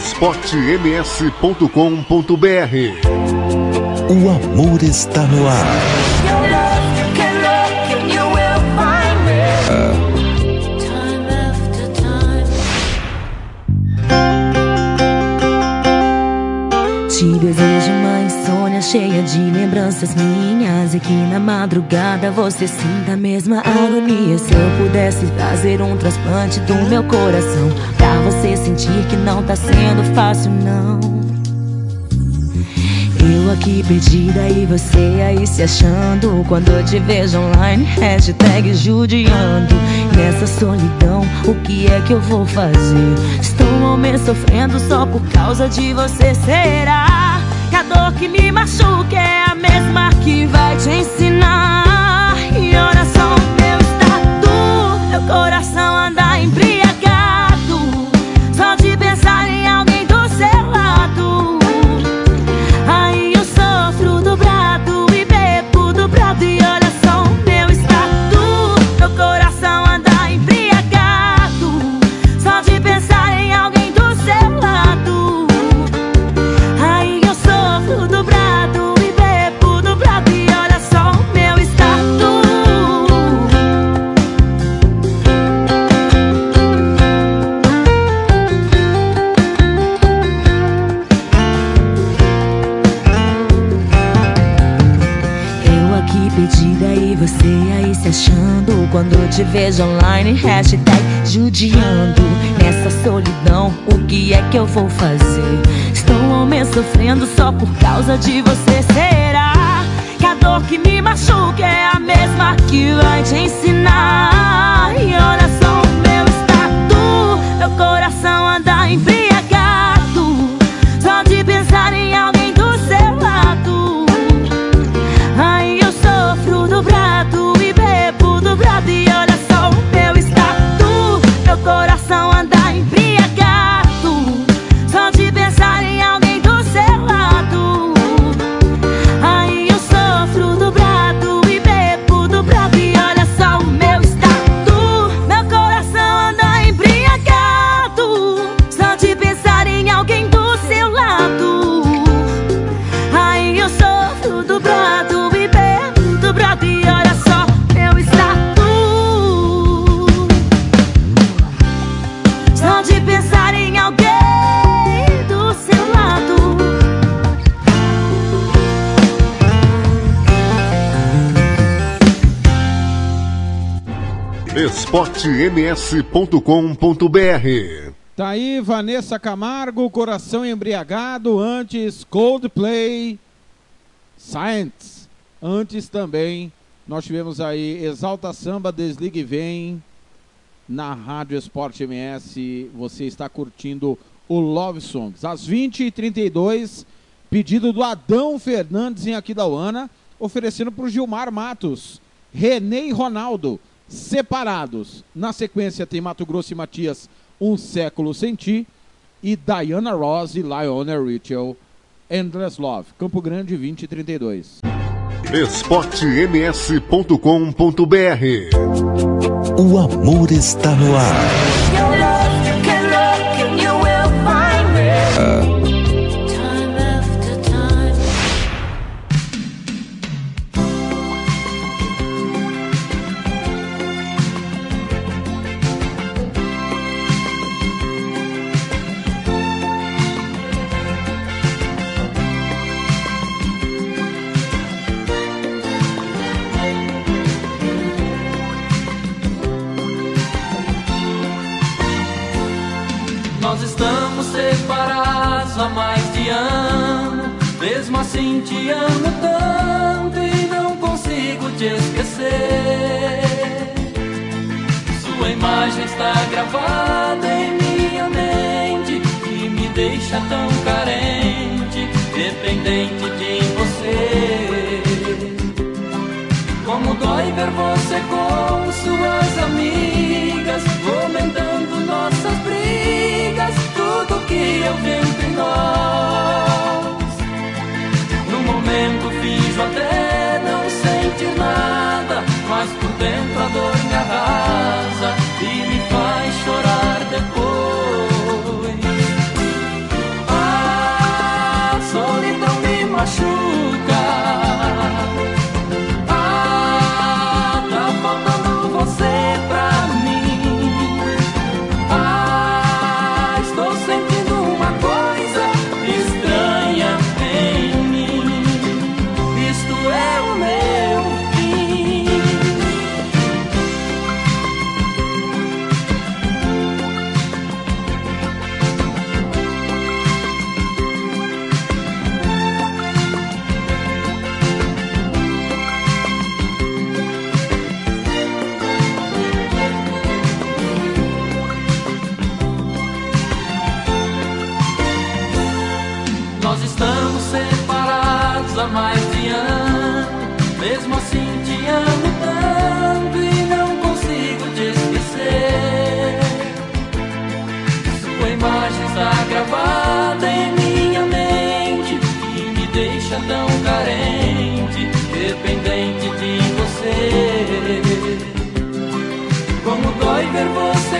esportems.com.br O amor está no ar. Te desejo uma insônia cheia de lembranças minhas E que na madrugada você sinta a mesma agonia Se eu pudesse fazer um transplante do meu coração você sentir que não tá sendo fácil não Eu aqui perdida e você aí se achando Quando te vejo online, hashtag judiando Nessa solidão, o que é que eu vou fazer? Estou ao mês sofrendo só por causa de você Será que a dor que me machuca é a mesma que vai te ensinar? E olha só o meu estado Meu coração te vejo online, hashtag judiando Nessa solidão, o que é que eu vou fazer? Estou mês sofrendo só por causa de você Será que a dor que me machuca é a mesma que vai te ensinar? E olha esportems.com.br Tá aí Vanessa Camargo, Coração Embriagado, antes Coldplay, Science. Antes também nós tivemos aí Exalta Samba, Desligue Vem. Na Rádio Esporte MS, você está curtindo o Love Songs. Às 20h32, pedido do Adão Fernandes em Aquidauana, oferecendo para o Gilmar Matos, René e Ronaldo, separados. Na sequência tem Mato Grosso e Matias, Um Século Sem Ti, e Diana Ross e Lionel Richel, Endless Love. Campo Grande 2032. esportems.com.br O amor está no ar. Assim te amo tanto e não consigo te esquecer. Sua imagem está gravada em minha mente e me deixa tão carente, dependente de você. Como dói ver você com suas amigas, comentando nossas brigas, tudo que eu vi entre nós tempo fiz até não sentir nada, mas por dentro a dor me arrasa e me faz chorar depois. Ah, solidão me machuca.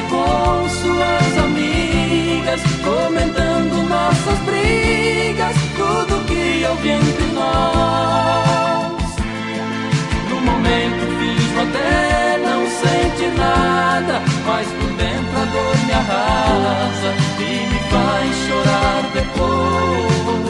Com suas amigas, comentando nossas brigas, tudo que vi entre nós. No momento finjo até não sentir nada, mas por dentro a dor me arrasa e me faz chorar depois.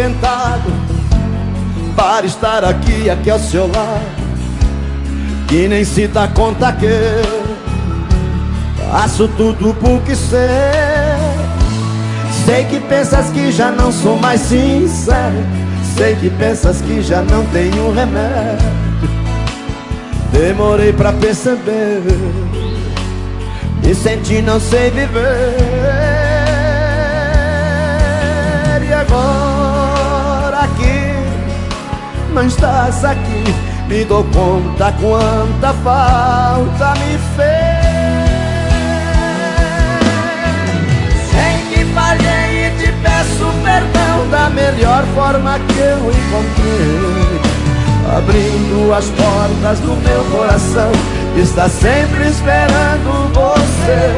Inventado para estar aqui, aqui ao seu lado. Que nem se dá conta que faço tudo porque sei. Sei que pensas que já não sou mais sincero. Sei que pensas que já não tenho remédio. Demorei pra perceber. E senti não sei viver. Não estás aqui, me dou conta quanta falta me fez. Sei que falhei e te peço perdão da melhor forma que eu encontrei. Abrindo as portas do meu coração, está sempre esperando você.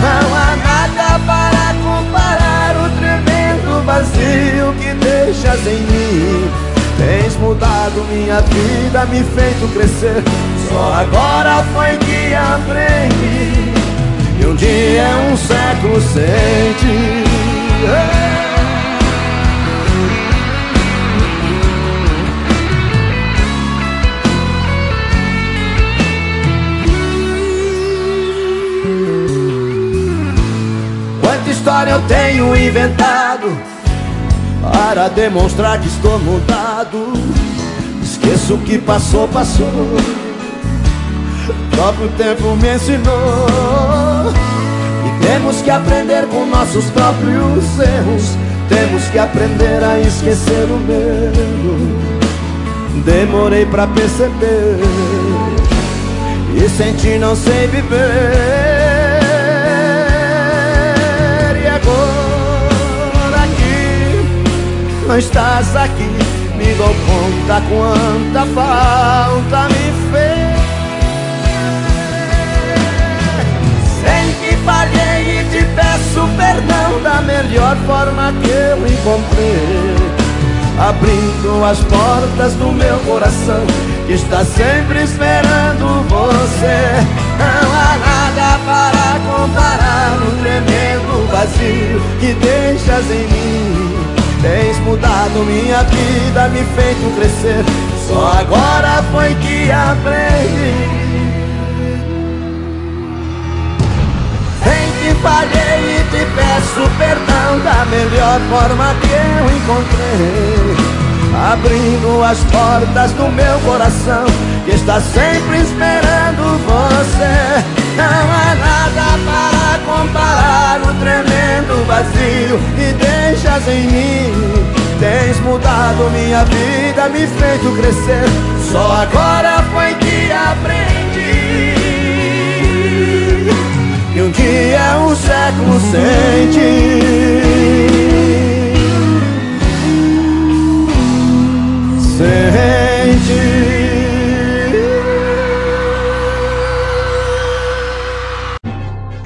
Não há nada para comparar o tremendo vazio que deixas em mim. Tens mudado minha vida, me feito crescer. Só agora foi que aprendi. E um dia é um século sem ti. Quanta história eu tenho inventado para demonstrar que estou mudado. Esqueço o que passou, passou. O próprio tempo me ensinou. E temos que aprender com nossos próprios erros. Temos que aprender a esquecer o medo. Demorei pra perceber. E senti não sei viver. Agora que não estás aqui, conta quanta falta me fez. Sei que falhei e te peço perdão da melhor forma que eu encontrei. Abrindo as portas do meu coração, que está sempre esperando você. Não há nada para comparar o tremendo vazio que deixas em mim. Tens mudado minha vida, me feito crescer. Só agora foi que aprendi. Em que falhei e te peço perdão da melhor forma que eu encontrei. Abrindo as portas do meu coração, que está sempre esperando você. Não há nada comparar o tremendo vazio que deixas em mim. Tens mudado minha vida, me feito crescer. Só agora foi que aprendi que um dia é um século sem ti. Sem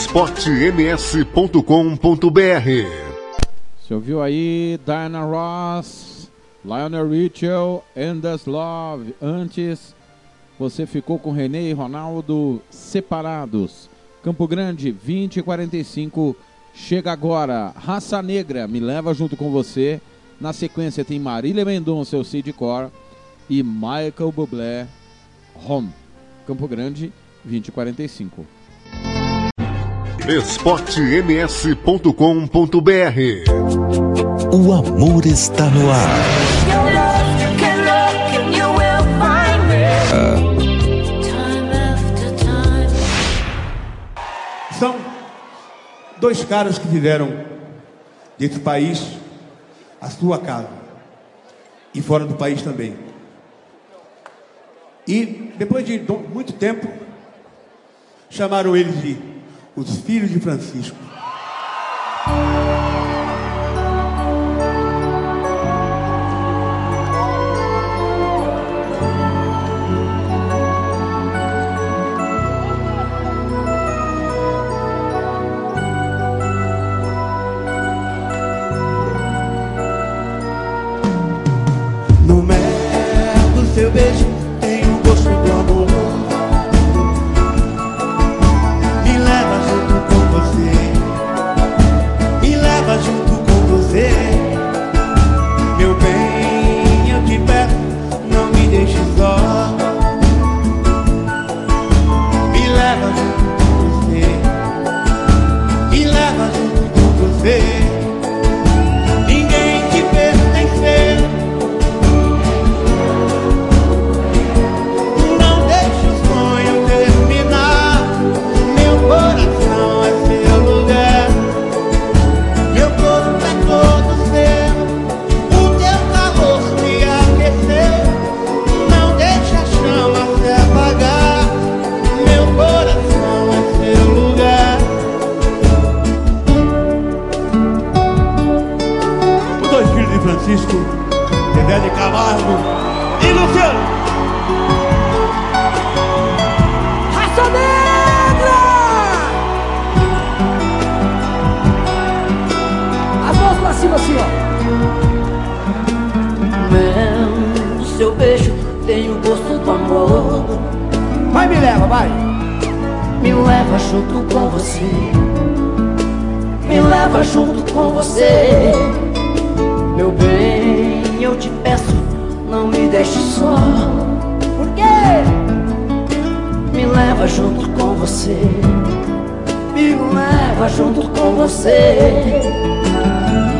esportems.com.br Você ouviu aí Diana Ross, Lionel Richel, Anders Love. Antes, você ficou com René e Ronaldo separados. Campo Grande, 20 e 45. Chega agora. Raça Negra, me leva junto com você. Na sequência tem Marília Mendonça, o Cid Cor. E Michael Bublé, Home. Campo Grande, 20 e 45. esportems.com.br O amor está no ar. São dois caras que fizeram desse país a sua casa e fora do país também. E depois de do- muito tempo, chamaram eles de os filhos de Francisco. Me leva junto com você. Me leva junto com você. Meu bem, eu te peço, não me deixe só. Por quê? Me leva junto com você. Me leva junto com você.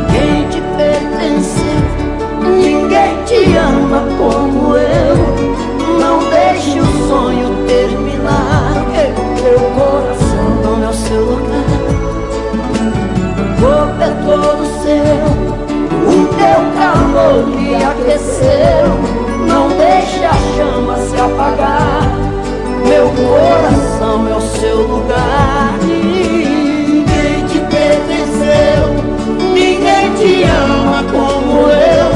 Ninguém te pertence, ninguém te ama como eu. Não deixe o sonho terminar. Todo seu. O teu calor me aqueceu. Não deixe a chama se apagar. Meu coração é o seu lugar. Ninguém te pertenceu. Ninguém te ama como eu.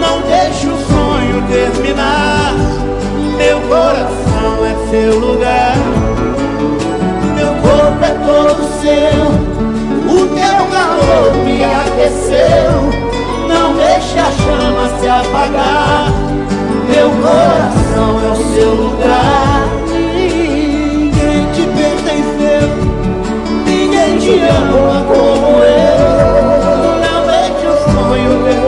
Não deixe o sonho terminar. Meu coração é seu lugar. Meu corpo é todo seu. Aqueceu. Não deixe a chama se apagar. Meu coração é o seu lugar. Ninguém te pertenceu. Ninguém te ama como eu. Não deixe o sonho terminar.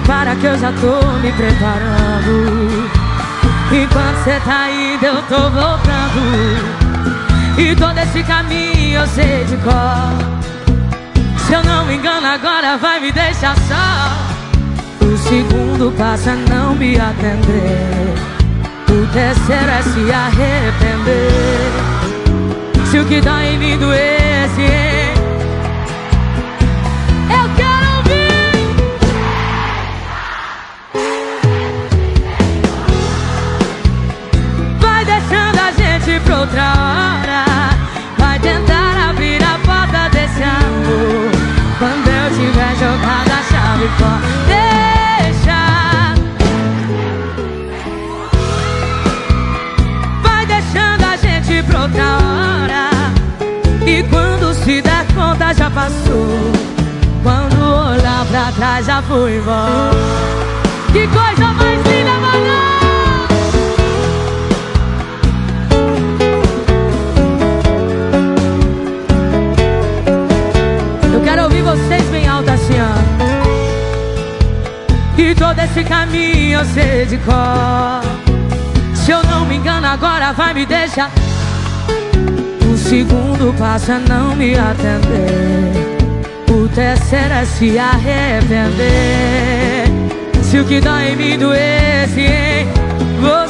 Prepara que eu já tô me preparando. Enquanto cê tá indo, eu tô voltando. E todo esse caminho eu sei de cor. Se eu não me engano, agora vai me deixar só. O segundo passa não me atender. O terceiro é se arrepender. Se o que dá em mim doesse, hein? Já embora. Que coisa mais linda, mano! Eu quero ouvir vocês bem alto assim, ó. E todo esse caminho eu sei de cor. Se eu não me engano, agora vai me deixar. O segundo passo é não me atender. O terceiro é se arrepender. Se o que dói em mim doesse em você.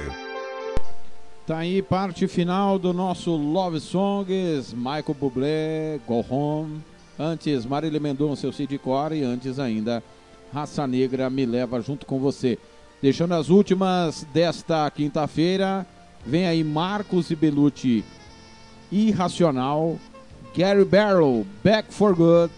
Tá aí parte final do nosso Love Songs, Michael Bublé, Go Home. Antes, Marília Mendonça, seu Cid Core. E antes ainda, Raça Negra me leva junto com você. Deixando as últimas desta quinta-feira, vem aí Marcos e Belucci, Irracional, Gary Barrow, Back for Good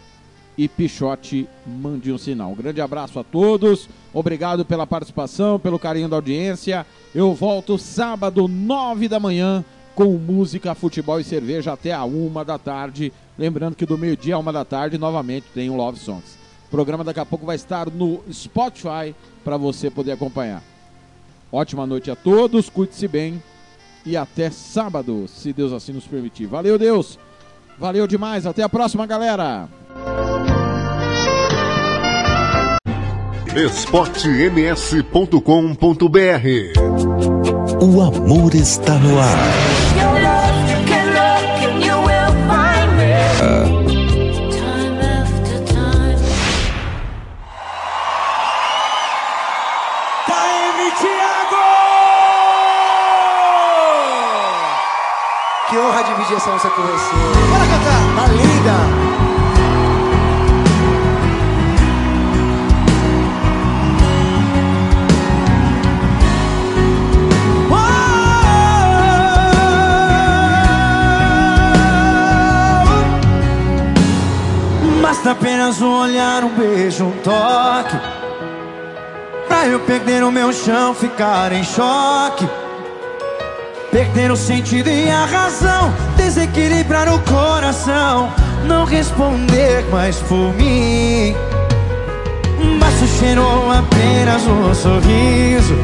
e Pichote, mande um sinal. Um grande abraço a todos, obrigado pela participação, pelo carinho da audiência. Eu volto sábado, nove da manhã, com música, futebol e cerveja até a uma da tarde. Lembrando que do meio-dia a uma da tarde, novamente, tem o Love Songs. O programa daqui a pouco vai estar no Spotify para você poder acompanhar. Ótima noite a todos, cuide-se bem e até sábado, se Deus assim nos permitir. Valeu, Deus! Valeu demais, até a próxima, galera! esportems.com.br O amor está no ar. Thiago! Que honra dividir essa música com você. Bora cantar. Tá linda. Basta apenas um olhar, um beijo, um toque. Pra eu perder o meu chão, ficar em choque. Perder o sentido e a razão. Desequilibrar o coração. Não responder mais por mim. Basta o cheiro apenas um sorriso.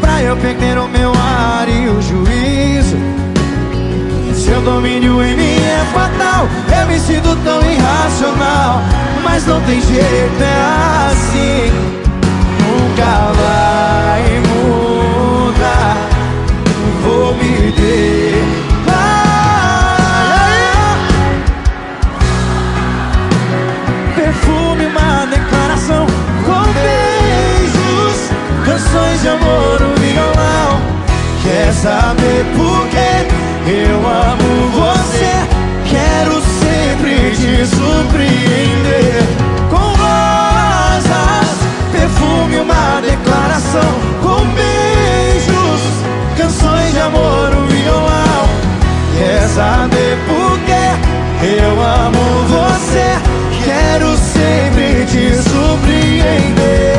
Pra eu perder o meu ar e o juízo seu domínio em mim é fatal. Eu me sinto tão irracional. Mas não tem jeito, é assim. Nunca vai mudar. Vou me deixar Perfume, uma declaração. Com beijos Canções de amor, um violão. Quer saber por quê? Eu amo você, quero sempre te surpreender. Com rosas, perfume, uma declaração. Com beijos, canções de amor, um violão Quer saber por quê? Eu amo você, quero sempre te surpreender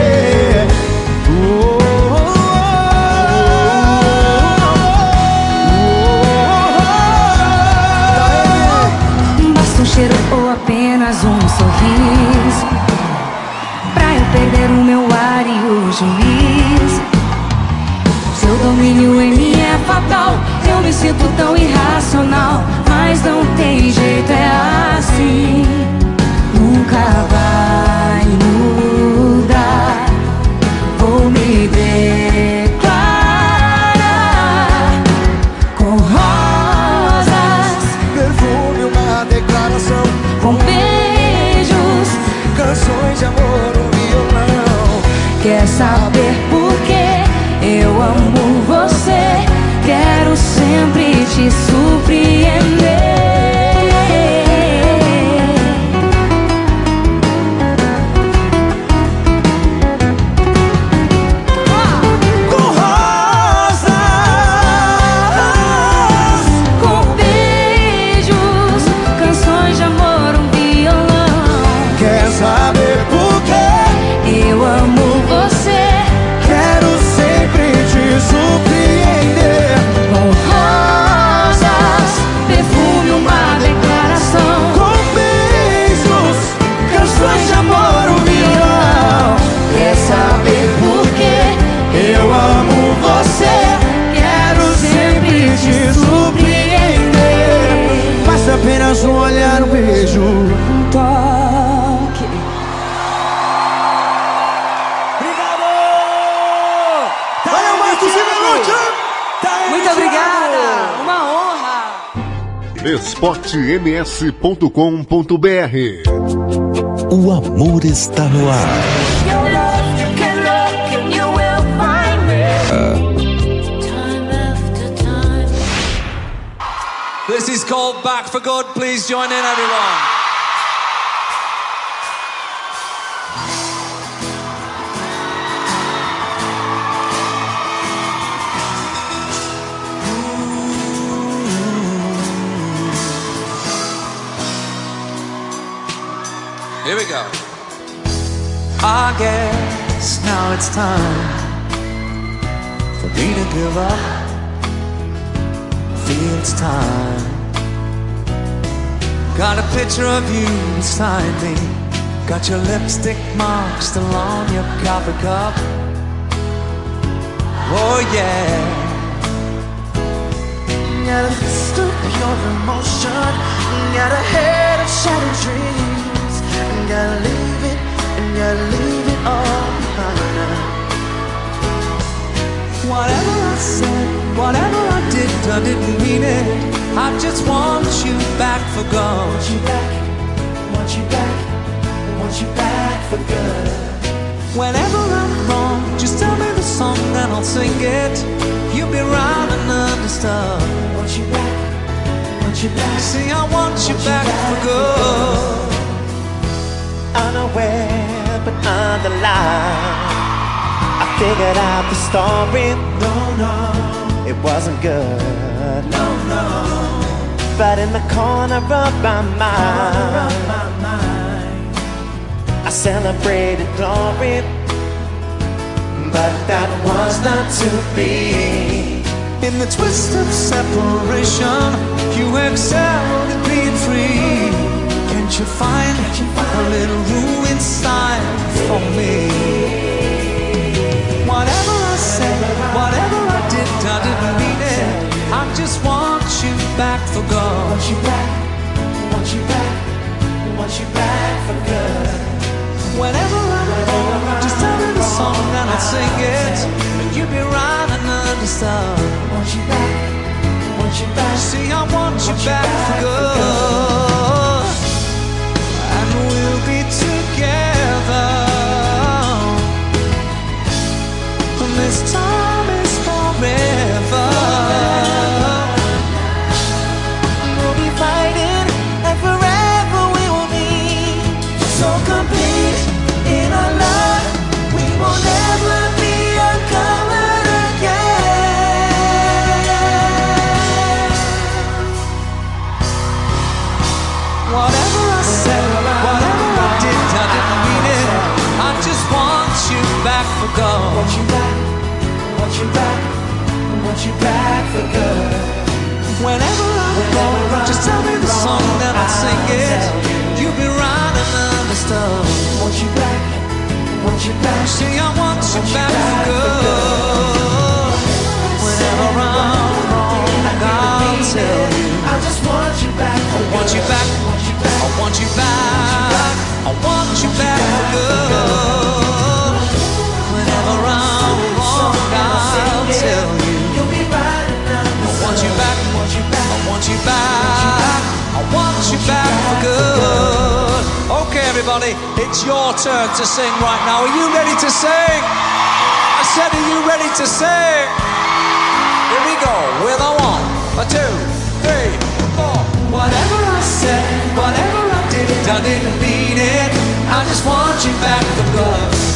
esportems.com.br O amor está no ar. This is called Back for Good. Please join in, everyone. I guess now it's time for me to give up. Feel it's time. Got a picture of you beside me. Got your lipstick mark still on your coffee cup. Oh yeah. Got a fist of pure emotion Got a head of shattered dreams it, and gotta leave it all behind Whatever I said, whatever I did, I didn't mean it. I just want you back for good. Want you back, want you back, want you back for good. Whenever I'm wrong, just tell me the song and I'll sing it. You'll be right and understand. Want you back, want you back. See, I want you back for good. Unaware but underlined I figured out the story. No, no, It wasn't good. No, no. But in the corner of my mind I celebrated glory. But that was not to be. In the twist of separation, you excelled at being free. Can't you find a little room inside for me? Whatever I said, whatever I did, I didn't mean it. I just want you back for good. Want you back, want you back, want you back for good. Whenever I'm wrong, just tell me the song and I'll sing it. And you'll be right and understand. Want you back, want you back. See, I want you back for good. This time you back for good. Whenever I'm wrong, just tell me the song and I'll sing it. You'll be right and understood. Want you back, want you back. See, I want you back for good. Whenever I'm wrong, I'll tell you. I just want you back. I want you back. I want you back. I you back for good. Want you back. I want you back for good. Okay, everybody, it's your turn to sing right now. Are you ready to sing? I said, are you ready to sing? Here we go with a one, a two, three, four. Whatever I said, whatever I did, I didn't mean it. I just want you back for good.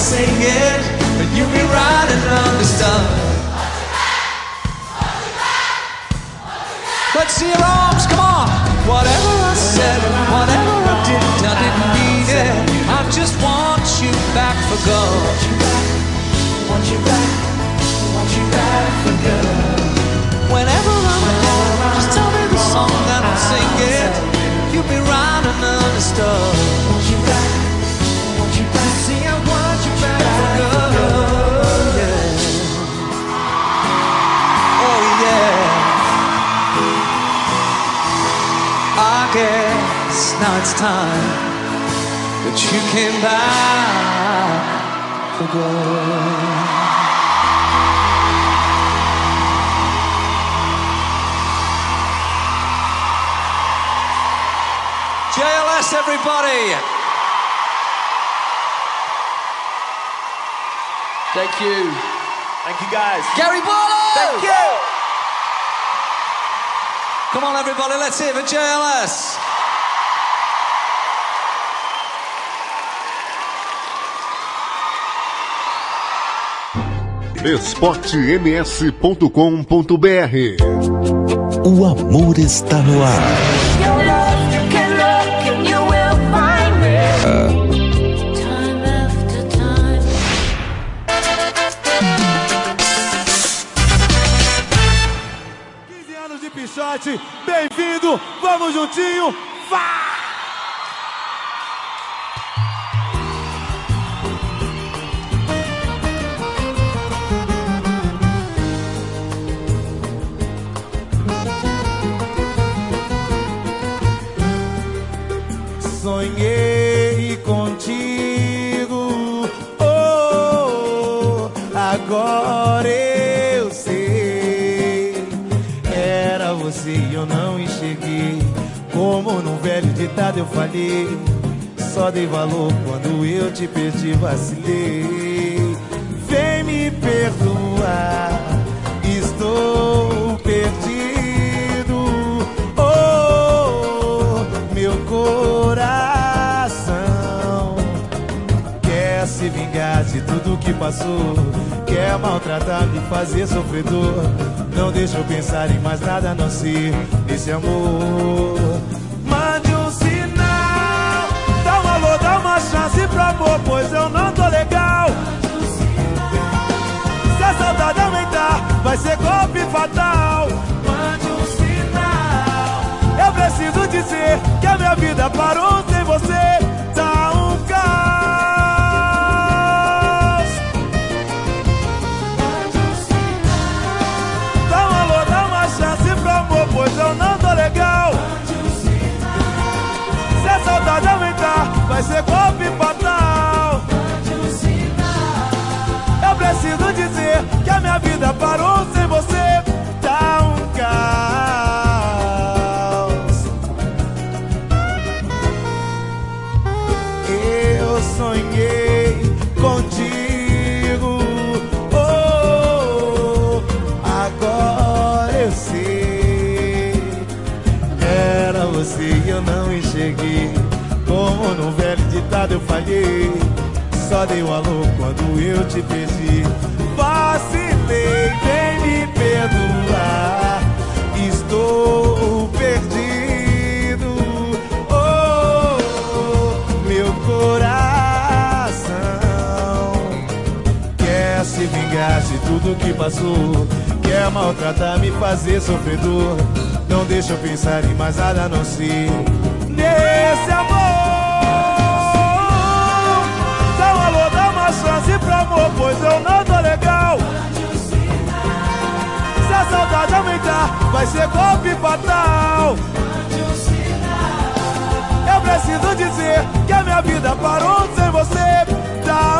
Sing it. But you'll be right and understood. Let's see your arms, come on. Whatever I said, whatever I did, I didn't mean it. I just want you back for good. Want you back, want you back for good. Whenever I'm wrong, just tell me the song and I'll sing it. You'll be right and understood. Want now it's time that you came back for good. JLS, everybody! Thank you. Thank you, guys. Gary Barlow! Thank you. Come on, everybody, let's hear for JLS. esportems.com.br O amor está no ar. anos de Pichote, bem-vindo, vamos juntinho, vá! Sonhei contigo, oh, agora eu sei. Era você e eu não enxerguei. Como num velho ditado eu falei. Só dei valor quando eu te perdi, vacilei. Vem me perdoar, estou perdido. Vingar de tudo que passou. Quer maltratar, me fazer sofredor. Não deixa eu pensar em mais nada não ser nesse amor. Mande um sinal, dá um alô, dá uma chance pro amor, pois eu não tô legal. Se a saudade aumentar, vai ser golpe fatal. Mande um sinal, eu preciso dizer que a minha vida parou sem você. Vai ser golpe fatal. Eu preciso dizer que a minha vida parou Só dei um alô quando eu te perdi. Vacilei, vem me perdoar. Estou perdido. Oh, meu coração quer se vingar de tudo que passou. Quer maltratar, me fazer sofredor. Não deixa eu pensar em mais nada não ser nesse amor. situação não tá legal. Se a saudade aumentar, vai ser golpe fatal. Eu preciso dizer que a minha vida parou sem você. Tá